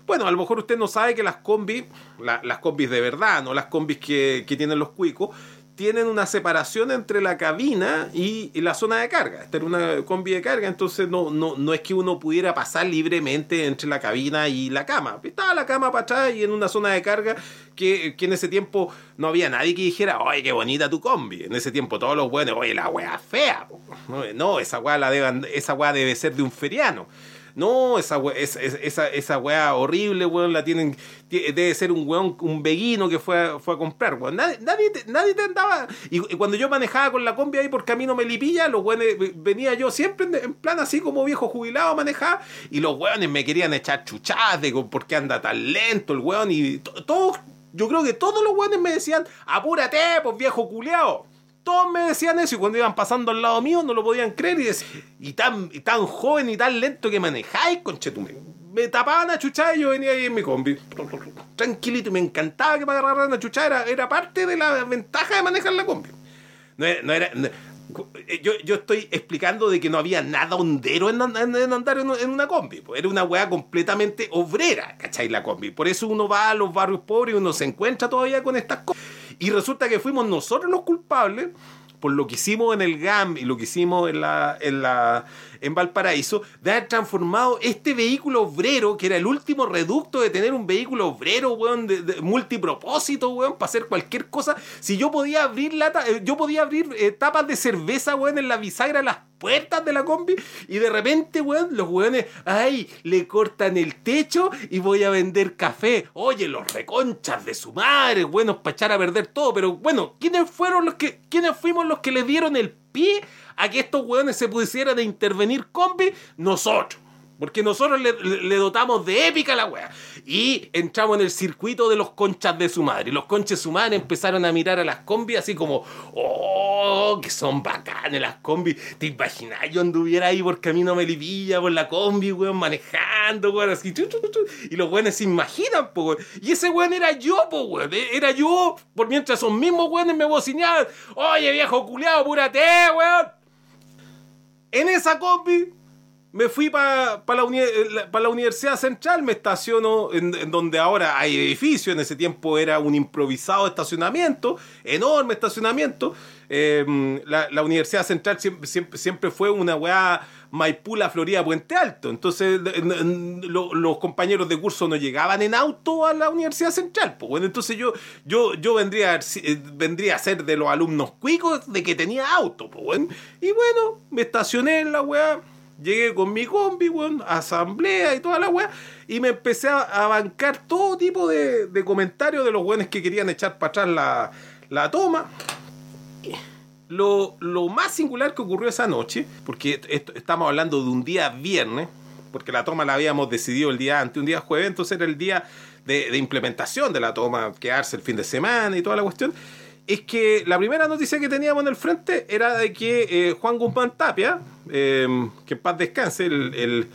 Bueno, a lo mejor usted no sabe que las combis, la- las combis de verdad, no las combis que, que tienen los cuicos, tienen una separación entre la cabina y, la zona de carga. Esta era una combi de carga, entonces no, no, no es que uno pudiera pasar libremente entre la cabina y la cama. Estaba la cama para atrás y en una zona de carga que, que en ese tiempo no había nadie que dijera, oye, qué bonita tu combi. En ese tiempo todos los buenos, oye, la wea fea. po". No, esa wea, la deban- esa wea debe ser de un feriano. No, esa, we- es- es- esa, esa weá horrible, weón, la tienen. tie- Debe ser un weón, un beguino que fue a, fue a comprar, weón. Nadie, nadie, te, nadie andaba. Y, cuando yo manejaba con la combi ahí por camino Melipilla, los weones, venía yo siempre en, plan así como viejo jubilado a manejar, y los weones me querían echar chuchadas de por qué anda tan lento el weón, y to- todos, yo creo que todos los weones me decían, apúrate, pues viejo culeado. Todos me decían eso y cuando iban pasando al lado mío no lo podían creer y decían, y tan, joven y tan lento que manejáis, conchetume. Me tapaban a chuchar y yo venía ahí en mi combi. Tranquilito me encantaba que me agarraran a chuchar, era, parte de la ventaja de manejar la combi. No era, no- yo, estoy explicando de que no había nada hondero en, and- en- en andar en, en una combi. pues. Era una weá completamente obrera, ¿cachai? La combi. Por eso uno va a los barrios pobres y uno se encuentra todavía con estas cosas. Y resulta que fuimos nosotros los culpables por lo que hicimos en el GAM y lo que hicimos en la, en la en Valparaíso, de haber transformado este vehículo obrero, que era el último reducto de tener un vehículo obrero, weón, de, multipropósito, weón, para hacer cualquier cosa. Si yo podía abrir lata, eh, yo podía abrir eh, tapas de cerveza, weón, en la bisagra las puertas de la combi, y de repente, weón, los weones, ay, le cortan el techo y voy a vender café. Oye, los reconchas de su madre, buenos para echar a perder todo, pero bueno, ¿quiénes fueron los que, quiénes fuimos los que le dieron el pie a que estos weones se pusieran a intervenir combi? Nosotros. Porque nosotros le, dotamos de épica a la wea. Y entramos en el circuito de los conchas de su madre. Y los conchas de su madre empezaron a mirar a las combis así como, oh, que son bacanes las combis. ¿Te imaginas? Yo anduviera ahí por camino a Melipilla, por la combi, weón, manejando, weón, así. Y los weones se imaginan, po, weón. Y ese weón era yo, po, weón. Eh, Era yo, por mientras esos mismos weones me bocineaban. Oye, viejo culiado, apúrate, weón. En esa combi me fui para la, uni- eh, pa la Universidad Central, me estaciono en, en donde ahora hay edificio, en ese tiempo era un improvisado estacionamiento, enorme estacionamiento. Eh, la, la Universidad Central siempre, siempre, siempre fue una weá Maipú, la Florida, Puente Alto. Entonces los compañeros de curso no llegaban en auto a la Universidad Central. Pues bueno, entonces yo, yo, yo vendría, eh, vendría a ser de los alumnos cuicos de que tenía auto. Pues bueno. Y bueno, me estacioné en la weá. Llegué con mi combi, weón, asamblea y toda la weá, y me empecé a, a bancar todo tipo de, de comentarios de los weones que querían echar para atrás la, la toma. Lo, lo más singular que ocurrió esa noche, porque estamos hablando de un día viernes, porque la toma la habíamos decidido el día antes, un día jueves, entonces era el día de, de implementación de la toma, quedarse el fin de semana y toda la cuestión, es que la primera noticia que teníamos en el frente era de que eh, Juan Guzmán Tapia, eh, que en paz descanse, el,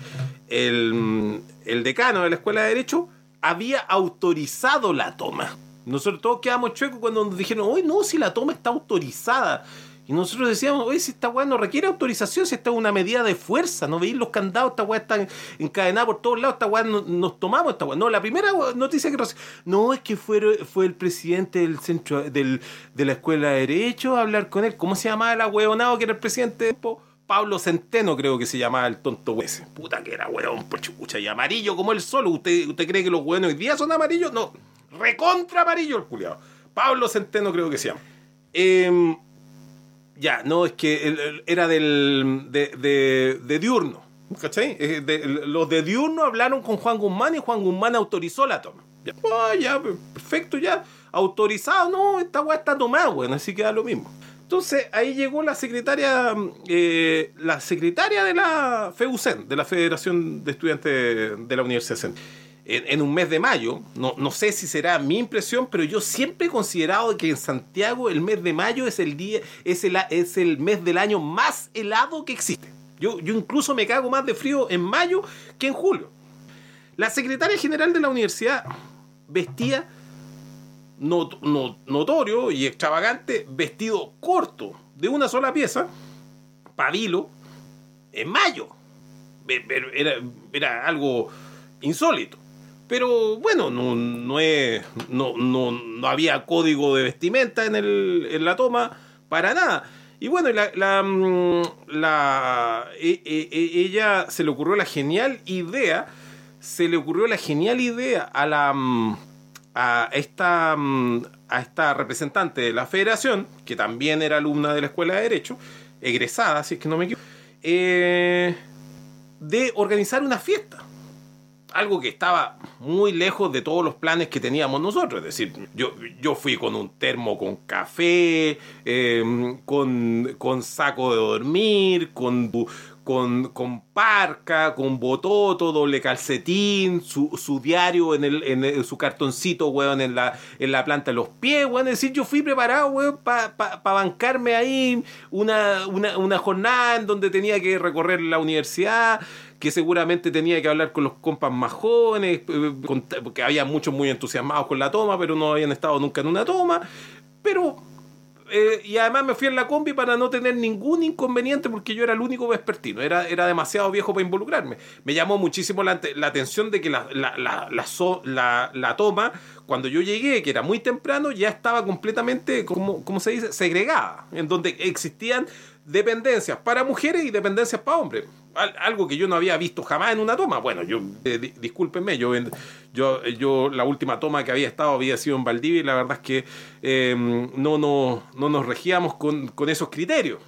el, el, decano de la Escuela de Derecho, había autorizado la toma. Nosotros todos quedamos chuecos cuando nos dijeron, oye, no, si la toma está autorizada. Y nosotros decíamos, oye, si esta weá no requiere autorización, si esta es una medida de fuerza, no veis los candados, esta weá está encadenada por todos lados, esta weá no- nos tomamos esta weá. No, la primera noticia que reci- no es que fue, fue el presidente del centro del, de la escuela de Derecho a hablar con él. ¿Cómo se llamaba el ahueonado que era el presidente? Pablo Centeno, creo que se llamaba el tonto ese. Puta que era weón, por chucha, y amarillo como el sol. ¿Usted, ¿Usted cree que los weones hoy día son amarillos? No, recontra amarillo el culiado. Pablo Centeno creo que se llama. Em, ya, no, es que era del, de, de, de Diurno. ¿Cachai? Los de Diurno hablaron con Juan Guzmán y Juan Guzmán autorizó la toma. Ya, Ah, ya, perfecto, ya. Autorizado, no, esta weá está tomada, bueno, así queda lo mismo. Entonces ahí llegó la secretaria, eh, la secretaria de la FEUCEN, de la Federación de Estudiantes de la Universidad Central. En, un mes de mayo. No, no sé si será mi impresión, pero yo siempre he considerado que en Santiago el mes de mayo es el día, es el, es el mes del año más helado que existe. Yo, yo incluso me cago más de frío en mayo que en julio. La secretaria general de la universidad vestía not- no- notorio y extravagante vestido corto de una sola pieza, pabilo, en mayo. Era, era algo insólito. Pero bueno, no, no, no, no, no había código de vestimenta en, el, en la toma para nada. Y bueno, la, la, mm, e- e- e- ella se le ocurrió la genial idea, se le ocurrió la genial idea a la mm, a esta, mm, a esta representante de la federación, que también era alumna de la Escuela de Derecho, egresada, si es que no me equivoco, eh, de organizar una fiesta. Algo que estaba muy lejos de todos los planes que teníamos nosotros. Es decir, yo, yo fui con un termo con café, eh, con, con saco de dormir, con, con, con parca, con bototo, doble calcetín, su, su diario en, el, en su cartoncito, weón, en la, en la planta de los pies, weón. Es decir, yo fui preparado, weón, para bancarme ahí una, una, una jornada en donde tenía que recorrer la universidad, que seguramente tenía que hablar con los compas más jóvenes, eh, porque había muchos muy entusiasmados con la toma, pero no habían estado nunca en una toma. Pero eh, y además me fui en la combi para no tener ningún inconveniente porque yo era el único vespertino, era, era demasiado viejo para involucrarme. Me llamó muchísimo la, la atención de que la, la, la, toma, cuando yo llegué, que era muy temprano, ya estaba completamente, como, ¿cómo se dice?, segregada, en donde existían dependencias para mujeres y dependencias para hombres. Al- algo que yo no había visto jamás en una toma. Bueno, yo, eh, di- discúlpenme, yo, yo, yo la última toma que había estado había sido en Valdivia y la verdad es que eh, no, no, no nos regíamos con, con esos criterios.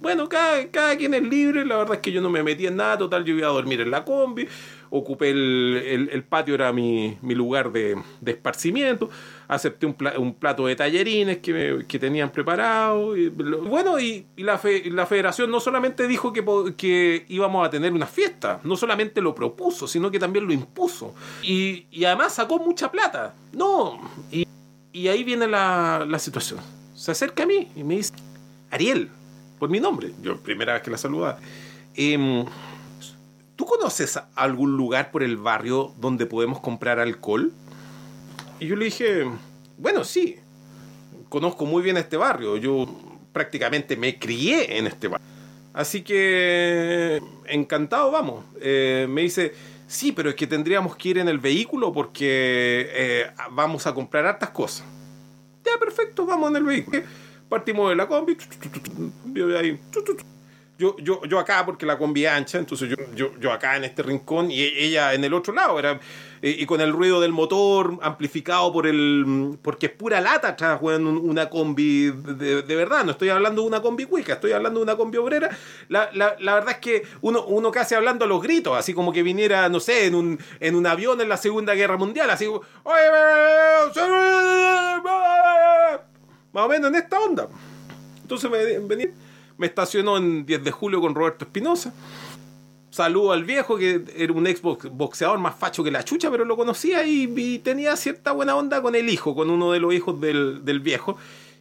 Bueno, cada, cada quien es libre, la verdad es que yo no me metí en nada, total, yo iba a dormir en la combi, ocupé el, el- el patio, era mi, mi lugar de, de esparcimiento, acepté un, pla- un plato de tallerines que, me- que tenían preparado, bueno, y, la, fe- la federación no solamente dijo que, que íbamos a tener una fiesta, no solamente lo propuso, sino que también lo impuso, y, y además sacó mucha plata, no, y, y ahí viene la, la situación, se acerca a mí y me dice, Ariel, por mi nombre. Yo, primera vez que la saludaba. Em, ¿Tú conoces algún lugar por el barrio donde podemos comprar alcohol? Y yo le dije, bueno, sí. Conozco muy bien este barrio. Yo prácticamente me crié en este barrio. Así que, encantado, vamos. Eh, me dice, sí, pero es que tendríamos que ir en el vehículo porque eh, vamos a comprar hartas cosas. Ya, perfecto, vamos en el vehículo. Partimos de la combi. Yo, yo, yo acá, porque la combi es ancha, entonces yo, yo, yo acá en este rincón y ella en el otro lado. Era, eh, y con el ruido del motor amplificado por el. porque es pura lata atrás, weón, un- una combi de, de verdad. No estoy hablando de una combi cuica, estoy hablando de una combi obrera. La, la, la verdad es que uno, uno casi hablando a los gritos, así como que viniera, no sé, en un, en un avión en la Segunda Guerra Mundial, así como. Más o menos en esta onda. Entonces me, vení- me estacionó en 10 de julio con Roberto Espinosa. Saludo al viejo, que era un ex box- boxeador más facho que la chucha, pero lo conocía y, tenía cierta buena onda con el hijo, con uno de los hijos del, del viejo.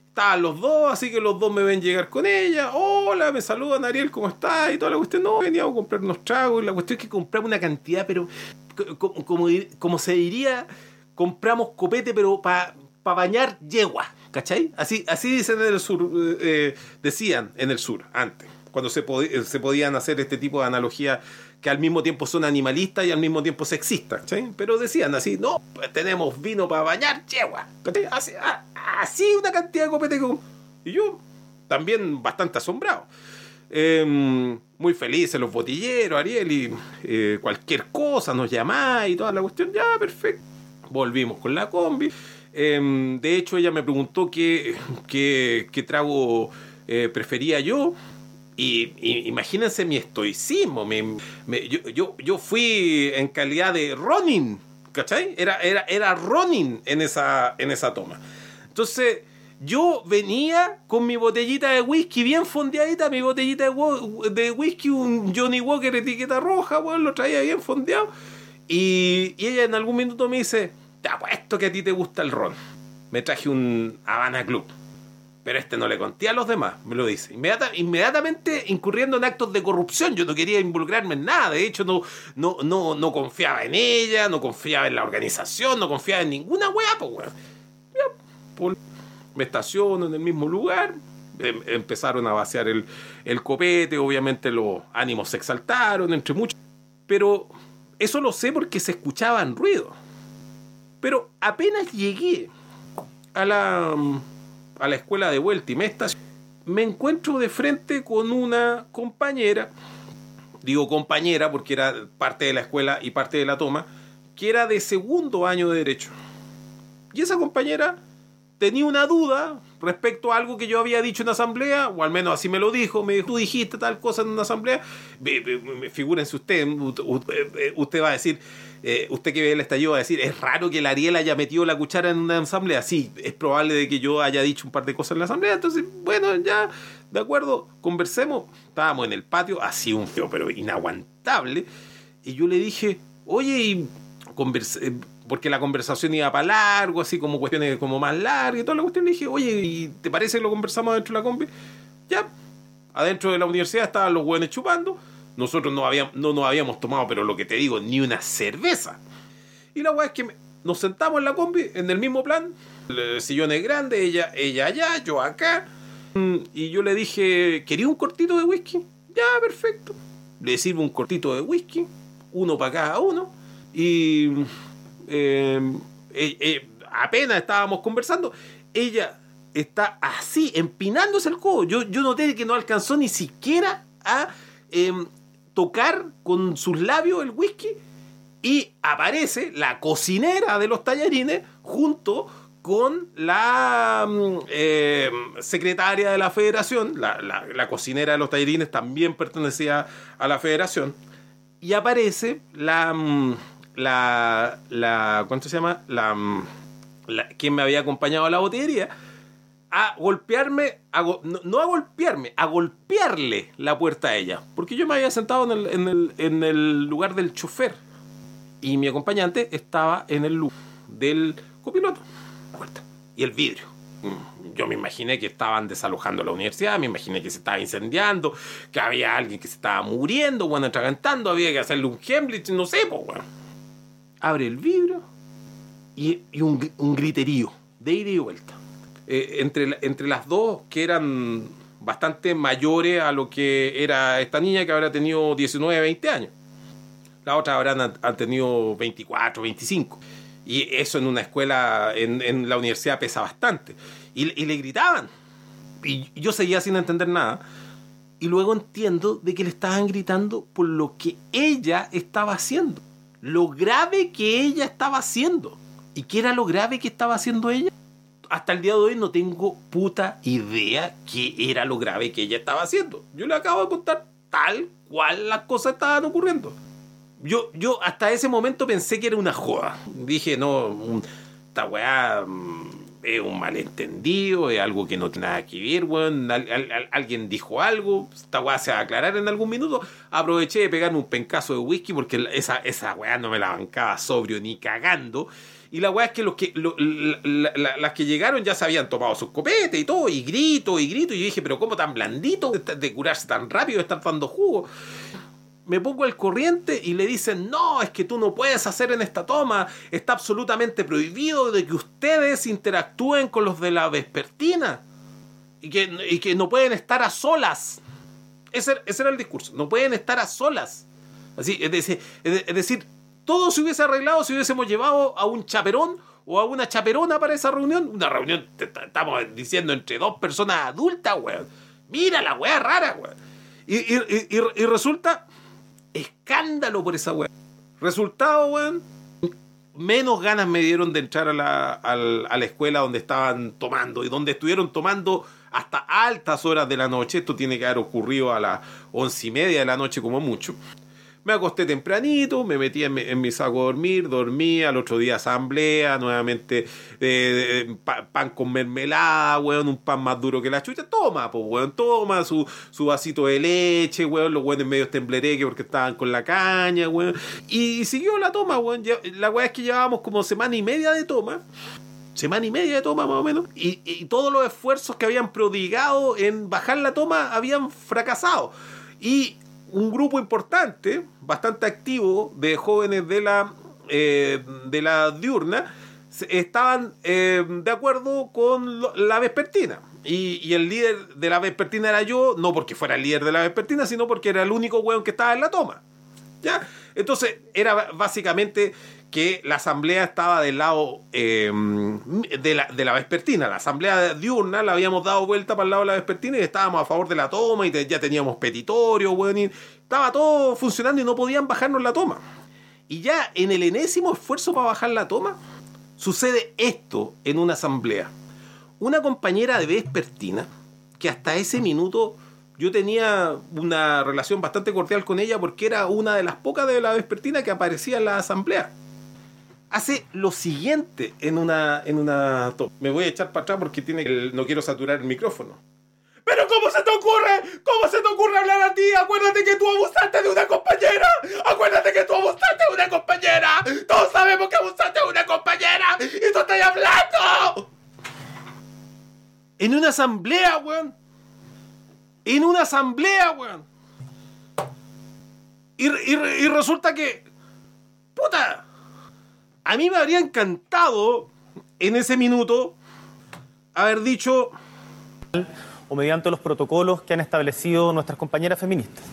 Estaban los dos, así que los dos me ven llegar con ella. Hola, me saludan Ariel, ¿cómo estás? Y toda la cuestión. No, veníamos a comprar unos tragos. Y la cuestión es que compramos una cantidad, pero co- co- como, dir- como se diría, compramos copete, pero para bañar yegua. ¿Cachai? Así, así dicen en el sur, eh, eh, decían en el sur antes, cuando se, podi- eh, se podían hacer este tipo de analogías que al mismo tiempo son animalistas y al mismo tiempo sexistas. Pero decían así, no, pues tenemos vino para bañar yegua. Así, una cantidad de copete. como- Y yo también bastante asombrado. Eh, muy felices los botilleros, Ariel, y eh, cualquier cosa nos llamáis y toda la cuestión. Ya, perfecto. Volvimos con la combi. Eh, de hecho, ella me preguntó qué, qué, qué trago eh, prefería yo. Y, imagínense mi estoicismo. yo, yo, yo fui en calidad de Ronin, ¿cachai? Era, era, era Ronin en esa, en esa toma. Entonces, yo venía con mi botellita de whisky bien fondeadita, mi botellita de, whisky, un Johnny Walker etiqueta roja, weón, lo traía bien fondeado. Y, y ella en algún minuto me dice, te apuesto que a ti te gusta el ron. Me traje un Habana Club. Pero este no le conté a los demás, me lo dice. Inmediata- inmediatamente incurriendo en actos de corrupción. Yo no quería involucrarme en nada. De hecho, no, no, no, no confiaba en ella, no confiaba en la organización, no confiaba en ninguna weá, pues weón. Por- me estaciono en el mismo lugar. em- empezaron a vaciar el, el copete, obviamente los ánimos se exaltaron, entre muchos. Pero eso lo sé porque se escuchaban ruidos. Pero apenas llegué a la, a la escuela de vuelta y me estacioné, me encuentro de frente con una compañera, digo compañera porque era parte de la escuela y parte de la toma, que era de segundo año de derecho. Y esa compañera tenía una duda respecto a algo que yo había dicho en asamblea, o al menos así me lo dijo, me dijo, tú dijiste tal cosa en una asamblea, figúrense usted, usted va a decir, eh, usted que ve el estallido va a decir, es raro que el Ariel haya metido la cuchara en una asamblea, sí, es probable de que yo haya dicho un par de cosas en la asamblea, entonces, bueno, ya, de acuerdo, conversemos, estábamos en el patio, así un feo, pero inaguantable, y yo le dije, oye, y converse- eh, porque la conversación iba para largo, así como cuestiones como más largas y toda la cuestión. Le dije, oye, ¿y te parece que lo conversamos adentro de la combi? Ya, adentro de la universidad estaban los hueones chupando. Nosotros no, habíamos, no nos habíamos tomado, pero lo que te digo, ni una cerveza. Y la weá es que nos sentamos en la combi, en el mismo plan. El sillón es grande, ella, ella allá, yo acá. Mm, Y yo le dije, ¿quería un cortito de whisky? Ya, perfecto. Le sirvo un cortito de whisky, uno para cada uno. Y eh, eh, eh, apenas estábamos conversando, ella está así, empinándose el codo. Yo, yo noté que no alcanzó ni siquiera a em, tocar con sus labios el whisky y aparece la cocinera de los tallarines junto con la mm, eh, secretaria de la federación, la, la- la cocinera de los tallarines también pertenecía a la federación, y aparece la, mm, la, la ¿cuánto se llama? La, mm, la- quien me había acompañado a la botillería, a golpearme, a go- no, no a golpearme, a golpearle la puerta a ella, porque yo me había sentado en el, en el- en el lugar del chofer y mi acompañante estaba en el lugar del copiloto, puerta, y el vidrio. Mm, Yo me imaginé que estaban desalojando la universidad, me imaginé que se estaba incendiando, que había alguien que se estaba muriendo, bueno, atragantando, había que hacerle un Hemlich, no sé, pues, bueno. Abre el vidrio y, y un, un griterío de ida y vuelta. Eh, entre, entre las dos, que eran bastante mayores a lo que era esta niña, que habrá tenido 19, 20 años. La otra habrán han tenido 24, 25. Y eso en una escuela, en, en la universidad pesa bastante. Y, y le gritaban. Y yo seguía sin entender nada. Y luego entiendo de que le estaban gritando por lo que ella estaba haciendo. Lo grave que ella estaba haciendo. ¿Y qué era lo grave que estaba haciendo ella? Hasta el día de hoy no tengo puta idea qué era lo grave que ella estaba haciendo. Yo le acabo de contar tal cual las cosas estaban ocurriendo. Yo, yo hasta ese momento pensé que era una joda. Dije, no, un- esta weá mm, es un malentendido, es algo que no tiene nada que ver, weón. Al- al- al- alguien dijo algo, esta weá se va a aclarar en algún minuto. Aproveché de pegarme un pencazo de whisky porque esa, esa weá no me la bancaba sobrio ni cagando. Y la weá es que, los que las que llegaron ya se habían tomado sus copetes y todo, y grito, y grito. Y yo dije, pero ¿cómo tan blandito de, curarse tan rápido, de estar dando jugo? me pongo al corriente y le dicen, no, es que tú no puedes hacer en esta toma, está absolutamente prohibido de que ustedes interactúen con los de la vespertina y que, y que no pueden estar a solas. Ese, ese era el discurso, no pueden estar a solas. Así, es decir, todo se hubiese arreglado si hubiésemos llevado a un chaperón o a una chaperona para esa reunión. Una reunión, estamos diciendo, entre dos personas adultas, weón. Mira la weá rara, weón. Y, y- resulta escándalo por esa weá. Resultado, weón. Menos ganas me dieron de entrar a la, a la escuela donde estaban tomando y donde estuvieron tomando hasta altas horas de la noche. Esto tiene que haber ocurrido a las once y media de la noche como mucho. Me acosté tempranito, me metí en mi, saco a dormir, dormí, al otro día asamblea, nuevamente eh, eh, pa- pan con mermelada, weón, un pan más duro que la chucha. Toma, pues, weón, toma su, su vasito de leche, weón, los weones medio temblereque porque estaban con la caña, weón. Y siguió la toma, weón. La weá es que llevábamos como semana y media de toma semana y media de toma más o menos, y, y todos los esfuerzos que habían prodigado en bajar la toma habían fracasado. Y un grupo importante, bastante activo, de jóvenes de la, eh, de la diurna, estaban eh, de acuerdo con la vespertina. Y, y el líder de la vespertina era yo, no porque fuera el líder de la vespertina, sino porque era el único weón que estaba en la toma. ¿Ya? Entonces, era básicamente que la asamblea estaba del lado eh, de, la, de la vespertina. La asamblea diurna la habíamos dado vuelta para el lado de la vespertina y estábamos a favor de la toma y ya teníamos petitorio, weón, y estaba todo funcionando y no podían bajarnos la toma. Y ya en el enésimo esfuerzo para bajar la toma, sucede esto en una asamblea. Una compañera de vespertina, que hasta ese minuto yo tenía una relación bastante cordial con ella porque era una de las pocas de la vespertina que aparecía en la asamblea. Hace lo siguiente en una, en una toma. Me voy a echar para atrás porque tiene el- no quiero saturar el micrófono. Pero ¿cómo se te ocurre? ¿Cómo se te ocurre hablar a ti? Acuérdate que tú abusaste de una compañera. Acuérdate que tú abusaste de una compañera. Todos sabemos que abusaste de una compañera. Y tú estás hablando. En una asamblea, weón. En una asamblea, weón. Y- y resulta que... Puta. A mí me habría encantado en ese minuto haber dicho... o mediante los protocolos que han establecido nuestras compañeras feministas.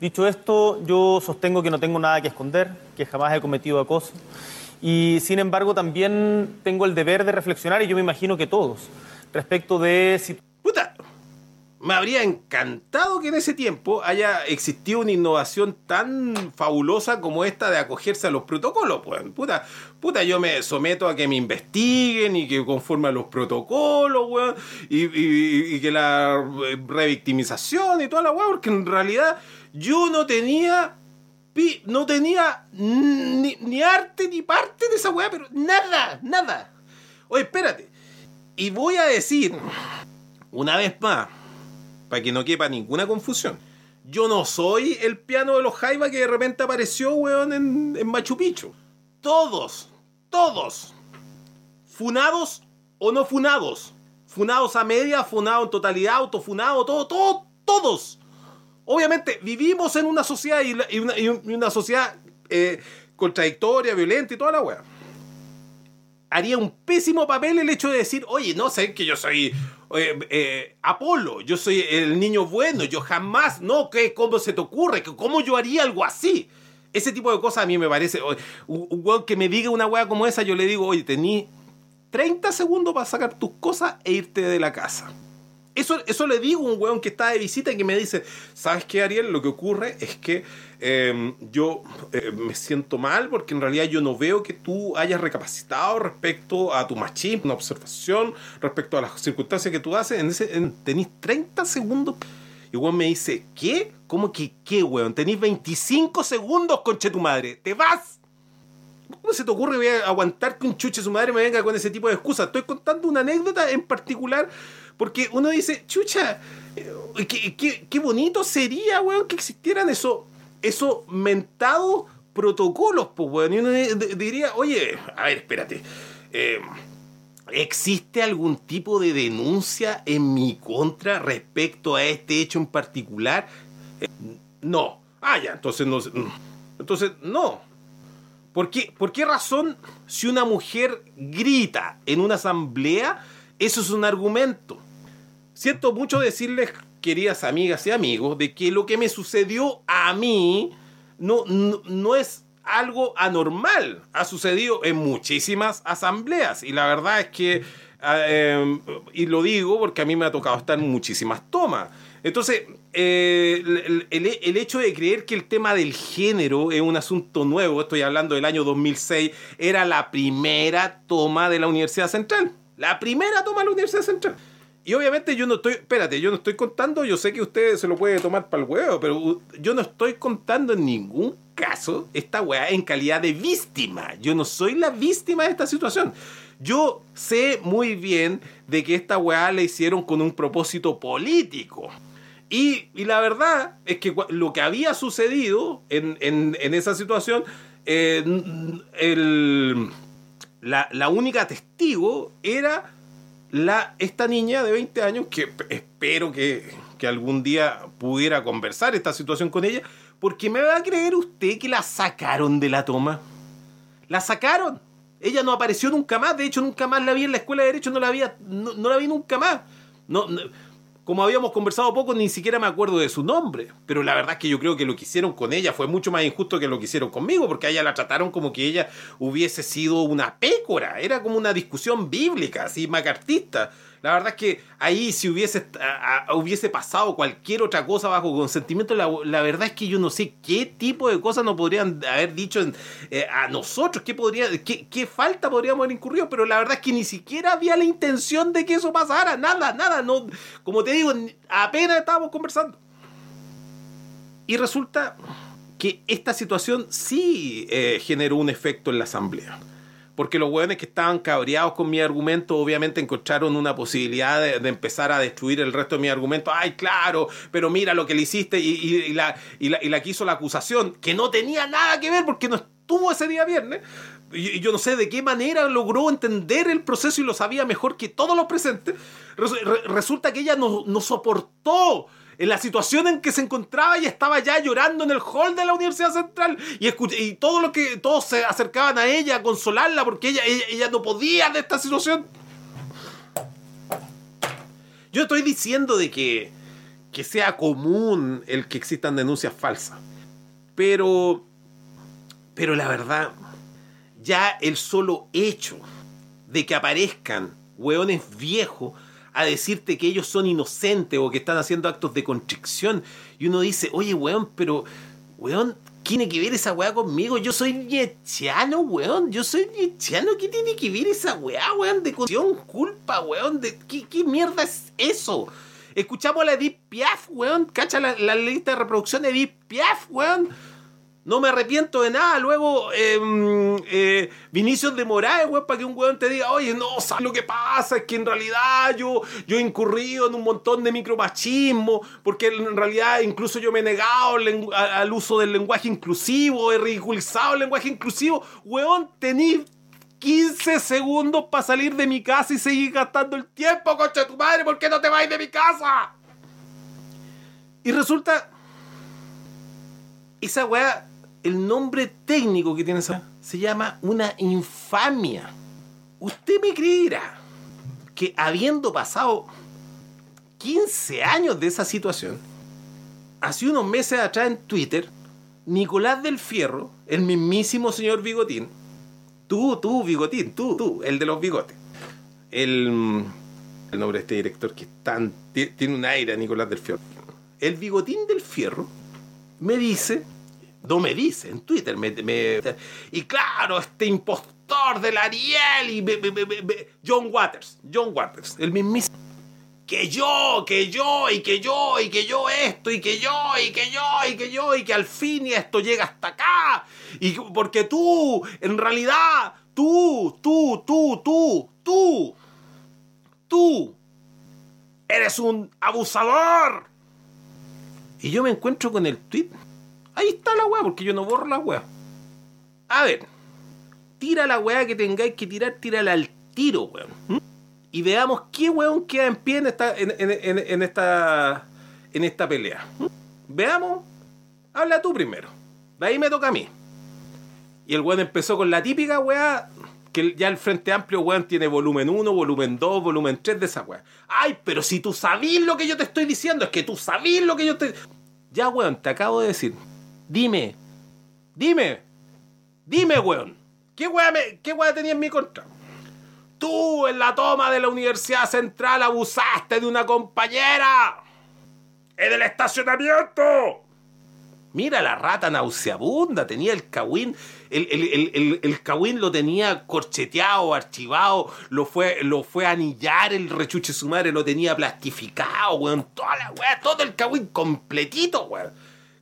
Dicho esto, yo sostengo que no tengo nada que esconder, que jamás he cometido acoso y sin embargo también tengo el deber de reflexionar y yo me imagino que todos respecto de me habría encantado que en ese tiempo haya existido una innovación tan fabulosa como esta de acogerse a los protocolos, pues. Puta, puta, yo me someto a que me investiguen y que conforme a los protocolos, weón, y, que la revictimización y toda la weón, porque en realidad yo no tenía no tenía ni, ni arte ni parte de esa weá, pero nada, nada. Oye, espérate. Y voy a decir, una vez más, para que no quepa ninguna confusión. Yo no soy el piano de los Jaiba que de repente apareció, weón, en, en Machu Picchu. Todos, todos, funados o no funados, funados a media, funados en totalidad, autofunados, todo, todo, todos. Obviamente vivimos en una sociedad una, y una sociedad eh, contradictoria, violenta y toda la weá haría un pésimo papel el hecho de decir, oye, no sé que yo soy eh, eh, Apolo, yo soy el niño bueno, yo jamás, no, ¿qué? ¿Cómo se te ocurre? ¿Que ¿Cómo yo haría algo así? Ese tipo de cosas a mí me parece, un, un que me diga una weá como esa, yo le digo, oye, tení 30 segundos para sacar tus cosas e irte de la casa. Eso, eso le digo a un weón que está de visita y que me dice, ¿sabes qué, Ariel? Lo que ocurre es que eh, yo eh, me siento mal porque en realidad yo no veo que tú hayas recapacitado respecto a tu machismo, una observación, respecto a las circunstancias que tú haces. En en- tenís 30 segundos. Y weón me dice, ¿qué? ¿Cómo que qué, weón? Tenís 25 segundos, conche tu madre. ¡Te vas! ¿Cómo se te ocurre voy a aguantar que un chuche su madre me venga con ese tipo de excusas? Estoy contando una anécdota en particular porque uno dice, chucha, eh, qué, qué- qué bonito sería, weón, que existieran esos esos mentados protocolos, pues, weón. Y uno diría, oye, a ver, espérate. eh, ¿Existe algún tipo de denuncia en mi contra respecto a este hecho en particular? Eh, no. Ah, ya, entonces no. Entonces, no. ¿Por qué, ¿Por qué razón si una mujer grita en una asamblea, eso es un argumento? Siento mucho decirles, queridas amigas y amigos, de que lo que me sucedió a mí no, no, es algo anormal. Ha sucedido en muchísimas asambleas y la verdad es que, ah, eh, y lo digo porque a mí me ha tocado estar en muchísimas tomas. Entonces, eh, el, el- el hecho de creer que el tema del género es un asunto nuevo, estoy hablando del año 2006, era la primera toma de la Universidad Central. La primera toma de la Universidad Central. Y obviamente yo no estoy, espérate, yo no estoy contando, yo sé que usted se lo puede tomar para el huevo, pero yo no estoy contando en ningún caso esta weá en calidad de víctima. Yo no soy la víctima de esta situación. Yo sé muy bien de que esta weá la hicieron con un propósito político. Y, y la verdad es que lo que había sucedido en, en- en esa situación, eh, el, la, la única testigo era la, esta niña de 20 años, que espero que, que algún día pudiera conversar esta situación con ella, porque me va a creer usted que la sacaron de la toma. La sacaron. Ella no apareció nunca más. De hecho, nunca más la vi en la escuela de Derecho. No la, había, no, no la vi nunca más. No- como habíamos conversado poco, ni siquiera me acuerdo de su nombre. Pero la verdad es que yo creo que lo que hicieron con ella fue mucho más injusto que lo que hicieron conmigo, porque a ella la trataron como que ella hubiese sido una pécora. Era como una discusión bíblica, así, macartista. La verdad es que ahí si hubiese, hubiese pasado cualquier otra cosa bajo consentimiento, la, la verdad es que yo no sé qué tipo de cosas nos podrían haber dicho eh, a nosotros, qué, podría, qué, qué falta podríamos haber incurrido, pero la verdad es que ni siquiera había la intención de que eso pasara, nada, nada, no, como te digo, apenas estábamos conversando. Y resulta que esta situación sí eh, generó un efecto en la asamblea. Porque los hueones que estaban cabreados con mi argumento, obviamente encontraron una posibilidad de, empezar a destruir el resto de mi argumento. Ay, claro, pero mira lo que le hiciste y, y- y la, y, la, que hizo la acusación, que no tenía nada que ver porque no estuvo ese día viernes. Y, yo no sé de qué manera logró entender el proceso y lo sabía mejor que todos los presentes. Resu- re- resulta que ella no, no soportó en la situación en que se encontraba y estaba ya llorando en el hall de la Universidad Central y, y todo lo que todos se acercaban a ella a consolarla porque ella, ella, ella no podía de esta situación. Yo estoy diciendo de que, que sea común el que existan denuncias falsas, pero, pero la verdad, ya el solo hecho de que aparezcan hueones viejos a decirte que ellos son inocentes o que están haciendo actos de constricción. Y uno dice, oye, weón, pero, weón, ¿qué tiene que ver esa weá conmigo? Yo soy nietzscheano, weón. Yo soy nietzscheano. ¿Qué tiene que ver esa weá, weón? De condición, culpa, weón. ¿qué, ¿Qué mierda es eso? Escuchamos la Edith Piaf, weón. Cacha la, la lista de reproducción de Edith Piaf, weón. No me arrepiento de nada. Luego, eh, eh, Vinicius de Moraes, weón, para que un weón te diga, oye, no, ¿sabes lo que pasa? Es que en realidad yo, yo he incurrido en un montón de micromachismo, porque en realidad incluso yo me he negado al, uso del lenguaje inclusivo, he ridiculizado el lenguaje inclusivo. Weón, tení 15 segundos para salir de mi casa y seguir gastando el tiempo, concha de tu madre, ¿por qué no te vas de mi casa? Y resulta esa weá, el nombre técnico que tiene esa se llama una infamia. Usted me creerá que habiendo pasado 15 años de esa situación, hace unos meses atrás en Twitter, Nicolás del Fierro, el mismísimo señor Bigotín, tú, tú, Bigotín, tú, tú, el de los bigotes, el, el nombre de este director que es tan, ti- tiene un aire a Nicolás del Fierro, el Bigotín del Fierro, me dice, no me dice, en Twitter, me, me- y claro, este impostor del Ariel, y me- John Waters, John Waters, el mismísimo, que yo, que yo, y que yo, y que yo esto, y que yo, y que yo, y que yo, y que al fin y esto llega hasta acá, y que- porque tú, en realidad, tú, tú, tú, tú, tú, tú, eres un abusador. Y yo me encuentro con el tweet. Ahí está la weá, porque yo no borro la weá. A ver, tira la weá que tengáis que tirar, tírala al tiro, weón. Y veamos qué weón queda en pie en esta, en, esta, pelea. Veamos. Habla tú primero. De ahí me toca a mí. Y el weón empezó con la típica weá. Que ya el Frente Amplio, weón, tiene volumen 1, volumen 2, volumen 3 de esa weá. Ay, pero si tú sabís lo que yo te estoy diciendo, es que tú sabís lo que yo te. Ya, weón, te acabo de decir. Dime. Dime. Dime, weón. ¿Qué weá, me, qué weá tenía en mi contra? Tú en la toma de la Universidad Central abusaste de una compañera. En el estacionamiento. Mira la rata nauseabunda, tenía el cagüín, el, el, el, el, lo tenía corcheteado, archivado, lo fue, lo fue a anillar el rechuche su madre, lo tenía plastificado, weón, toda la weá, todo el cagüín completito, weón.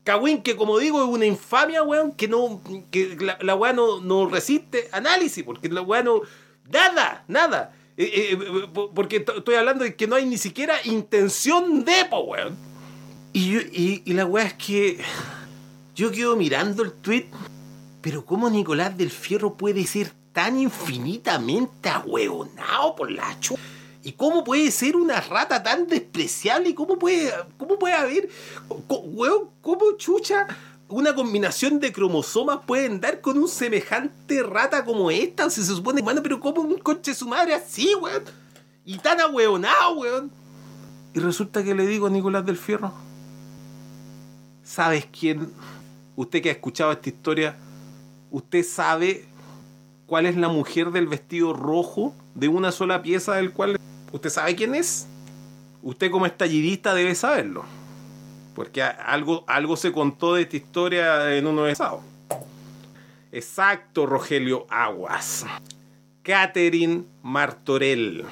Cagüín que como digo es una infamia, weón, que no, que la, la weá no, no resiste análisis, porque la weá no, nada, nada. Eh, eh, eh, porque estoy hablando de que no hay ni siquiera intención de, po, weón. Y, yo- y, y la weá es que yo quedo mirando el tweet, pero ¿cómo Nicolás del Fierro puede ser tan infinitamente ahueonado por la chu? ¿Y cómo puede ser una rata tan despreciable? ¿Y cómo puede, cómo puede haber, weón, cómo chucha una combinación de cromosomas pueden dar con un semejante rata como esta? Se supone, bueno, pero ¿cómo un coche su madre así, weón? Y tan ahueonado, weón. Y resulta que le digo a Nicolás del Fierro, ¿sabes quién? Usted que ha escuchado esta historia, ¿usted sabe cuál es la mujer del vestido rojo de una sola pieza del cual usted sabe quién es? Usted como estallidista debe saberlo. Porque algo, algo se contó de esta historia en uno de esos. Exacto, Rogelio Aguas. Catherine Martorell.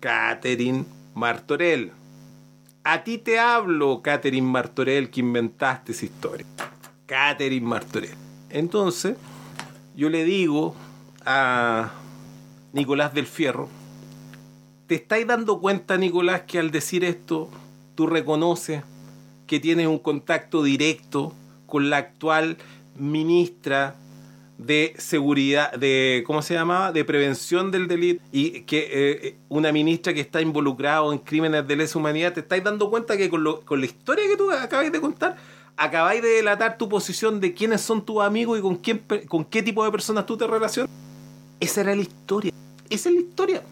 Catherine Martorell. A ti te hablo, Catherine Martorell, que inventaste esa historia. Catherine Martorell. Entonces, yo le digo a Nicolás del Fierro, ¿te estáis dando cuenta, Nicolás, que al decir esto, tú reconoces que tienes un contacto directo con la actual ministra de seguridad, de ¿cómo se llamaba? De prevención del delito y que eh, una ministra que está involucrada en crímenes de lesa humanidad, ¿te estáis dando cuenta que con, lo- con la historia que tú acabáis de contar, acabáis de delatar tu posición de quiénes son tus amigos y con quién con qué tipo de personas tú te relacionas? Esa era la historia. Esa es la historia.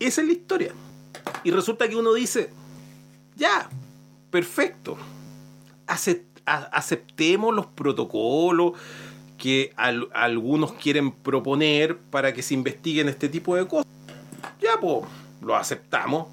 Esa es la historia. Y resulta que uno dice, ya, perfecto. Aceptemos los protocolos que al- algunos quieren proponer para que se investiguen este tipo de cosas. Ya, pues, lo aceptamos,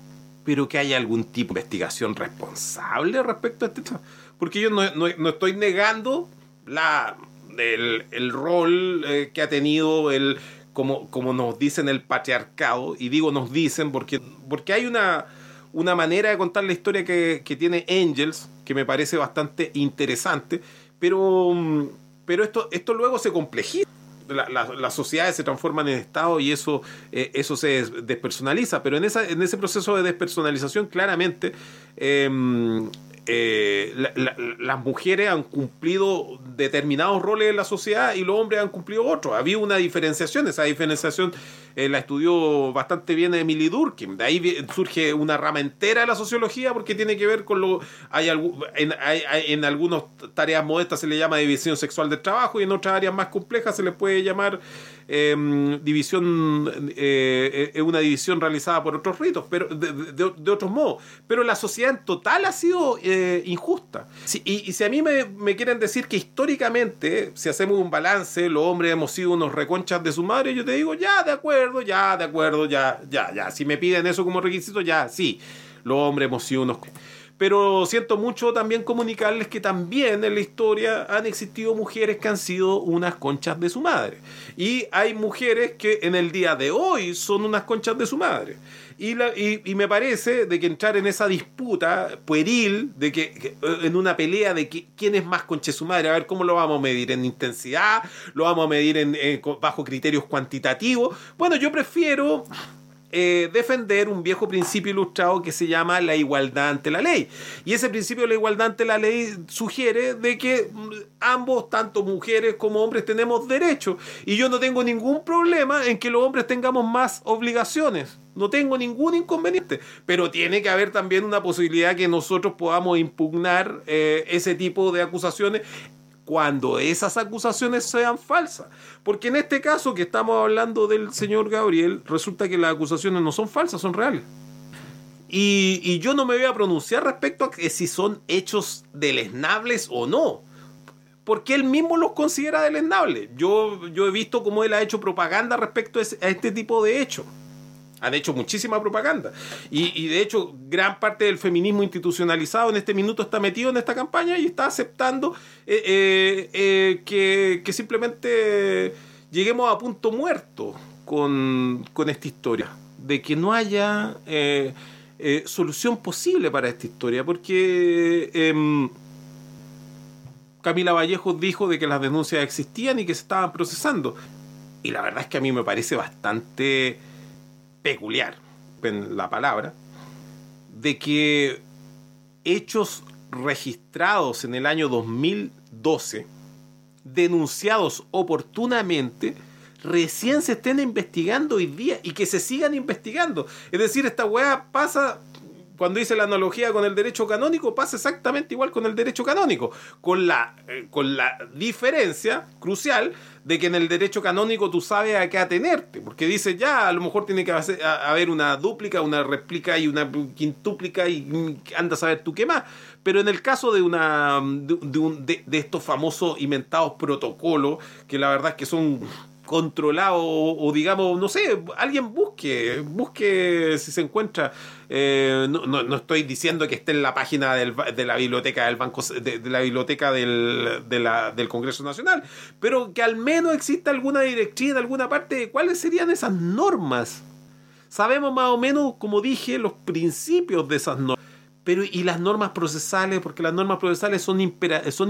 pero que haya algún tipo de investigación responsable respecto a este tema. Porque yo no, no- no estoy negando la, el, el rol eh, que ha tenido el, como, como nos dicen el patriarcado, y digo nos dicen porque, porque hay una, una manera de contar la historia que, que tiene Angels, que me parece bastante interesante, pero, mm, pero esto, esto luego se complejiza. La- la- las sociedades se transforman en estados y eso, eh, eso se des- despersonaliza, pero en, esa, en ese proceso de despersonalización claramente em, eh, la- la- las mujeres han cumplido determinados roles en la sociedad y los hombres han cumplido otros. Había una diferenciación, esa diferenciación eh, la estudió bastante bien Emily Durkheim. De ahí surge una rama entera de la sociología porque tiene que ver con lo... Hay, en, hay- en algunas tareas modestas se le llama división sexual del trabajo y en otras áreas más complejas se le puede llamar em, división... eh, eh, una división realizada por otros ritos, pero de, de- de otros modos. Pero la sociedad en total ha sido eh, injusta. Si- y, y si a mí me, me quieren decir que históricamente, si hacemos un balance, los hombres hemos sido unos reconchas de su madre, yo te digo, ya, de acuerdo, ya, de acuerdo, ya, ya, ya. Si me piden eso como requisito, ya, sí. Los hombres hemos sido unos... Pero siento mucho también comunicarles que también en la historia han existido mujeres que han sido unas conchas de su madre. Y hay mujeres que en el día de hoy son unas conchas de su madre. Y, la- y, me parece de que entrar en esa disputa pueril, de que, eh, en una pelea de que, quién es más concha de su madre, a ver cómo lo vamos a medir, en intensidad, lo vamos a medir en, co- bajo criterios cuantitativos. Bueno, yo prefiero eh, defender un viejo principio ilustrado que se llama la igualdad ante la ley. Y ese principio de la igualdad ante la ley sugiere de que mm, ambos, tanto mujeres como hombres, tenemos derechos. Y yo no tengo ningún problema en que los hombres tengamos más obligaciones. No tengo ningún inconveniente. Pero tiene que haber también una posibilidad que nosotros podamos impugnar eh, ese tipo de acusaciones cuando esas acusaciones sean falsas. Porque en este caso que estamos hablando del señor Gabriel, resulta que las acusaciones no son falsas, son reales. Y, y yo no me voy a pronunciar respecto a que si son hechos deleznables o no. Porque él mismo los considera deleznables. Yo, yo he visto cómo él ha hecho propaganda respecto a este tipo de hechos. Han hecho muchísima propaganda. Y, de hecho, gran parte del feminismo institucionalizado en este minuto está metido en esta campaña y está aceptando eh, eh, eh, que, que, simplemente lleguemos a punto muerto con, con esta historia. De que no haya solución posible para esta historia. Porque em, Camila Vallejos dijo de que las denuncias existían y que se estaban procesando. Y la verdad es que a mí me parece bastante peculiar, en la palabra, de que hechos registrados en el año 2012, denunciados oportunamente, recién se estén investigando hoy día y que se sigan investigando. Es decir, esta weá pasa cuando hice la analogía con el derecho canónico, pasa exactamente igual con el derecho canónico, con la, eh, con la diferencia crucial de que en el derecho canónico tú sabes a qué atenerte, porque dice ya, a lo mejor tiene que haber una dúplica, una réplica y una quintúplica y anda a saber tú qué más. Pero en el caso de una de, de estos famosos inventados protocolos, que la verdad es que son controlado o, digamos, no sé, alguien busque, busque si se encuentra. Eh, no, no, estoy diciendo que esté en la página del, de la biblioteca del banco, de, la biblioteca del, de la, del Congreso Nacional, pero que al menos exista alguna directriz en alguna parte de cuáles serían esas normas. Sabemos más o menos, como dije, los principios de esas normas. Pero, ¿y las normas procesales? Porque las normas procesales son, impera son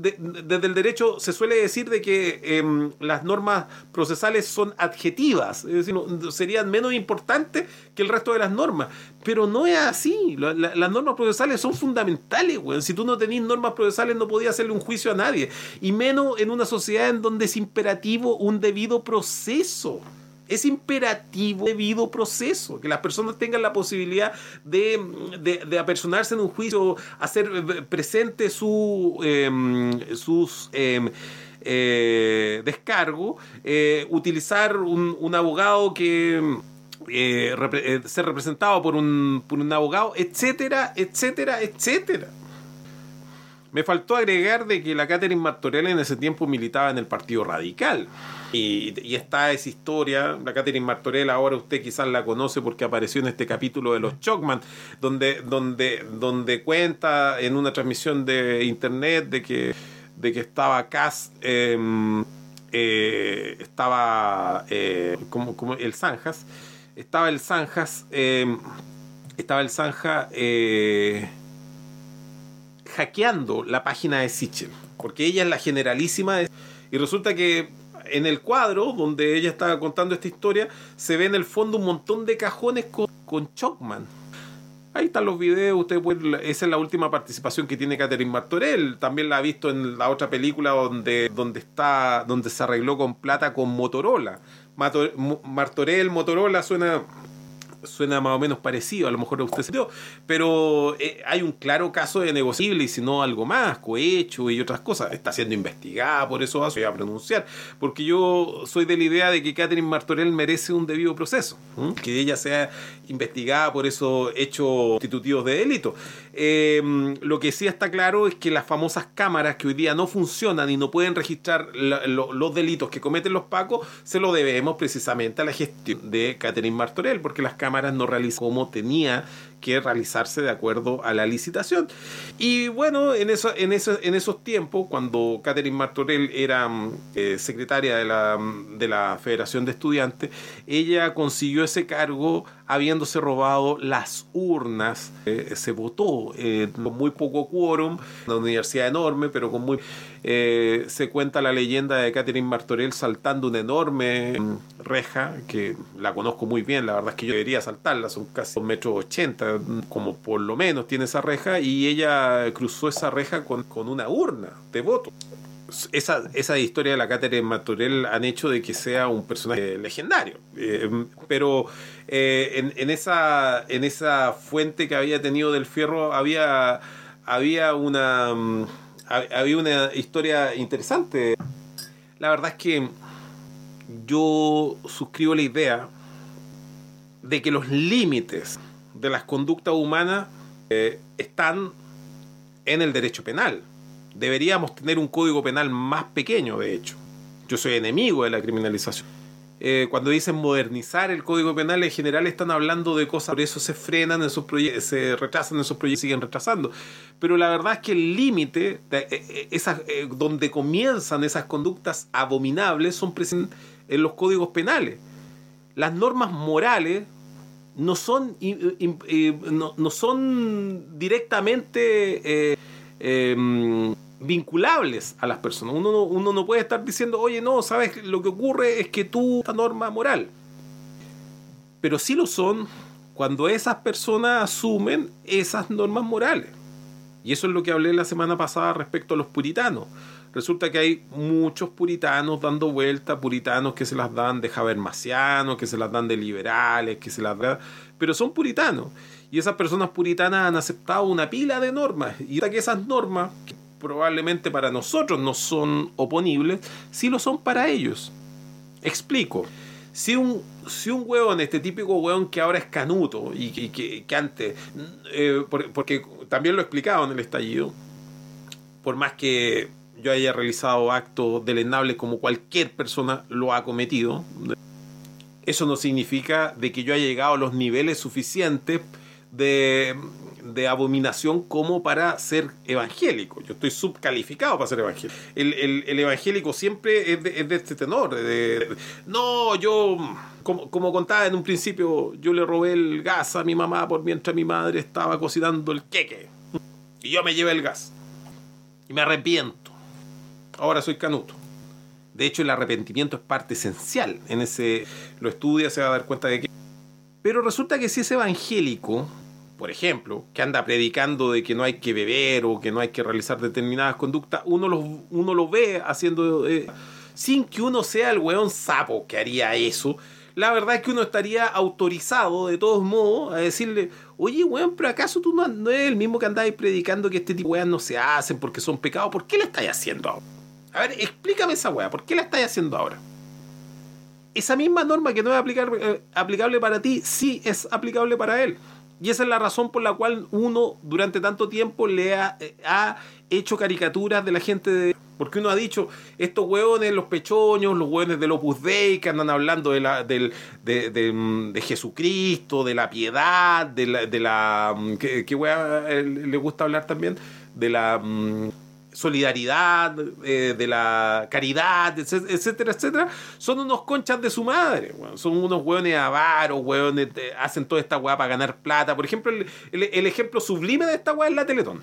desde el derecho se suele decir de que em, las normas procesales son adjetivas, es decir, serían menos importantes que el resto de las normas. Pero no es así. las normas procesales son fundamentales, güey. Si tú no tenés normas procesales no podías hacerle un juicio a nadie. Y menos en una sociedad en donde es imperativo un debido proceso es imperativo debido proceso, que las personas tengan la posibilidad de, apersonarse en un juicio, hacer eh, presente su, em, sus eh, eh, descargo, utilizar un, un, abogado que... ser representado por un, por un abogado, etcétera, etcétera, etcétera. Me faltó agregar de que la Catherine Martorell en ese tiempo militaba en el Partido Radical. Y, está esa historia, la Catherine Martorell, ahora usted quizás la conoce porque apareció en este capítulo de los Chocman, donde, donde, donde cuenta en una transmisión de internet de que, de que estaba Cass, em, eh, estaba eh, como, como, el Zanjas, estaba el Zanjas, em, estaba el Zanja eh, hackeando la página de Sichel, porque ella es la generalísima y resulta que en el cuadro donde ella estaba contando esta historia, se ve en el fondo un montón de cajones con, con. Ahí están los videos, usted esa es la última participación que tiene Catherine Martorell. También la ha visto en la otra película donde, donde está, donde se arregló con plata con Motorola. Martorell, Motorola suena suena más o menos parecido, a lo mejor a usted se dio, pero eh, hay un claro caso de negociable y si no algo más, cohecho y otras cosas. Está siendo investigada, por eso voy a pronunciar, porque yo soy de la idea de que Catherine Martorell merece un debido proceso, que ella sea investigada por esos hechos constitutivos de delito. Em, lo que sí está claro es que las famosas cámaras que hoy día no funcionan y no pueden registrar los delitos que cometen los pacos, se lo debemos precisamente a la gestión de Catherine Martorell, porque las cámaras no realizan como tenía que realizarse de acuerdo a la licitación. Y bueno, en, eso, en, eso, en esos tiempos, cuando Catherine Martorell era mm, eh, secretaria de la, mm, de la Federación de Estudiantes, ella consiguió ese cargo habiéndose robado las urnas. Eh, se votó eh, con muy poco quórum, una universidad enorme, pero con muy... se cuenta la leyenda de Catherine Martorell saltando una enorme mm, reja, que la conozco muy bien, la verdad es que yo debería saltarla, son casi 2 metros 80, como por lo menos tiene esa reja, y ella cruzó esa reja con, con una urna de voto. Esa, esa, historia de la Catherine Maturel han hecho de que sea un personaje legendario. Eh, pero eh, en, en, esa, en esa fuente que había tenido del fierro había, había, una, mm, había una historia interesante. La verdad es que yo suscribo la idea de que los límites de las conductas humanas eh, están en el derecho penal. Deberíamos tener un código penal más pequeño, de hecho. Yo soy enemigo de la criminalización. eh, cuando dicen modernizar el Código Penal, en general están hablando de cosas, por eso se frenan en sus proyectos, se retrasan en esos proyectos, siguen retrasando. Pero la verdad es que el límite, eh, donde comienzan esas conductas abominables, son presentes en los códigos penales. Las normas morales no son, no, no son directamente eh, eh, vinculables a las personas. Uno no, uno no puede estar diciendo, oye, no, sabes, lo que ocurre es que tú, esta norma moral. Pero sí lo son cuando esas personas asumen esas normas morales. Y eso es lo que hablé la semana pasada respecto a los puritanos. Resulta que hay muchos puritanos dando vuelta, puritanos que se las dan de Habermasianos, que se las dan de liberales, que se las dan... Pero son puritanos. Y esas personas puritanas han aceptado una pila de normas. Y que esas normas, que probablemente para nosotros no son oponibles, sí lo son para ellos. Explico. Si un, si un hueón, este típico hueón que ahora es canuto y que, que- antes, eh, por- porque también lo he explicado en el estallido, por más que yo haya realizado actos deleznables como cualquier persona lo ha cometido, eso no significa de que yo haya llegado a los niveles suficientes de, de abominación como para ser evangélico. Yo estoy subcalificado para ser evangélico. El, el- el evangélico siempre es de, es de este tenor. de- de- no, yo, como, como contaba en un principio, yo le robé el gas a mi mamá por mientras mi madre estaba cocinando el queque. Y yo me llevé el gas. Y me arrepiento. Ahora soy canuto. De hecho, el arrepentimiento es parte esencial. En ese lo estudia, se va a dar cuenta de que. Pero resulta que si es evangélico, por ejemplo, que anda predicando de que no hay que beber o que no hay que realizar determinadas conductas, uno lo, uno lo ve haciendo. eh, sin que uno sea el weón sapo que haría eso. La verdad es que uno estaría autorizado, de todos modos, a decirle, oye, weón, pero acaso tú no, no eres el mismo que andáis predicando que este tipo de weas no se hacen porque son pecados. ¿Por qué la estáis haciendo ahora? A ver, explícame esa wea, ¿por qué la estáis haciendo ahora? Esa misma norma que no es aplicar- eh, aplicable para ti, sí es aplicable para él. Y esa es la razón por la cual uno durante tanto tiempo le ha, eh, ha hecho caricaturas de la gente de... Porque uno ha dicho, estos hueones, los pechoños, los hueones del Opus Dei, que andan hablando de, la, del, de, de, mm, de Jesucristo, de la piedad, de la... De la mm, ¿Qué, eh, le gusta hablar también? De la... solidaridad, eh, de la caridad, etc- etcétera, etcétera, son unos conchas de su madre, son unos hueones avaros, hueones, hacen toda esta weá para ganar plata. Por ejemplo, el, ejemplo sublime de esta weá es la Teletón.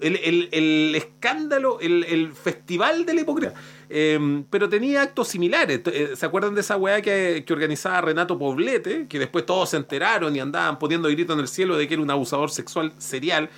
El, escándalo, el, festival de la hipocresía. Eh, pero tenía actos similares. Eh, ¿Se acuerdan de esa weá que, que organizaba Renato Poblete? Que después todos se enteraron y andaban poniendo grito en el cielo de que era un abusador sexual serial.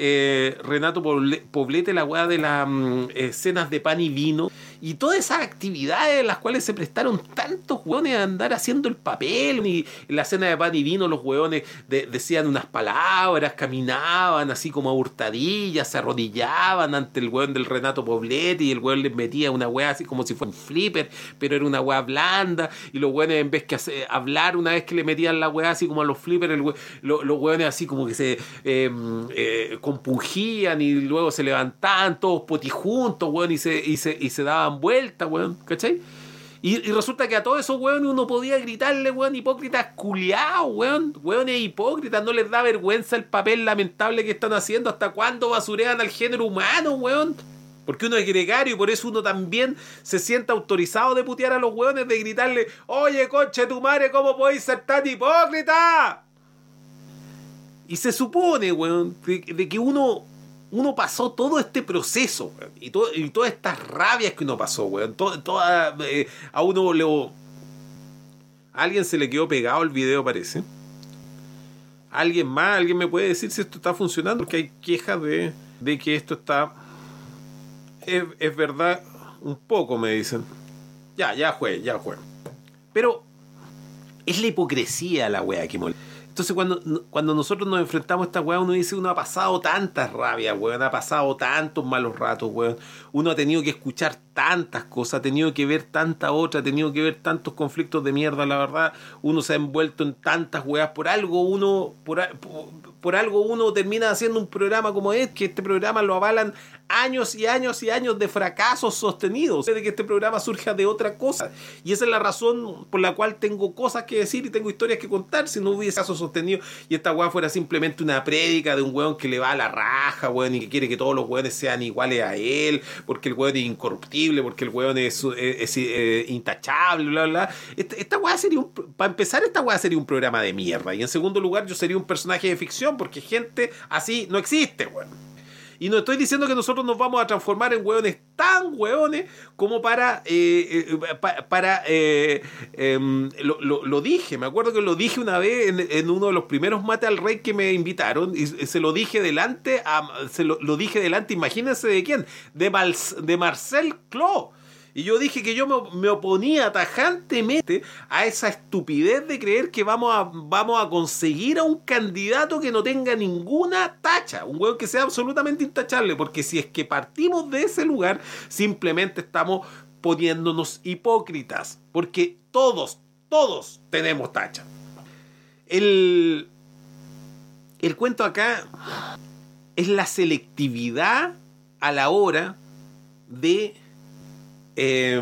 Eh, Renato Poble- Poblete, la weá de las mm, escenas de pan y vino. Y todas esas actividades en las cuales se prestaron tantos hueones a andar haciendo el papel. Y en la cena de pan vino los hueones de- decían unas palabras, caminaban así como a hurtadillas, se arrodillaban ante el hueón del Renato Poblete y el hueón les metía una weá así como si fuera un flipper, pero era una weá blanda. Y los hueones en vez que hablar una vez que le metían la weá así como a los flippers, el los hueones así como que se eh, eh, compungían y luego se levantaban todos potijuntos, weón, y se, y se, y se daban vueltas, weón, ¿cachai? Y, y resulta que a todos esos weones uno podía gritarle, weón, hipócritas culiados, weón, weones hipócritas, no les da vergüenza el papel lamentable que están haciendo, hasta cuándo basurean al género humano, weón. Porque uno es gregario y por eso uno también se siente autorizado de putear a los weones, de gritarle, oye, conche tu madre, ¿cómo podéis ser tan hipócrita? Y se supone, weón, de que uno, uno pasó todo este proceso, y, todo- y todas estas rabias que uno pasó, weón. to- toda, eh, a uno le. Alguien se le quedó pegado el video, parece. ¿Alguien más? ¿Alguien me puede decir si esto está funcionando? Porque hay quejas de, de que esto está. Es, es verdad, un poco, me dicen. Ya, ya fue, ya fue. Pero es la hipocresía la wea que molesta. Entonces cuando, cuando nosotros nos enfrentamos a esta weá, uno dice, uno ha pasado tantas rabias, weón, ha pasado tantos malos ratos, weón. Uno ha tenido que escuchar tantas cosas, ha tenido que ver tanta otra, ha tenido que ver tantos conflictos de mierda, la verdad. Uno se ha envuelto en tantas weas. Por algo uno, por, por- algo uno termina haciendo un programa como este, que este programa lo avalan años y años y años de fracasos sostenidos, de que este programa surja de otra cosa. Y esa es la razón por la cual tengo cosas que decir y tengo historias que contar si no hubiese casos sostenidos y esta weá fuera simplemente una prédica de un weón que le va a la raja, weón, y que quiere que todos los weones sean iguales a él, porque el weón es incorruptible, porque el weón es, eh, intachable, bla, bla. Esta, esta weá sería un, para empezar, esta weá sería un programa de mierda. Y en segundo lugar, yo sería un personaje de ficción, porque gente así no existe, weón. Y no estoy diciendo que nosotros nos vamos a transformar en hueones tan hueones como para. eh, eh, pa- para eh, em, lo, lo- dije, me acuerdo que lo dije una vez en, en uno de los primeros mate al rey que me invitaron. Y se lo dije delante. Se lo, lo dije delante, imagínense de quién. De, de Marcel Clos. Y yo dije que yo me, oponía tajantemente a esa estupidez de creer que vamos a, vamos a conseguir a un candidato que no tenga ninguna tacha, un hueón que sea absolutamente intachable, porque si es que partimos de ese lugar, simplemente estamos poniéndonos hipócritas, porque todos, todos tenemos tacha. El, el cuento acá es la selectividad a la hora de eh,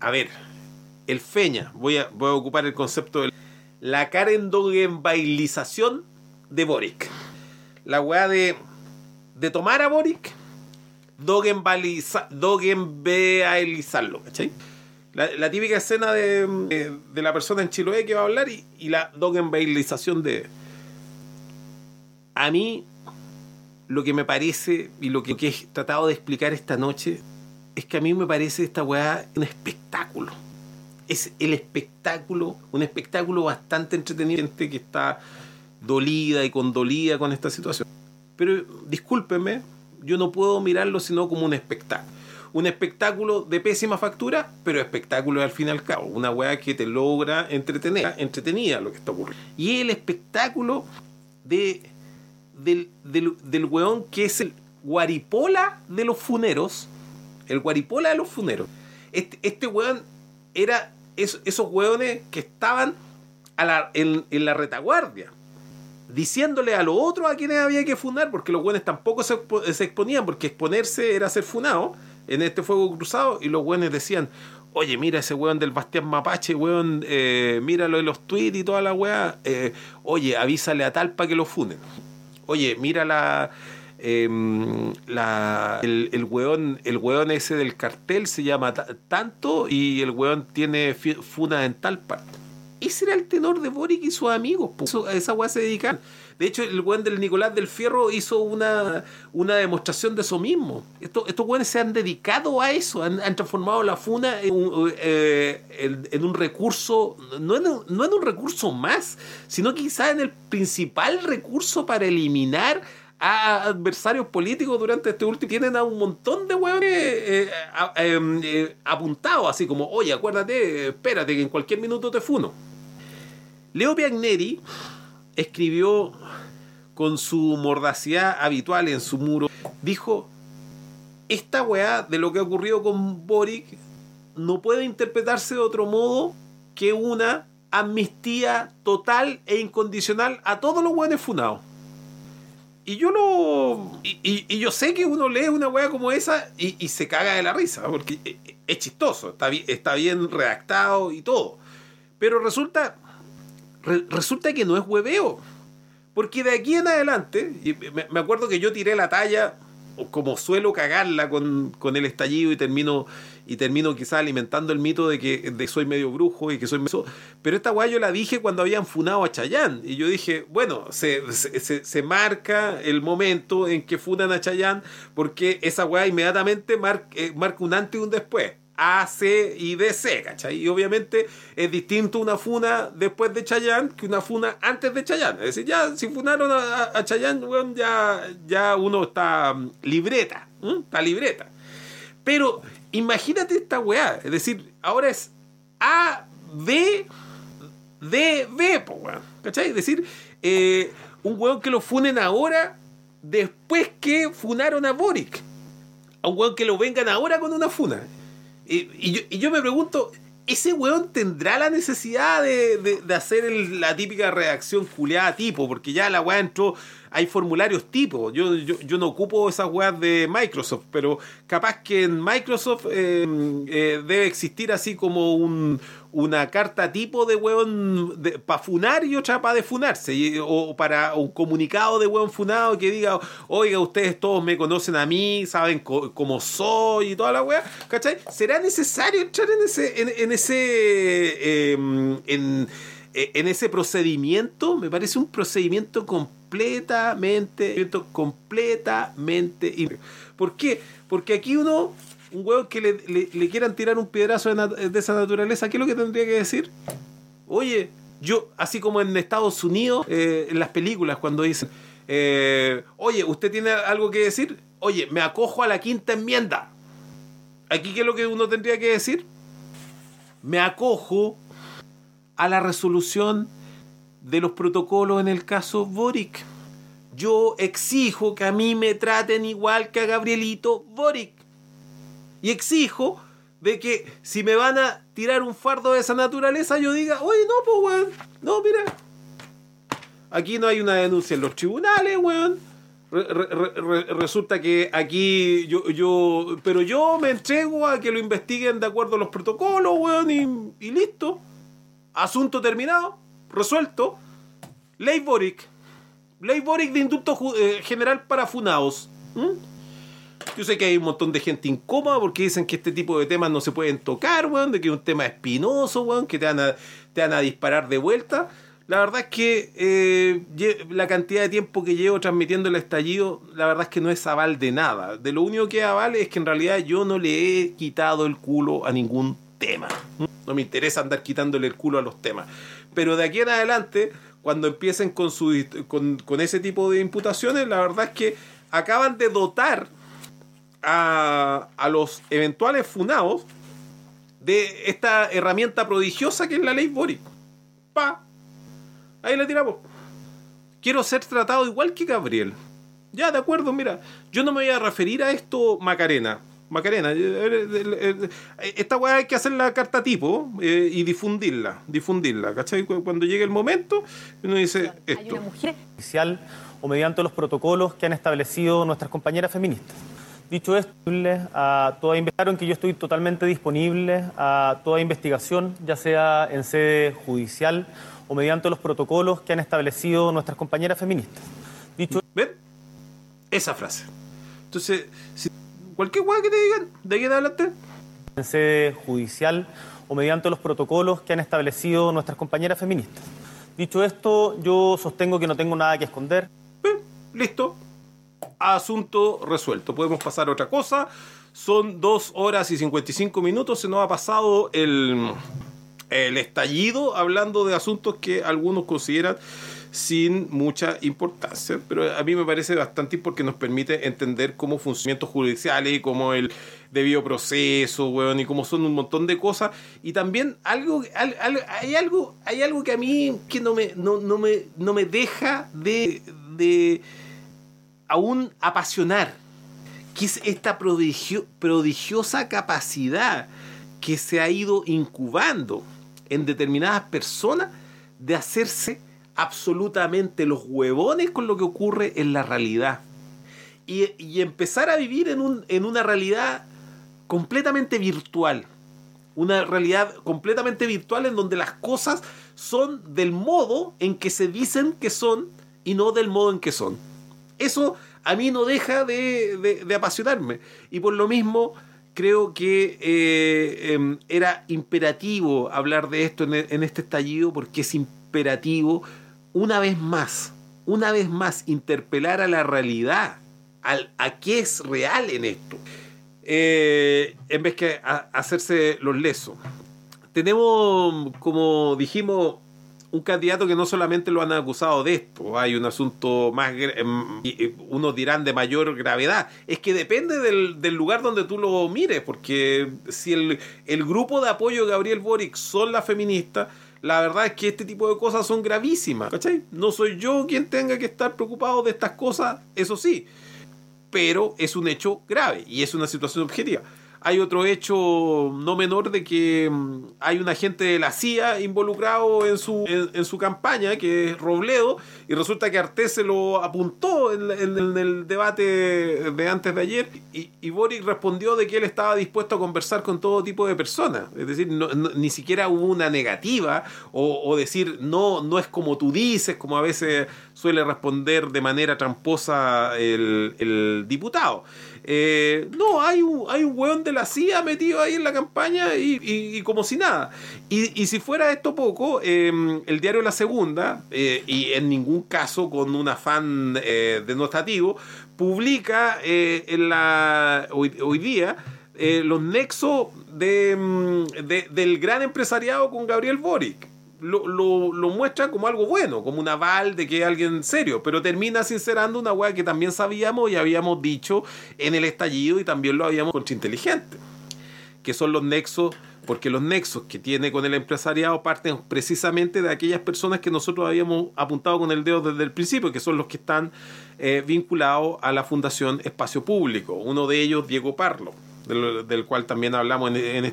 a ver, el feña, voy a, voy a ocupar el concepto de la carendogenbailización de Boric. La weá de, de tomar a Boric, dogenbailiza- dogenbailizarlo, ¿cachai? La, la típica escena de, de- la persona en Chiloé que va a hablar y, y la dogenbailización de... A mí, lo que me parece y lo que he tratado de explicar esta noche es que a mí me parece esta weá un espectáculo. Es el espectáculo, un espectáculo bastante entretenido, gente que está dolida y condolida con esta situación. Pero discúlpenme, yo no puedo mirarlo sino como un espectáculo. Un espectáculo de pésima factura, pero espectáculo al fin y al cabo. Una weá que te logra entretener, entretenida lo que está ocurriendo. Y el espectáculo de, del, del, del weón que es el guaripola de los funeros, el guaripola de los funeros. Este, este weón era es- esos weones que estaban a la- en, la retaguardia, diciéndole a los otros a quienes había que funar, porque los weones tampoco se, expo- se exponían, porque exponerse era ser funado en este fuego cruzado, y los weones decían, oye, mira ese weón del Bastián Mapache, weón, eh, míralo en los tweets y toda la weá, eh, oye, avísale a tal para que lo funen. Oye, mira la. Em, la el, el, weón, el weón ese del cartel se llama ta- tanto y el weón tiene funa en tal parte. Ese era el tenor de Boric y sus amigos. a esa weá se dedican. De hecho, el weón del Nicolás del Fierro hizo una, una demostración de eso mismo. Estos, weones se han dedicado a eso, han, han transformado la funa en un, eh, en- en un recurso, no en no en un recurso más, sino quizá en el principal recurso para eliminar a adversarios políticos durante este último tienen a un montón de hueones eh, a- em, eh, apuntados así como oye acuérdate espérate que en cualquier minuto te funo Leo Piagneri escribió con su mordacidad habitual en su muro dijo esta weá de lo que ha ocurrido con Boric no puede interpretarse de otro modo que una amnistía total e incondicional a todos los hueones funados y yo lo. Y, y- yo sé que uno lee una weá como esa y, y se caga de la risa, porque e- e- es chistoso, está bien, está bien redactado y todo. Pero resulta. re- resulta que no es hueveo. Porque de aquí en adelante, me, me acuerdo que yo tiré la talla, como suelo cagarla con, con el estallido y termino, y termino quizás alimentando el mito de que soy medio brujo y que soy medio... Pero esta weá yo la dije cuando habían funado a Chayán. Y yo dije, bueno, se, se, se- se marca el momento en que funan a Chayán porque esa weá inmediatamente mar- eh, marca un antes y un después. A, C y DC, ¿cachai? Y obviamente es distinto una funa después de Chayán que una funa antes de Chayán. Es decir, ya si funaron a, a- Chayán, weón, ya, ya uno está mm, libreta, está libreta. Pero imagínate esta weá, es decir, ahora es A, B, D, B, po, weón. ¿Cachai? Es decir, eh, un weón que lo funen ahora después que funaron a Boric. A un weón que lo vengan ahora con una funa. Y, yo, y yo me pregunto, ¿ese weón tendrá la necesidad de, de- de hacer el- la típica redacción culeada tipo? Porque ya la weá entró, hay formularios tipo. Yo, yo, yo no ocupo esas weas de Microsoft, pero capaz que en Microsoft eh, eh, debe existir así como un, una carta tipo de weón para funar y otra para defunarse. o para un comunicado de weón funado que diga, oiga, ustedes todos me conocen a mí, saben cómo soy y toda la wea. ¿Cachai? ¿Será necesario entrar en ese, en, ese, eh, en, en ese procedimiento? Me parece un procedimiento completamente, completamente. ¿Por qué? Porque aquí uno, un huevo que le, quieran tirar un piedrazo de esa naturaleza, ¿qué es lo que tendría que decir? Oye, yo, así como en Estados Unidos, eh, en las películas, cuando dicen, eh, oye, ¿usted tiene algo que decir? Oye, me acojo a la quinta enmienda. Aquí, ¿qué es lo que uno tendría que decir? Me acojo a la resolución de los protocolos en el caso Boric. Yo exijo que a mí me traten igual que a Gabrielito Boric. Y exijo de que si me van a tirar un fardo de esa naturaleza, yo diga, oye, no, pues, weón. No, mira. Aquí no hay una denuncia en los tribunales, weón. Re- re- re- re- resulta que aquí yo, yo, pero yo me entrego a que lo investiguen de acuerdo a los protocolos, weón, y, y listo. Asunto terminado, resuelto. Ley Boric. Ley Boric de indulto eh, general para funados. ¿Mm? Yo sé que hay un montón de gente incómoda porque dicen que este tipo de temas no se pueden tocar, weón, de que es un tema espinoso, weón, que te van a, te van a disparar de vuelta. La verdad es que eh, la cantidad de tiempo que llevo transmitiendo el estallido, la verdad es que no es aval de nada. De lo único que es aval es que en realidad yo no le he quitado el culo a ningún tema. No me interesa andar quitándole el culo a los temas. Pero de aquí en adelante, cuando empiecen con, su, con, con ese tipo de imputaciones, la verdad es que acaban de dotar a, a los eventuales funados de esta herramienta prodigiosa que es la ley Boric. Pa. Ahí la tiramos. Quiero ser tratado igual que Gabriel. Ya, de acuerdo, mira. Yo no me voy a referir a esto Macarena. Macarena, eh, eh, eh, esta weá hay que hacer la carta tipo eh, y difundirla, difundirla, ¿cachai? Cu- Cuando llegue el momento, uno dice Hay esto. una mujer oficial o mediante los protocolos que han establecido nuestras compañeras feministas. Dicho esto, a toda investigación que yo estoy totalmente disponible a toda investigación, ya sea en sede judicial o mediante los protocolos que han establecido nuestras compañeras feministas. Dicho ¿Ven? Esa frase. Entonces, si cualquier weá que te digan, de aquí en adelante, en sede judicial o mediante los protocolos que han establecido nuestras compañeras feministas. Dicho esto, yo sostengo que no tengo nada que esconder. eh, listo. Asunto resuelto. Podemos pasar a otra cosa. Son dos horas y 55 minutos. Se nos ha pasado el, el estallido hablando de asuntos que algunos consideran sin mucha importancia, pero a mí me parece bastante porque nos permite entender cómo funcionamientos judiciales y cómo el debido proceso, weón, y cómo son un montón de cosas. Y también algo, al- al- hay algo, hay algo que a mí que no me, no, no me, no me deja de, de aún apasionar, que es esta prodigio- prodigiosa capacidad que se ha ido incubando en determinadas personas de hacerse absolutamente los huevones con lo que ocurre en la realidad. Y, y empezar a vivir en, un, en una realidad completamente virtual. Una realidad completamente virtual en donde las cosas son del modo en que se dicen que son y no del modo en que son. Eso a mí no deja de, apasionarme. Y por lo mismo creo que eh, em, era imperativo hablar de esto en, este estallido porque es imperativo una vez más, una vez más interpelar a la realidad, al, a qué es real en esto, eh, en vez que hacerse los lesos. Tenemos, como dijimos, un candidato que no solamente lo han acusado de esto, hay un asunto más, em, y unos dirán de mayor gravedad. Es que depende del, del lugar donde tú lo mires, porque si el, el grupo de apoyo de Gabriel Boric son las feministas, la verdad es que este tipo de cosas son gravísimas, ¿cachai? No soy yo quien tenga que estar preocupado de estas cosas, eso sí, pero es un hecho grave y es una situación objetiva. Hay otro hecho no menor de que mm, hay un agente de la CIA involucrado en su, en, su campaña, que es Robledo, y resulta que Artés se lo apuntó en, en- en el debate de antes de ayer, y, Boric respondió de que él estaba dispuesto a conversar con todo tipo de personas. Es decir, no- ni siquiera hubo una negativa o, decir no, no es como tú dices, como a veces suele responder de manera tramposa el diputado. Eh, no, hay un, hay un weón de la CIA metido ahí en la campaña y, como si nada. Y, si fuera esto poco, eh, el diario La Segunda, eh, y en ningún caso con un afán eh, denotativo, publica en la, hoy, día los nexos de, mm, de- del gran empresariado con Gabriel Boric. Lo, lo- lo como algo bueno, como un aval de que es alguien serio, pero termina sincerando una weá que también sabíamos y habíamos dicho en el estallido y también lo habíamos contra inteligente que son los nexos, porque los nexos que tiene con el empresariado parten precisamente de aquellas personas que nosotros habíamos apuntado con el dedo desde el principio, que son los que están eh, vinculados a la Fundación Espacio Público. Uno de ellos, Diego Parlo, del, cual también hablamos en, en-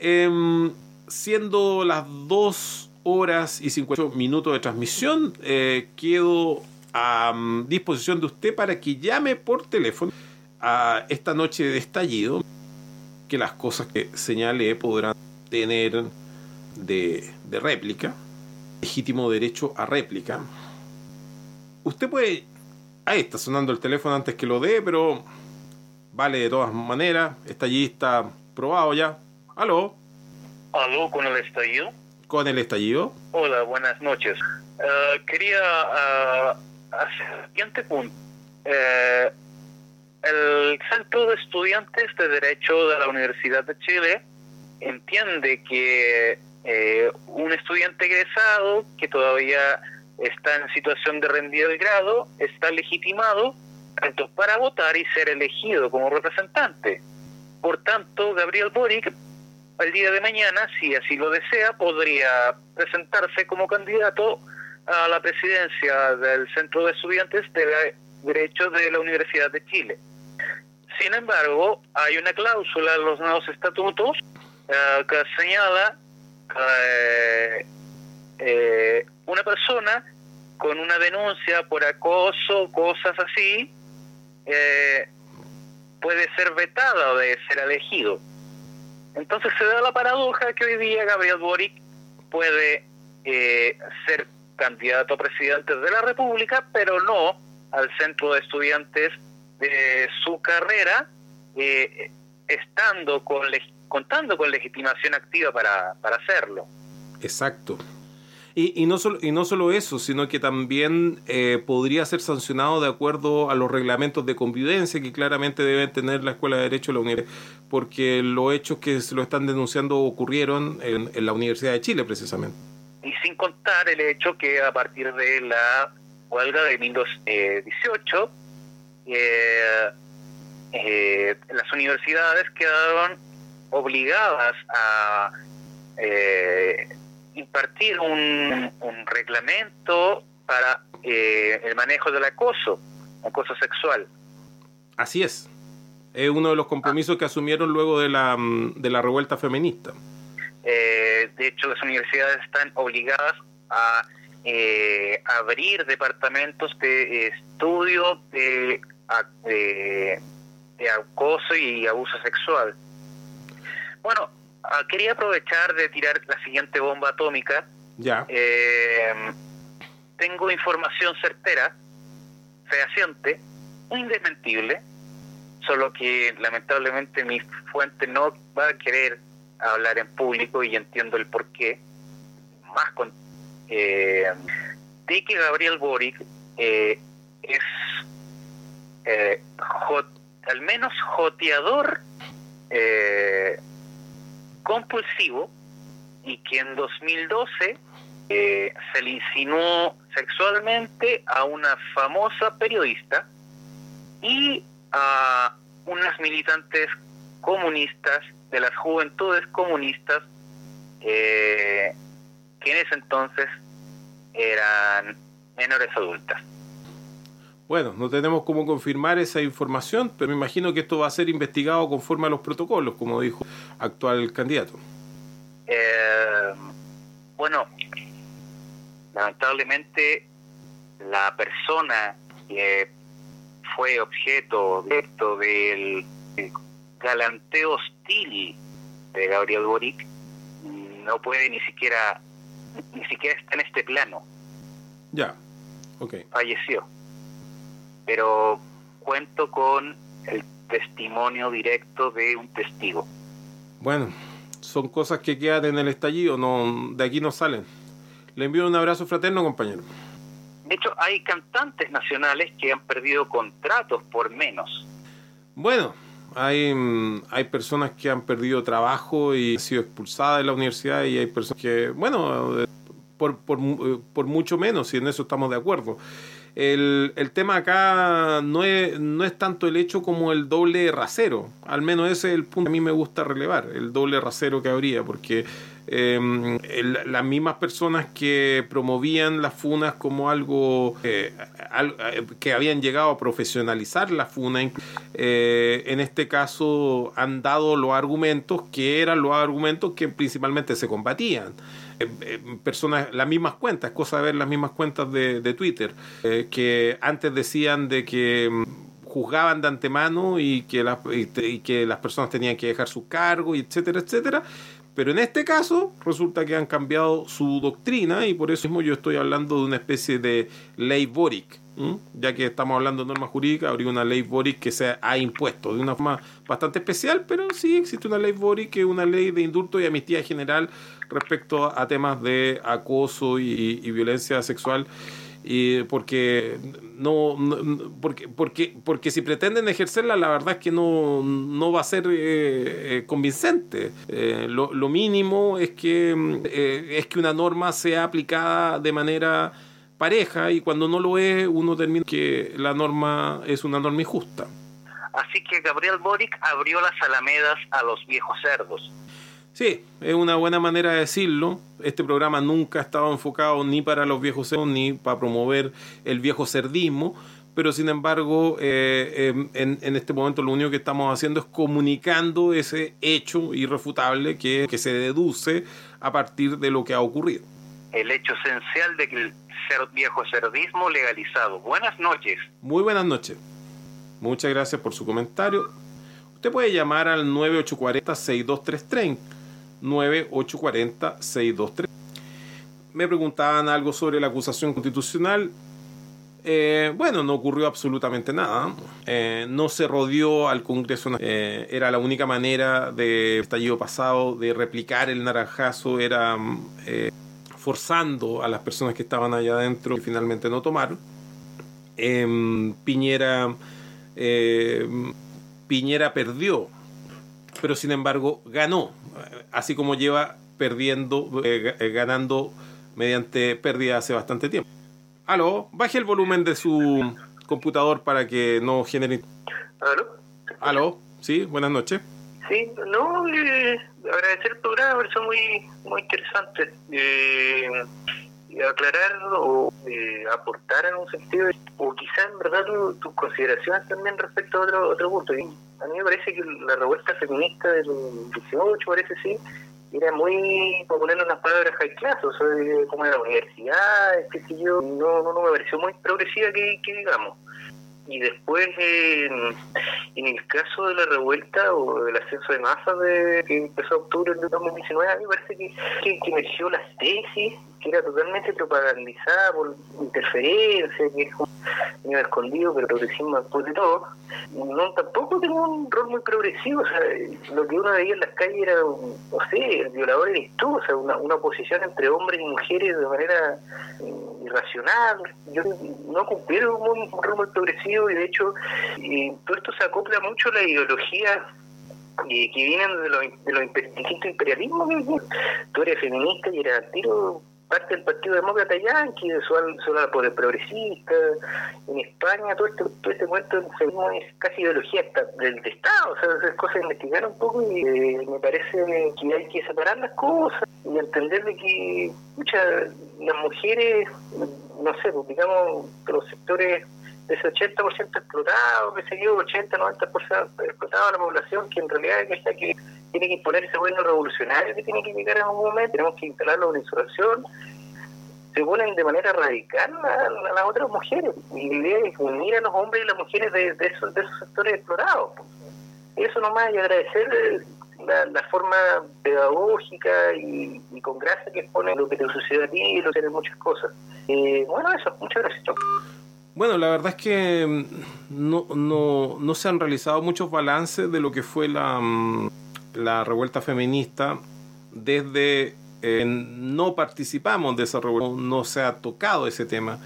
em, siendo las 2 horas y 58 minutos de transmisión, eh, quedo a mm, disposición de usted para que llame por teléfono a esta noche de estallido que las cosas que señale podrán tener de, de réplica, legítimo derecho a réplica. Usted puede... Ahí está sonando el teléfono antes que lo dé, pero vale de todas maneras. Está está probado ya. Aló, Aló, con el estallido. Con el estallido. Hola, buenas noches. Eh, quería ah, hacer el siguiente punto. Eh, el Centro de Estudiantes de Derecho de la Universidad de Chile entiende que eh, un estudiante egresado que todavía está en situación de rendir el grado está legitimado tanto para votar y ser elegido como representante. Por tanto, Gabriel Boric el día de mañana, si así lo desea, podría presentarse como candidato a la presidencia del Centro de Estudiantes de Derecho de la Universidad de Chile. Sin embargo, hay una cláusula en los nuevos estatutos eh, que señala que eh, una persona con una denuncia por acoso, cosas así, eh, puede ser vetada de ser elegido. Entonces se da la paradoja que hoy día Gabriel Boric puede eh, ser candidato a presidente de la República, pero no al centro de estudiantes de su carrera, eh, estando con contando con legitimación activa para, para hacerlo. Exacto. Y, y no solo, y no solo eso, sino que también eh, podría ser sancionado de acuerdo a los reglamentos de convivencia que claramente deben tener la Escuela de Derecho de la Universidad, porque los hechos que se lo están denunciando ocurrieron en, en la Universidad de Chile, precisamente. Y sin contar el hecho que a partir de la huelga de 1918, eh, eh, las universidades quedaron obligadas a eh, impartir un, un reglamento para eh, el manejo del acoso, acoso sexual. Así es. Es uno de los compromisos que asumieron luego de la, mm, de la revuelta feminista. Eh, de hecho, las universidades están obligadas a eh, abrir departamentos de estudio de, de acoso y abuso sexual. Bueno, ah, quería aprovechar de tirar la siguiente bomba atómica. Ya. Eh, tengo información certera, fehaciente, indesmentible, solo que lamentablemente mi fuente no va a querer hablar en público y entiendo el porqué. Más con eh, de que Gabriel Boric eh, es eh, jo- al menos joteador eh, compulsivo y que en 2012 eh, se le insinuó sexualmente a una famosa periodista y a unas militantes comunistas de las juventudes comunistas eh, que en ese entonces eran menores adultas. Bueno, no tenemos cómo confirmar esa información, pero me imagino que esto va a ser investigado conforme a los protocolos, como dijo actual candidato. Eh, bueno, lamentablemente la persona que fue objeto directo del galanteo hostil de Gabriel Boric no puede ni siquiera ni siquiera está en este plano Ya, ok. falleció pero cuento con el testimonio directo de un testigo Bueno, son cosas que quedan en el estallido, no, de aquí no salen. Le envío un abrazo fraterno, compañero. de hecho hay cantantes nacionales que han perdido contratos por menos Bueno, hay, mm, hay personas que han perdido trabajo y han sido expulsadas de la universidad y hay personas que, bueno, eh, por, por, eh, por mucho menos, y en eso estamos de acuerdo. El, el tema acá no es, no es tanto el hecho como el doble rasero, al menos ese es el punto que a mí me gusta relevar, el doble rasero que habría, porque el- las mismas personas que promovían las funas como algo eh, eh, que habían llegado a profesionalizar la funa, eh, en este caso han dado los argumentos que eran los argumentos que principalmente se combatían. Eh, eh, personas, las mismas cuentas, es cosa de ver las mismas cuentas de, Twitter, eh, que antes decían de que mm, juzgaban de antemano y que, las, y, y que las personas tenían que dejar su cargo, y etcétera, etcétera. Pero en este caso resulta que han cambiado su doctrina y por eso mismo yo estoy hablando de una especie de ley Boric. ¿M? Ya que estamos hablando de norma jurídica, habría una ley Boric que se ha impuesto de una forma bastante especial, pero sí existe una ley Boric que es una ley de indulto y amnistía general respecto a temas de acoso y, violencia sexual y porque no, porque porque porque si pretenden ejercerla la verdad es que no, no va a ser eh, eh, convincente Eh, lo, lo mínimo es que mm, es que una norma sea aplicada de manera pareja y cuando no lo es uno termina que la norma es una norma injusta Así que Gabriel Boric abrió las alamedas a los viejos cerdos. Sí, es una buena manera de decirlo. Este programa nunca ha estado enfocado ni para los viejos cerdos ni para promover el viejo cerdismo, pero sin embargo, eh, eh, en, en este momento lo único que estamos haciendo es comunicando ese hecho irrefutable que, que se deduce a partir de lo que ha ocurrido. El hecho esencial de que el cer- viejo cerdismo legalizado. Buenas noches. Muy buenas noches. Muchas gracias por su comentario. Usted puede llamar al 9840-6233. 9840-6233. Me preguntaban algo sobre la acusación constitucional. Eh, bueno, no ocurrió absolutamente nada. Eh, no se rodeó al Congreso. Eh, era la única manera de estallido pasado de replicar el naranjazo. Era eh, forzando a las personas que estaban allá adentro y finalmente no tomaron. Em, Piñera eh, Piñera perdió, pero sin embargo ganó, así como lleva perdiendo, eh, eh, ganando mediante pérdida hace bastante tiempo. Aló, baje el volumen de su computador para que no genere... ¿Aló? Aló, sí, buenas noches. Sí, no, eh, agradecer el programa, me muy, muy interesante. Eh, aclarar o eh, aportar en un sentido, o quizás en verdad tu- tus consideraciones también respecto a otro, otro punto. A mí me parece que la revuelta feminista del 18, parece sí, era muy, por ponerle unas palabras high class, o sea, como de la universidad, qué sé yo, no, no, no me pareció muy progresiva que digamos. Y después, en, en el caso de la revuelta o del ascenso de masas de, que empezó octubre del 2019, a mí me parece que, que, que tesis, que era totalmente propagandizada por interferencia, que es un escondido, pero progresismo después de todo. No, tampoco tenía un rol muy progresivo, o sea, lo que uno veía en las calles era, no sé, el violador eres tú, o sea, una, una oposición entre hombres y mujeres de manera mm, irracional. Yo no cumplieron un, rol muy progresivo y de hecho y todo esto se acopla mucho a la ideología eh, que vienen de los, de imper- distintos imperialismos. que- Tú eres feminista y eres al tiro parte del Partido Demócrata Yankee, solo, solo por el progresista. En España todo este, todo este cuento del es casi ideología del de Estado, o sea, esas cosas investigar un poco y eh, me parece que hay que separar las cosas y entender de que muchas las mujeres, no sé, pues, digamos, los sectores de ese 80% explotado, que se dio 80, 90% explotado a la población, que en realidad es que tiene que imponer ese gobierno revolucionario que tiene que llegar en algún momento, tenemos que instalarlo en insolación, se ponen de manera radical a, las otras mujeres. Y la idea es unir a los hombres y las mujeres de, de esos, de esos sectores explorados. Eso nomás y agradecer la, forma pedagógica y, y con gracia que pone lo que te sucede a ti y lo que muchas cosas. Eh, bueno, eso, muchas gracias. Bueno, la verdad es que mm, no, no, no se han realizado muchos balances de lo que fue la, mm, la revuelta feminista desde eh, no participamos de esa revuelta, no se ha tocado ese tema.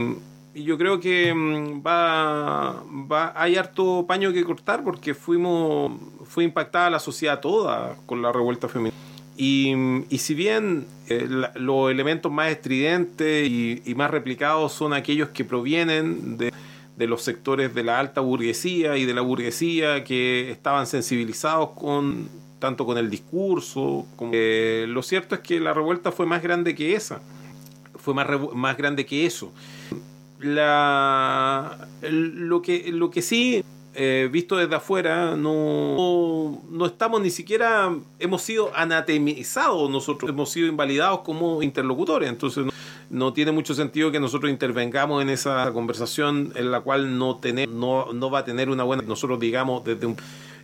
Y yo creo que mm, va, va, hay harto paño que cortar porque fuimos, fue impactada la sociedad toda con la revuelta feminista. Y, y si bien eh, los elementos más estridentes y, y más replicados son aquellos que provienen de, de los sectores de la alta burguesía y de la burguesía que estaban sensibilizados con tanto con el discurso, como, eh, lo cierto es que la revuelta fue más grande que esa, fue más, más grande que eso. La, lo, que, lo que sí, eh, visto desde afuera, no, no estamos ni siquiera, hemos sido anatemizados nosotros, hemos sido invalidados como interlocutores, entonces no, tiene mucho sentido que nosotros intervengamos en esa conversación en la cual no, tener, no, no va a tener una buena, nosotros digamos desde un...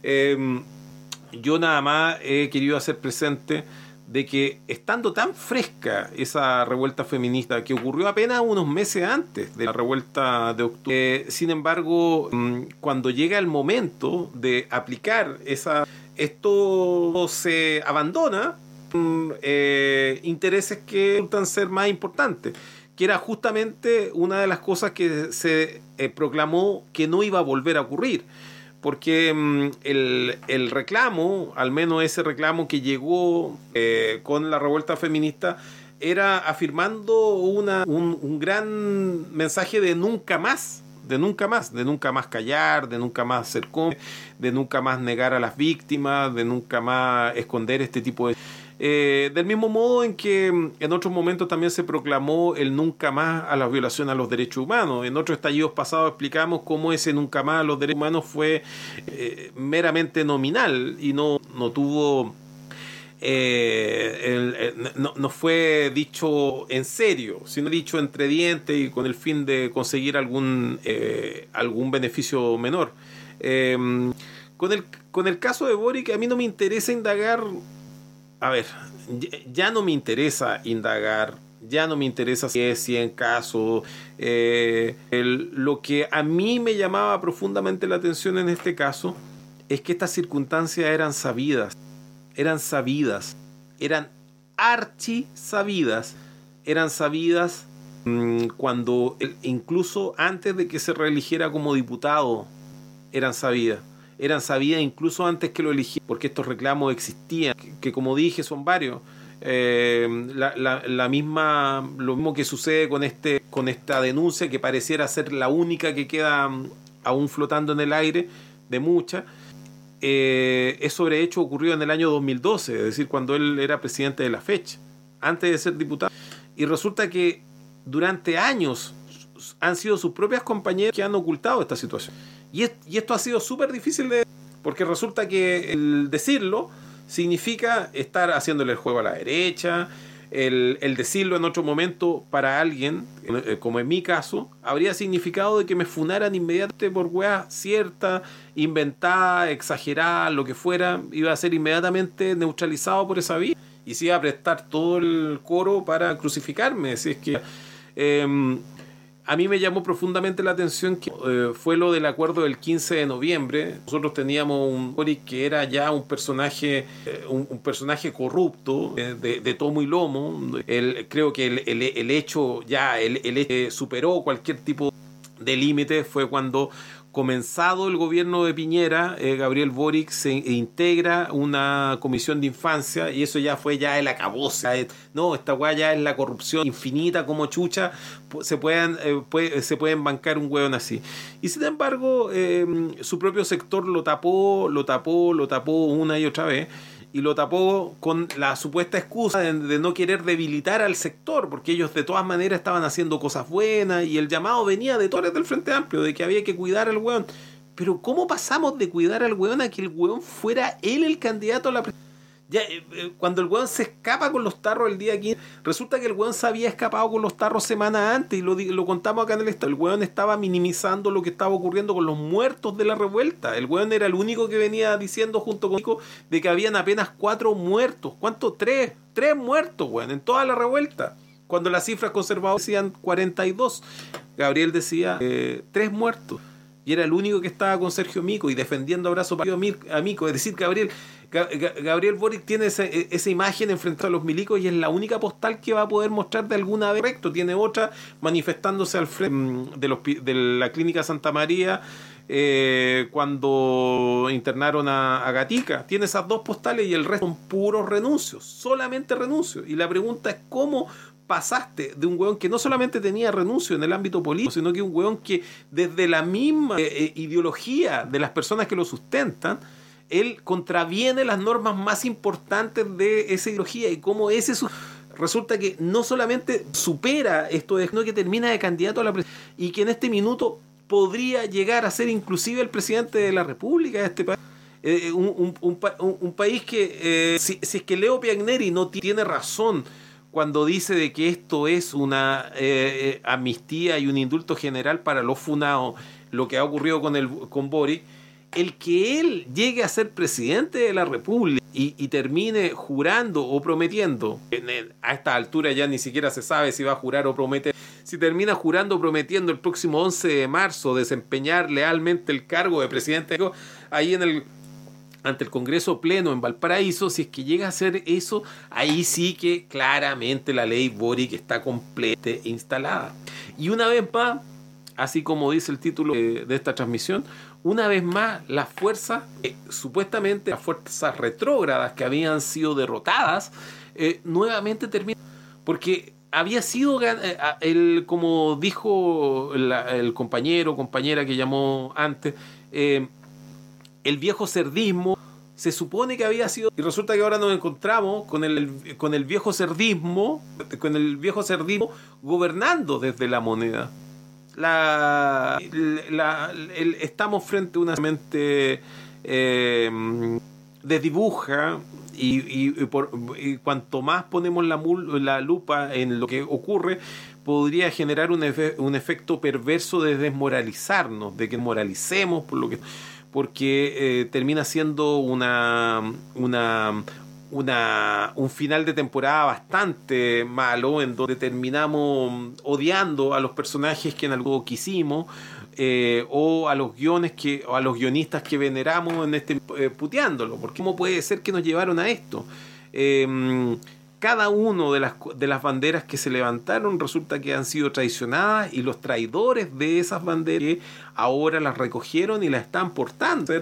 eh, yo nada más he querido hacer presente de que estando tan fresca esa revuelta feminista que ocurrió apenas unos meses antes de la revuelta de octubre, eh, sin embargo, mm, cuando llega el momento de aplicar esa, esto se abandona eh, intereses que resultan ser más importantes que era justamente una de las cosas que se eh, proclamó que no iba a volver a ocurrir porque mm, el, el reclamo, al menos ese reclamo que llegó eh, con la revuelta feminista, era afirmando una, un, un gran mensaje de nunca más, de nunca más, de nunca más callar, de nunca más cómplice, de nunca más negar a las víctimas, de nunca más esconder este tipo de... Eh, del mismo modo en que mm, en otros momentos también se proclamó el nunca más a la violación a los derechos humanos. En otros estallidos pasados explicamos cómo ese nunca más a los derechos humanos fue eh, meramente nominal y no, no tuvo... eh, no, no fue dicho en serio, sino dicho entre dientes y con el fin de conseguir algún, algún beneficio menor. Eh, con, el, con el caso de Boric, a mí no me interesa indagar a ver, ya- no me interesa indagar, ya no me interesa si es 100 casos. eh, el- lo que a mí me llamaba profundamente la atención en este caso es que estas circunstancias eran sabidas, eran sabidas, eran archi sabidas, eran sabidas mm, cuando, el- incluso antes de que se reeligiera como diputado, eran sabidas. Eran sabidas incluso antes que lo eligiera, porque estos reclamos existían, que, que como dije son varios. Eh, la, la- la misma, lo mismo que sucede con, este, con esta denuncia que pareciera ser la única que queda mm, aún flotando en el aire, de muchas, eh, es sobre hecho ocurrido en el año 2012, es decir, cuando él era presidente de la fecha, antes de ser diputado. Y resulta que durante años han sido sus propias compañeras que han ocultado esta situación. Y, y esto ha sido súper difícil de... Porque resulta que el decirlo significa estar haciéndole el juego a la derecha, el, decirlo en otro momento para alguien, eh, como en mi caso, habría significado de que me funaran inmediatamente por weas cierta, inventada, exagerada, lo que fuera, iba a ser inmediatamente neutralizado por esa vía y se iba a prestar todo el coro para crucificarme. Así es que eh, a mí me llamó profundamente la atención que eh, fue lo del acuerdo del 15 de noviembre. Nosotros teníamos un Boric que era ya un personaje, eh, un, personaje corrupto, eh, de, de tomo y lomo. El- creo que el, el- hecho ya, el, superó cualquier tipo de límite fue cuando comenzado el gobierno de Piñera, eh, Gabriel Boric se integra una comisión de infancia y eso ya fue ya el acabose. eh, No, esta weá ya es la corrupción infinita como chucha, se pueden, eh, puede- se pueden bancar un hueón así. Y sin embargo, su propio sector lo tapó, lo tapó, lo tapó una y otra vez. Y lo tapó con la supuesta excusa de, no querer debilitar al sector, porque ellos de todas maneras estaban haciendo cosas buenas y el llamado venía de Torres del Frente Amplio, de que había que cuidar al weón. Pero ¿cómo pasamos de cuidar al weón a que el weón fuera él el candidato a la presidencia? Ya, eh, eh, cuando el weón se escapa con los tarros el día 15, resulta que el weón se había escapado con los tarros semana antes y lo, contamos acá en el estado. El weón estaba minimizando lo que estaba ocurriendo con los muertos de la revuelta. El weón era el único que venía diciendo junto conmigo de que habían apenas cuatro muertos. ¿Cuántos? Tres. Tres muertos, weón, en toda la revuelta. Cuando las cifras conservadoras decían 42. Gabriel decía eh, tres muertos. Y era el único que estaba con Sergio Mico y defendiendo abrazo para a Mico. Es decir, Gabriel, Ga- Ga- Gabriel Boric tiene esa, e- esa imagen enfrentado a los milicos y es la única postal que va a poder mostrar de alguna vez. Correcto, tiene otra manifestándose al frente mm, de, los, de la clínica Santa María eh, cuando internaron a, a Gatica. Tiene esas dos postales y el resto son puros renuncios, solamente renuncios. Y la pregunta es cómo pasaste de un weón que no solamente tenía renuncio en el ámbito político, sino que un weón que desde la misma eh, eh, ideología de las personas que lo sustentan, él contraviene las normas más importantes de esa ideología y cómo ese su resulta que no solamente supera esto, sino que termina de candidato a la presidencia y que en este minuto podría llegar a ser inclusive el presidente de la República de este país. Eh, un, un- un pa- un- un país que, eh, si, es que Leo Piagneri no ti- tiene razón cuando dice de que esto es una eh, eh, amnistía y un indulto general para los funados, lo que ha ocurrido con, el, con Boric, el que él llegue a ser presidente de la República y, termine jurando o prometiendo, en a esta altura ya ni siquiera se sabe si va a jurar o prometer, si termina jurando o prometiendo el próximo 11 de marzo desempeñar lealmente el cargo de presidente, ahí en el ante el Congreso Pleno en Valparaíso, si es que llega a hacer eso, ahí sí que claramente la ley Boric está completa e instalada. Y una vez más, así como dice el título de esta transmisión, una vez más las fuerzas, eh, supuestamente las fuerzas retrógradas que habían sido derrotadas, eh, nuevamente terminan. Porque había sido, eh, el, como dijo el compañero o compañera que llamó antes, el viejo cerdismo se supone que había sido y resulta que ahora nos encontramos con el con el viejo cerdismo con el viejo cerdismo gobernando desde la moneda la, estamos frente a una mente eh, desdibuja y, y- por- y cuanto más ponemos la, mul- la lupa en lo que ocurre podría generar un efecto perverso de desmoralizarnos de que moralicemos por lo que porque eh, termina siendo una, una, una, un final de temporada bastante malo, en donde terminamos odiando a los personajes que en algo quisimos, eh, o a los guiones que, o a los guionistas que veneramos en este eh, puteándolo, porque cómo puede ser que nos llevaron a esto. Eh, cada uno de las, de las banderas que se levantaron resulta que han sido traicionadas y los traidores de esas banderas ahora las recogieron y las están portando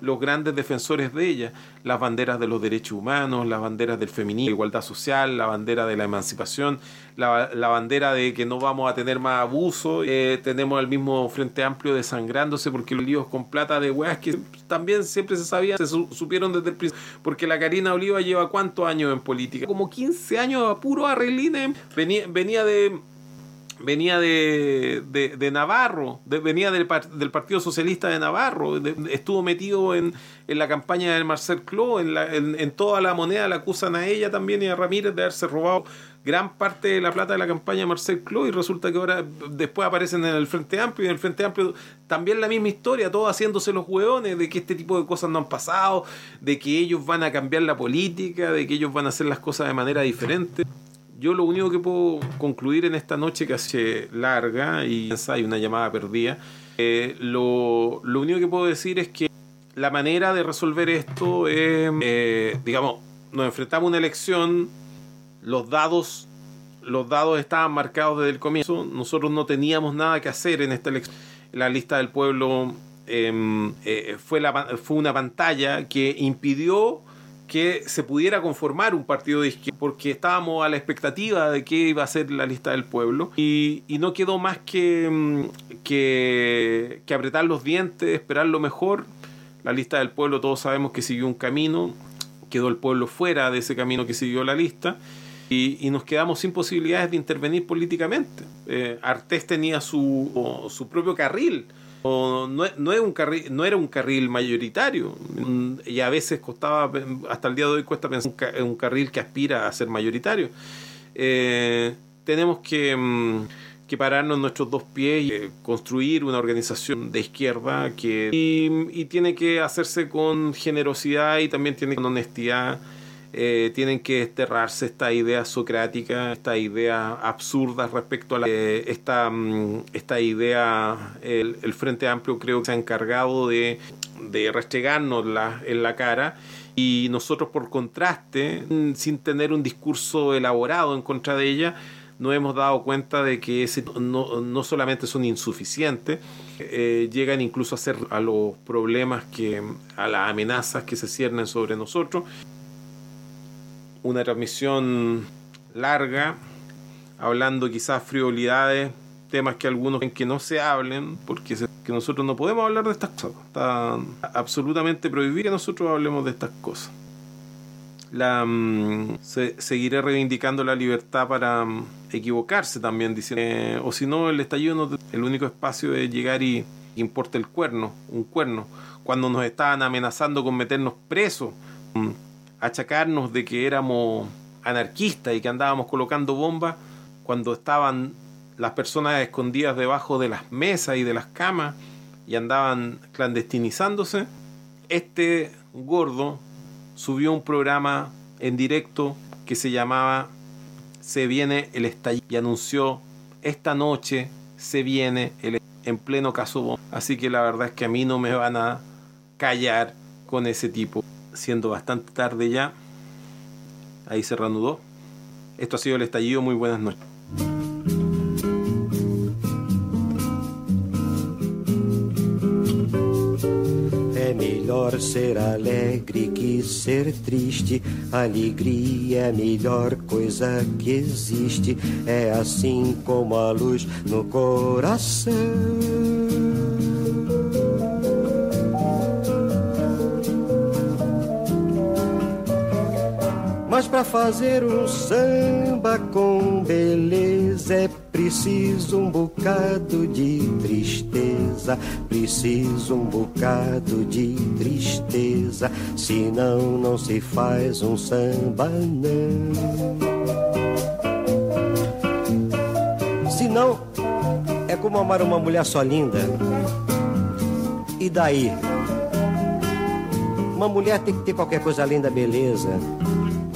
los grandes defensores de ellas. Las banderas de los derechos humanos, las banderas del feminismo, la igualdad social, la bandera de la emancipación, la, la bandera de que no vamos a tener más abuso. Eh, tenemos al mismo Frente Amplio desangrándose porque los líos con plata de weas que también siempre se sabían, se su- supieron desde el principio. Porque la Karina Oliva lleva cuántos años en política? Como 15 años a puro arreglines. Venía, venía de venía de, de, Navarro, venía del, del Partido Socialista de Navarro, estuvo metido en, en la campaña del Marcel Cló, en, la- en, toda la moneda la acusan a ella también y a Ramírez de haberse robado gran parte de la plata de la campaña de Marcel Cló y resulta que ahora después aparecen en el Frente Amplio y en el Frente Amplio también la misma historia, todos haciéndose los hueones de que este tipo de cosas no han pasado, de que ellos van a cambiar la política, de que ellos van a hacer las cosas de manera diferente. Yo lo único que puedo concluir en esta noche que hace larga y hay una llamada perdida, eh, lo, único que puedo decir es que la manera de resolver esto es, eh, digamos, nos enfrentamos a una elección, los dados, los dados estaban marcados desde el comienzo, nosotros no teníamos nada que hacer en esta elección. La lista del pueblo eh, eh, fue una pantalla que impidió que se pudiera conformar un partido de izquierda porque estábamos a la expectativa de qué iba a ser la lista del pueblo y, no quedó más que, mm, que, que apretar los dientes, esperar lo mejor. La lista del pueblo todos sabemos que siguió un camino quedó el pueblo fuera de ese camino que siguió la lista y, nos quedamos sin posibilidades de intervenir políticamente. Eh, Artés tenía su, su propio carril. No, no, un no era un carril mayoritario Mm, y a veces costaba, hasta el día de hoy cuesta pensar ca- un carril que aspira a ser mayoritario. Eh, tenemos que, mm, que pararnos en nuestros dos pies y eh, construir una organización de izquierda que y, y tiene que hacerse con generosidad y también tiene con honestidad. Eh, tienen que desterrarse esta idea socrática, esta idea absurda respecto a la, eh, esta, mm, esta idea, el, Frente Amplio creo que se ha encargado de, de restregarnos la, en la cara y nosotros por contraste, sin tener un discurso elaborado en contra de ella, nos hemos dado cuenta de que ese no, no solamente son insuficientes, eh, llegan incluso a ser a los problemas que, a las amenazas que se ciernen sobre nosotros. Una transmisión larga, hablando quizás frivolidades, temas que algunos ven que no se hablen, porque que nosotros no podemos hablar de estas cosas. Está absolutamente prohibido que nosotros hablemos de estas cosas. La, mm, se- seguiré reivindicando la libertad para mm, equivocarse también, diciendo, eh, o si no, el estallido, no- el único espacio es llegar y que importa el cuerno, un cuerno. Cuando nos estaban amenazando con meternos presos, mm, achacarnos de que éramos anarquistas y que andábamos colocando bombas, cuando estaban las personas escondidas debajo de las mesas y de las camas y andaban clandestinizándose, este gordo subió un programa en directo que se llamaba Se viene el estallido y anunció esta noche se viene el en pleno caso bomba. Así que la verdad es que a mí no me van a callar con ese tipo. Siendo bastante tarde ya, ahí se reanudó. Esto ha sido el estallido. Muy buenas noches. É melhor ser alegre que ser triste. Alegria é a melhor coisa que existe. É assim como a luz no coração. Mas para fazer um samba com beleza é preciso um bocado de tristeza, preciso um bocado de tristeza, senão não se faz um samba não. Senão é como amar uma mulher só linda. E daí? Uma mulher tem que ter qualquer coisa além da beleza,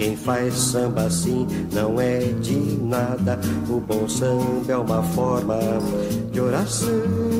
Quem faz samba assim não é de nada. O bom samba é uma forma de oração.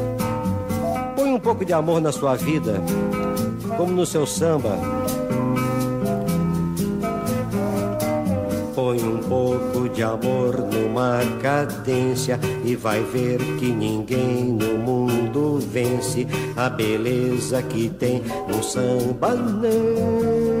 Um pouco de amor na sua vida, como no seu samba. Põe um pouco de amor numa cadência e vai ver que ninguém no mundo vence a beleza que tem no samba não.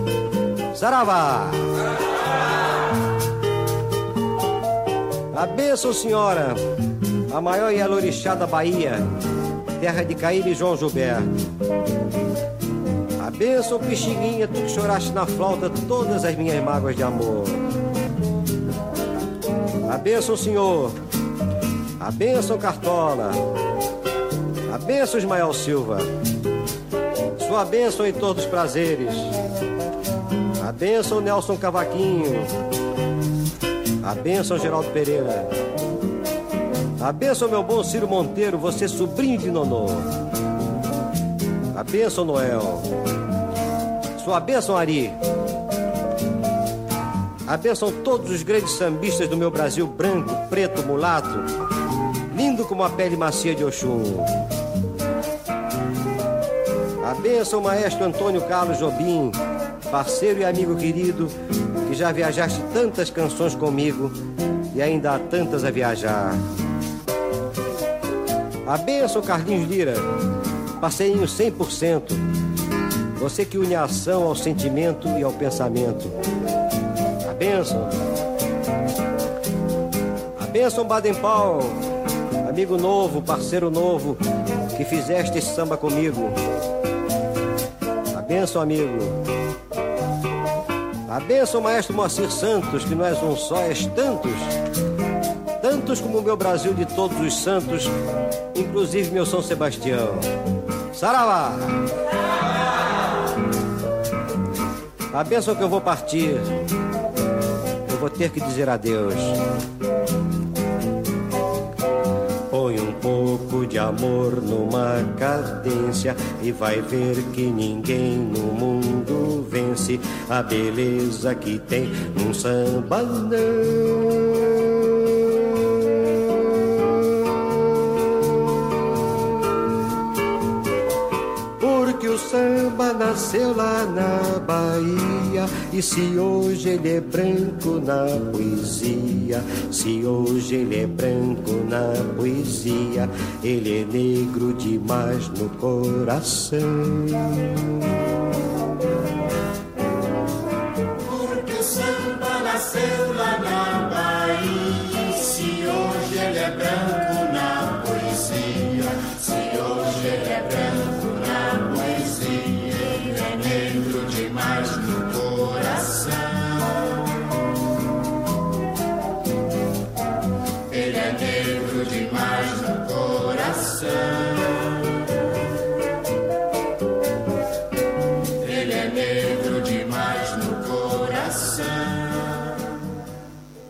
Saravá! A bênção, senhora, a maior Yalorixá da Bahia, terra de Caíra e João Gilberto. A bênção, Pixinguinha, tu que choraste na flauta todas as minhas mágoas de amor. A bênção, senhor, a bênção, Cartola, a bênção, Ismael Silva, sua bênção em todos os prazeres. A bênção Nelson Cavaquinho. A bênção Geraldo Pereira. A bênção meu bom Ciro Monteiro, você sobrinho de Nonô. A bênção Noel. Sua bênção Ari. A todos os grandes sambistas do meu Brasil branco, preto, mulato. Lindo como a pele macia de Oxum. A bênção maestro Antônio Carlos Jobim parceiro e amigo querido, que já viajaste tantas canções comigo e ainda há tantas a viajar. A benção, Carlinhos Lira, parceirinho 100%. Você que une a ação ao sentimento e ao pensamento. A benção. A benção, Baden Powell, amigo novo, parceiro novo, que fizeste esse samba comigo. A benção, amigo. A bênção, maestro Moacir Santos, que não um só, és tantos. Tantos como o meu Brasil de todos os santos, inclusive meu São Sebastião. Saravá! A bênção que eu vou partir, eu vou ter que dizer adeus. De amor numa cadência e vai ver que ninguém no mundo vence a beleza que tem num samba Porque samba nasceu lá na Bahia. E se hoje ele é branco na poesia Se hoje ele é branco na poesia Ele é negro demais no coração